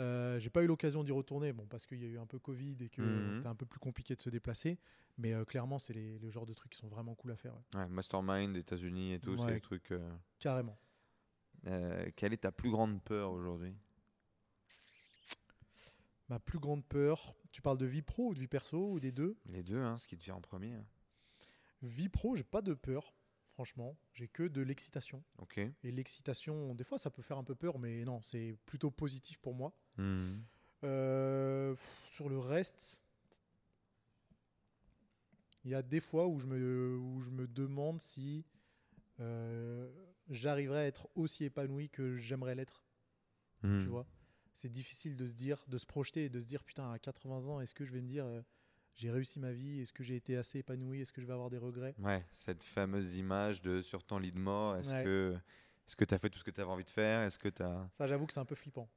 Euh, j'ai pas eu l'occasion d'y retourner, bon parce qu'il y a eu un peu Covid et que Mhm. c'était un peu plus compliqué de se déplacer, mais euh, clairement c'est les, le genre de trucs qui sont vraiment cool à faire, ouais. Ouais, Mastermind, États-Unis et tout, c'est des trucs. euh, carrément. quelle est ta plus grande peur aujourd'hui? Ma plus grande peur, tu parles de vie pro ou de vie perso ou des deux? Les deux, hein, ce qui te vient en premier. hein. Vie pro, j'ai pas de peur, franchement, j'ai que de l'excitation. Et l'excitation, des fois, ça peut faire un peu peur, mais non, c'est plutôt positif pour moi. Mhm. Euh, sur le reste, il y a des fois où je me, où je me demande si euh, j'arriverai à être aussi épanoui que j'aimerais l'être. Tu Mhm. vois, c'est difficile de se dire, de se projeter et de se dire putain à 80 ans, est-ce que je vais me dire euh, j'ai réussi ma vie, est-ce que j'ai été assez épanoui, est-ce que je vais avoir des regrets? Ouais, cette fameuse image de sur ton lit de mort, est-ce Ouais. que est-ce que tu as fait tout ce que tu avais envie de faire? Est-ce que tu as Ça, j'avoue que c'est un peu flippant.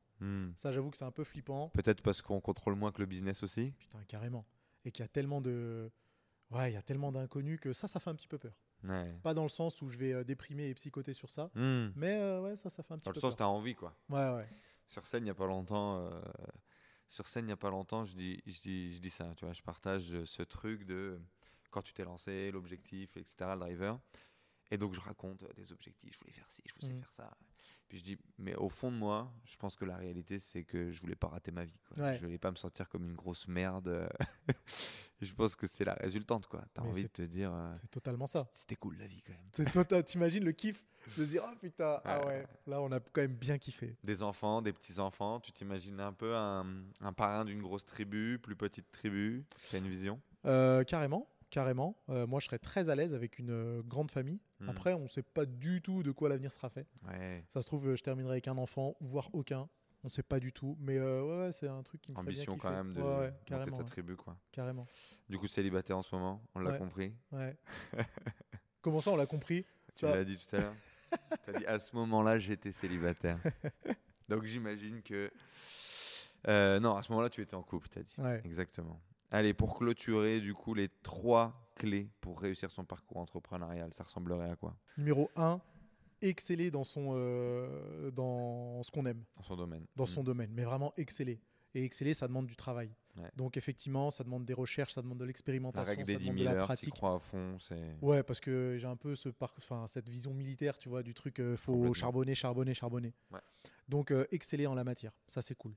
Ça, j'avoue que c'est un peu flippant. Peut-être parce qu'on contrôle moins que le business aussi? Putain, carrément. Et qu'il y a tellement de. Ouais, il y a tellement d'inconnus que ça, ça fait un petit peu peur. Ouais. Pas dans le sens où je vais euh, déprimer et psychoter sur ça, Hmm. mais euh, ouais, ça, ça fait un petit Dans le peu sens, tu as envie quoi. Ouais, ouais. Sur scène, il n'y a pas longtemps, euh, sur scène, il n'y a pas longtemps, je dis, je dis, je dis ça, tu vois, je partage euh, ce truc de quand tu t'es lancé, l'objectif, etc., le driver. Et donc, je raconte euh, des objectifs, je voulais faire ci, je voulais Mhm. faire ça. Puis je dis, mais au fond de moi, je pense que la réalité, c'est que je voulais pas rater ma vie. Quoi. Ouais. Je voulais pas me sentir comme une grosse merde. Et je pense que c'est la résultante, quoi. T'as envie de te dire, euh, C'est totalement ça. c'était cool la vie quand même. Total. T'imagines le kiff de se dire, oh putain, ah Ouais. là, on a quand même bien kiffé. Des enfants, des petits-enfants, tu t'imagines un peu un, un parrain d'une grosse tribu, plus petite tribu. T'as une vision? Euh, carrément, carrément. Euh, moi, je serais très à l'aise avec une euh, grande famille. Mhm. Après, on sait pas du tout de quoi l'avenir sera fait. Ouais. Ça se trouve, euh, je terminerai avec un enfant, voire aucun. On sait pas du tout. Mais euh, ouais, ouais, c'est un truc qui me bien Ambition quand même de Ouais, ouais, carrément, ta tribu, quoi. carrément. Du coup, célibataire en ce moment, on l'a compris. Ouais. Comment ça, on l'a compris? Tu l'as dit tout à l'heure. T'as dit à ce moment-là, j'étais célibataire. Donc j'imagine que. Euh, non, à ce moment-là, tu étais en couple, t'as dit. Ouais. Exactement. Allez, pour clôturer, du coup, les trois clés pour réussir son parcours entrepreneurial, ça ressemblerait à quoi? Numéro 1, exceller dans, son, euh, dans ce qu'on aime, dans son domaine dans Mm. son domaine, mais vraiment exceller. Et exceller, ça demande du travail. Ouais. Donc effectivement, ça demande des recherches, ça demande de La l'expérimentation, ça des 10 demande de 000 la heures, tu pratique. crois à fond, c'est. Ouais, parce que j'ai un peu ce parc- enfin, cette vision militaire, tu vois, du truc, euh, faut charbonner, charbonner, charbonner. Ouais. Donc, euh, exceller en la matière, ça c'est cool.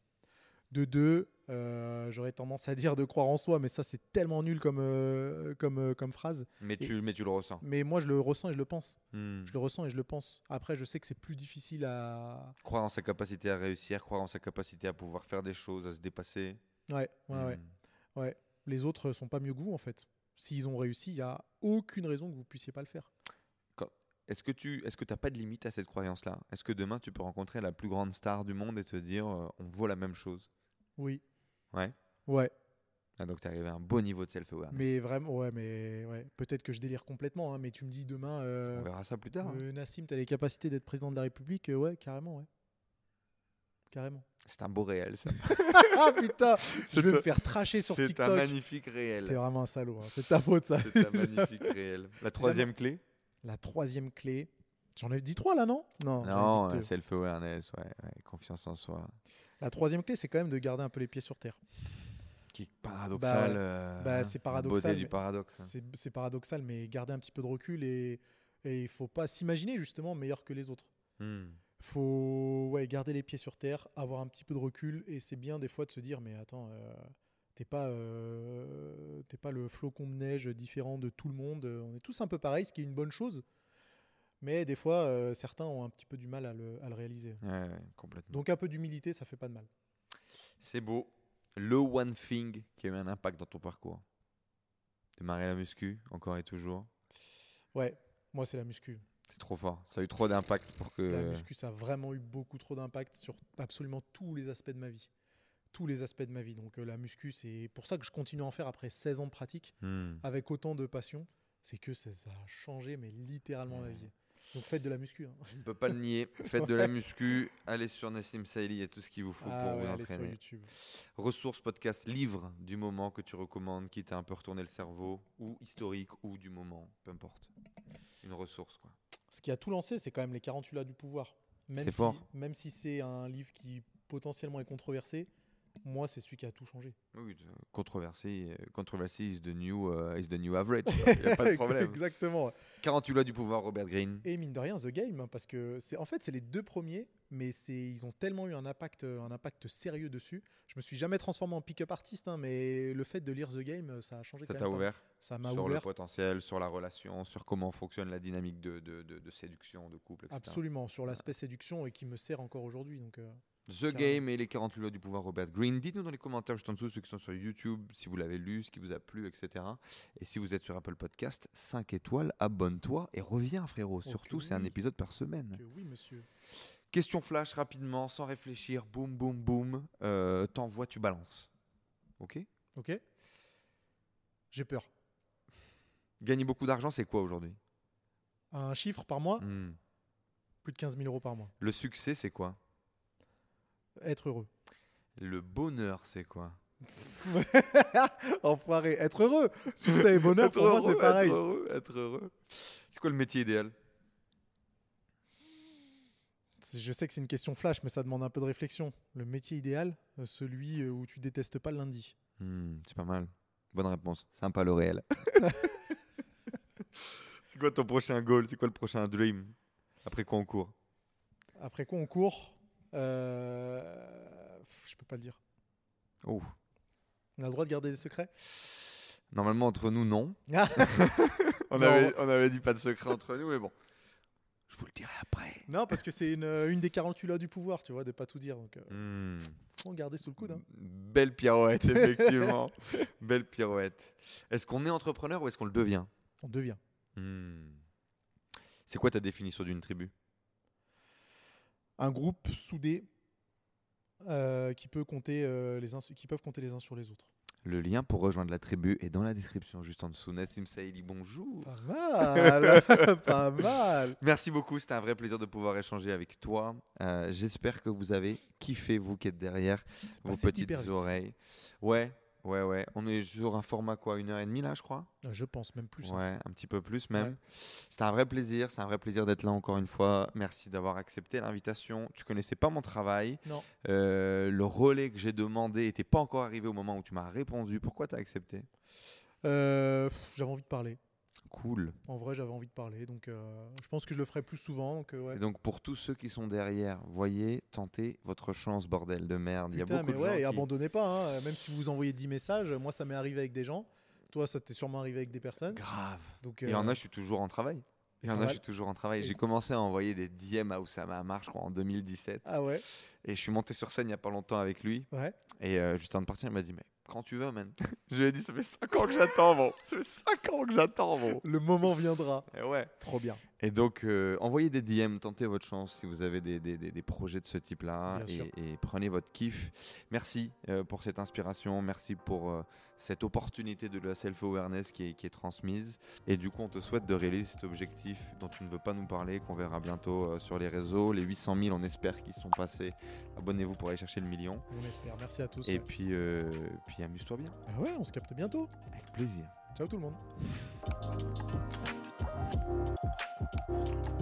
De deux, euh, j'aurais tendance à dire de croire en soi, mais ça c'est tellement nul comme, euh, comme, euh, comme phrase. Mais tu, mais tu le ressens. Mais moi je le ressens et je le pense. Mm. Je le ressens et je le pense. Après, je sais que c'est plus difficile à. Croire en sa capacité à réussir, croire en sa capacité à pouvoir faire des choses, à se dépasser. Ouais, ouais, ouais, Mm. ouais. Les autres sont pas mieux que vous en fait. S'ils ont réussi, il y a aucune raison que vous puissiez pas le faire. est-ce que tu est-ce que pas de limite à cette croyance-là? Est-ce que demain tu peux rencontrer la plus grande star du monde et te dire on vaut la même chose? Oui. Ouais. Ouais. Ah, donc t'es arrivé à un beau niveau de self-awareness. Mais vraiment, ouais, mais ouais. Peut-être que je délire complètement, hein, mais tu me dis demain, euh, On verra ça plus tard. hein. euh, Nassim, t'as les capacités d'être président de la République euh, Ouais, carrément, ouais. Carrément. C'est un beau réel. ça. ah putain, je C'est vais me un- faire tracher sur C'est un TikTok. magnifique T'es réel. vraiment un salaud. hein. C'est ta faute, ça. C'est un magnifique réel. La troisième clé La troisième clé. J'en ai dit trois là, non? Non. Non, self-awareness, ouais, ouais, confiance en soi. La troisième clé, c'est quand même de garder un peu les pieds sur terre. Qui est paradoxal. Bah, euh, bah, c'est paradoxal, du paradoxe. hein. C'est paradoxal, mais garder un petit peu de recul et il faut pas s'imaginer justement meilleur que les autres. Hmm. faut ouais, garder les pieds sur terre, avoir un petit peu de recul, et c'est bien des fois de se dire, mais attends, euh, t'es pas, euh, t'es pas le flocon de neige différent de tout le monde, on est tous un peu pareils, ce qui est une bonne chose, mais des fois, euh, certains ont un petit peu du mal à le, à le réaliser. Ouais, complètement. Donc un peu d'humilité, ça fait pas de mal. C'est beau. Le one thing qui a eu un impact dans ton parcours. Démarrer la muscu, encore et toujours. Ouais, moi c'est la muscu. C'est trop fort. Ça a eu trop d'impact pour que. La muscu, ça a vraiment eu beaucoup trop d'impact sur absolument tous les aspects de ma vie. Tous les aspects de ma vie. Donc euh, la muscu, c'est pour ça que je continue à en faire après 16 ans de pratique. Hmm. avec autant de passion, c'est que ça, ça a changé, mais littéralement ma vie. Donc faites de la muscu. hein. Je ne peux pas le nier. Faites de la muscu. Allez sur Nassim Saïli et tout ce qu'il vous faut Ah pour ouais, vous allez sur entraîner. YouTube. Ressources, podcast, livre du moment que tu recommandes, qui t'a un peu retourné le cerveau, ou historique, ou du moment, peu importe. Une ressource, quoi. Ce qui a tout lancé, c'est quand même les 48 là du pouvoir. Même si, fort. Même si c'est un livre qui potentiellement est controversé, moi c'est celui qui a tout changé. Oui, euh, controversé, euh, controversy is the new, is the new average. Il n'y a pas de problème. Exactement. 48 lois du pouvoir, Robert Greene. Et mine de rien, The Game, hein, parce que c'est en fait c'est les deux premiers, mais c'est ils ont tellement eu un impact, euh, un impact sérieux dessus. Je me suis jamais transformé en pick-up artiste, hein, mais le fait de lire The Game, ça a changé. Ça t'a ouvert Ça m'a sur le ouvert. potentiel, sur la relation, sur comment fonctionne la dynamique de, de, de- de séduction, de couple, etc. Absolument, sur l'aspect séduction et qui me sert encore aujourd'hui. Donc, euh, The. Game et les 48 lois du pouvoir Robert Greene. Dites-nous dans les commentaires juste en dessous, ceux qui sont sur YouTube, si vous l'avez lu, ce qui vous a plu, etc. Et si vous êtes sur Apple Podcast, 5 étoiles, abonne-toi et reviens frérot. Surtout, c'est un épisode par semaine. que oui, monsieur. Question flash rapidement, sans réfléchir, boum boum boum. Euh, T'envoies, tu balances. Ok? Ok J'ai peur. Gagner beaucoup d'argent, c'est quoi aujourd'hui? Un chiffre par mois, Hmm. plus de 15 000 euros par mois. Le succès, c'est quoi? Être heureux. Le bonheur, c'est quoi Enfoiré. Être heureux. Succès et bonheur, Être pour moi, heureux, c'est pareil. Être heureux, être heureux. C'est quoi le métier idéal? Je sais que c'est une question flash, mais ça demande un peu de réflexion. Le métier idéal, euh, celui euh, où tu détestes pas le lundi. Hmm, C'est pas mal. Bonne réponse. Sympa le réel. c'est quoi ton prochain goal? C'est quoi le prochain dream? Après quoi on court? Après quoi, on court? Euh... Je peux pas le dire. Oh. On a le droit de garder des secrets? Normalement, entre nous, non. On, Non. avait, on avait dit pas de secret entre nous, mais bon. Je vous le dirai après. Non, parce que c'est une, euh, une des 48 lois du pouvoir, tu vois, de pas tout dire. Donc, euh, Hmm. en garder sous le coude. hein. Belle pirouette, effectivement. Belle pirouette. Est-ce qu'on est entrepreneur ou est-ce qu'on le devient? On devient. Hmm. C'est quoi ta définition d'une tribu? Un groupe soudé euh, qui, peut compter, euh, les uns, qui peuvent compter les uns sur les autres. Le lien pour rejoindre la tribu est dans la description, juste en dessous. Nassim Saïli, bonjour. Pas mal, pas mal. Merci beaucoup, c'était un vrai plaisir de pouvoir échanger avec toi. Euh, J'espère que vous avez kiffé, vous qui êtes derrière vos petites oreilles. Ouais, ouais, ouais. On est sur un format quoi, une heure et demie là, je crois Euh, Je pense même plus. hein. Ouais, un petit peu plus même. Ouais. C'était un vrai plaisir, c'est un vrai plaisir d'être là encore une fois. Merci d'avoir accepté l'invitation. Tu connaissais pas mon travail. Non. Euh, le relais que j'ai demandé n'était pas encore arrivé au moment où tu m'as répondu. Pourquoi tu as accepté? Euh, j'avais envie de parler. Cool. En vrai, j'avais envie de parler. Donc, euh, je pense que je le ferai plus souvent. Donc, euh, ouais. Et donc pour tous ceux qui sont derrière, voyez, tentez votre chance, bordel de merde. Il y a Putain, beaucoup mais de ouais, gens et qui... abandonnez pas. hein. Même si vous envoyez 10 messages, moi, ça m'est arrivé avec des gens. Toi, ça t'est sûrement arrivé avec des personnes. Grave. Donc, y en euh, a, je suis toujours en travail. Il y en a, je suis toujours en travail. et J'ai commencé à envoyer des DM à Oussama Hamar, je crois, en 2017. Ah ouais Et je suis monté sur scène il n'y a pas longtemps avec lui. Ouais. Et euh, juste avant de partir, il m'a dit, mais quand tu veux, man. je lui ai dit, ça fait 5 ans que j'attends, bon. Ça fait 5 ans que j'attends, bon. Le moment viendra. Et ouais. Trop bien. Et donc, euh, envoyez des DM, tentez votre chance si vous avez des, des- des- des projets de ce type-là et, et prenez votre kiff. Merci euh, pour cette inspiration, merci pour euh, cette opportunité de la self-awareness qui est, qui est transmise. Et du coup, on te souhaite de réaliser cet objectif dont tu ne veux pas nous parler, qu'on verra bientôt sur les réseaux. Les 800 000, on espère qu'ils sont passés. Abonnez-vous pour aller chercher le million. On espère. Merci à tous. Et ouais. puis, puis amuse-toi bien. Ah ouais, on se capte bientôt. Avec plaisir. Ciao tout le monde. フフフ。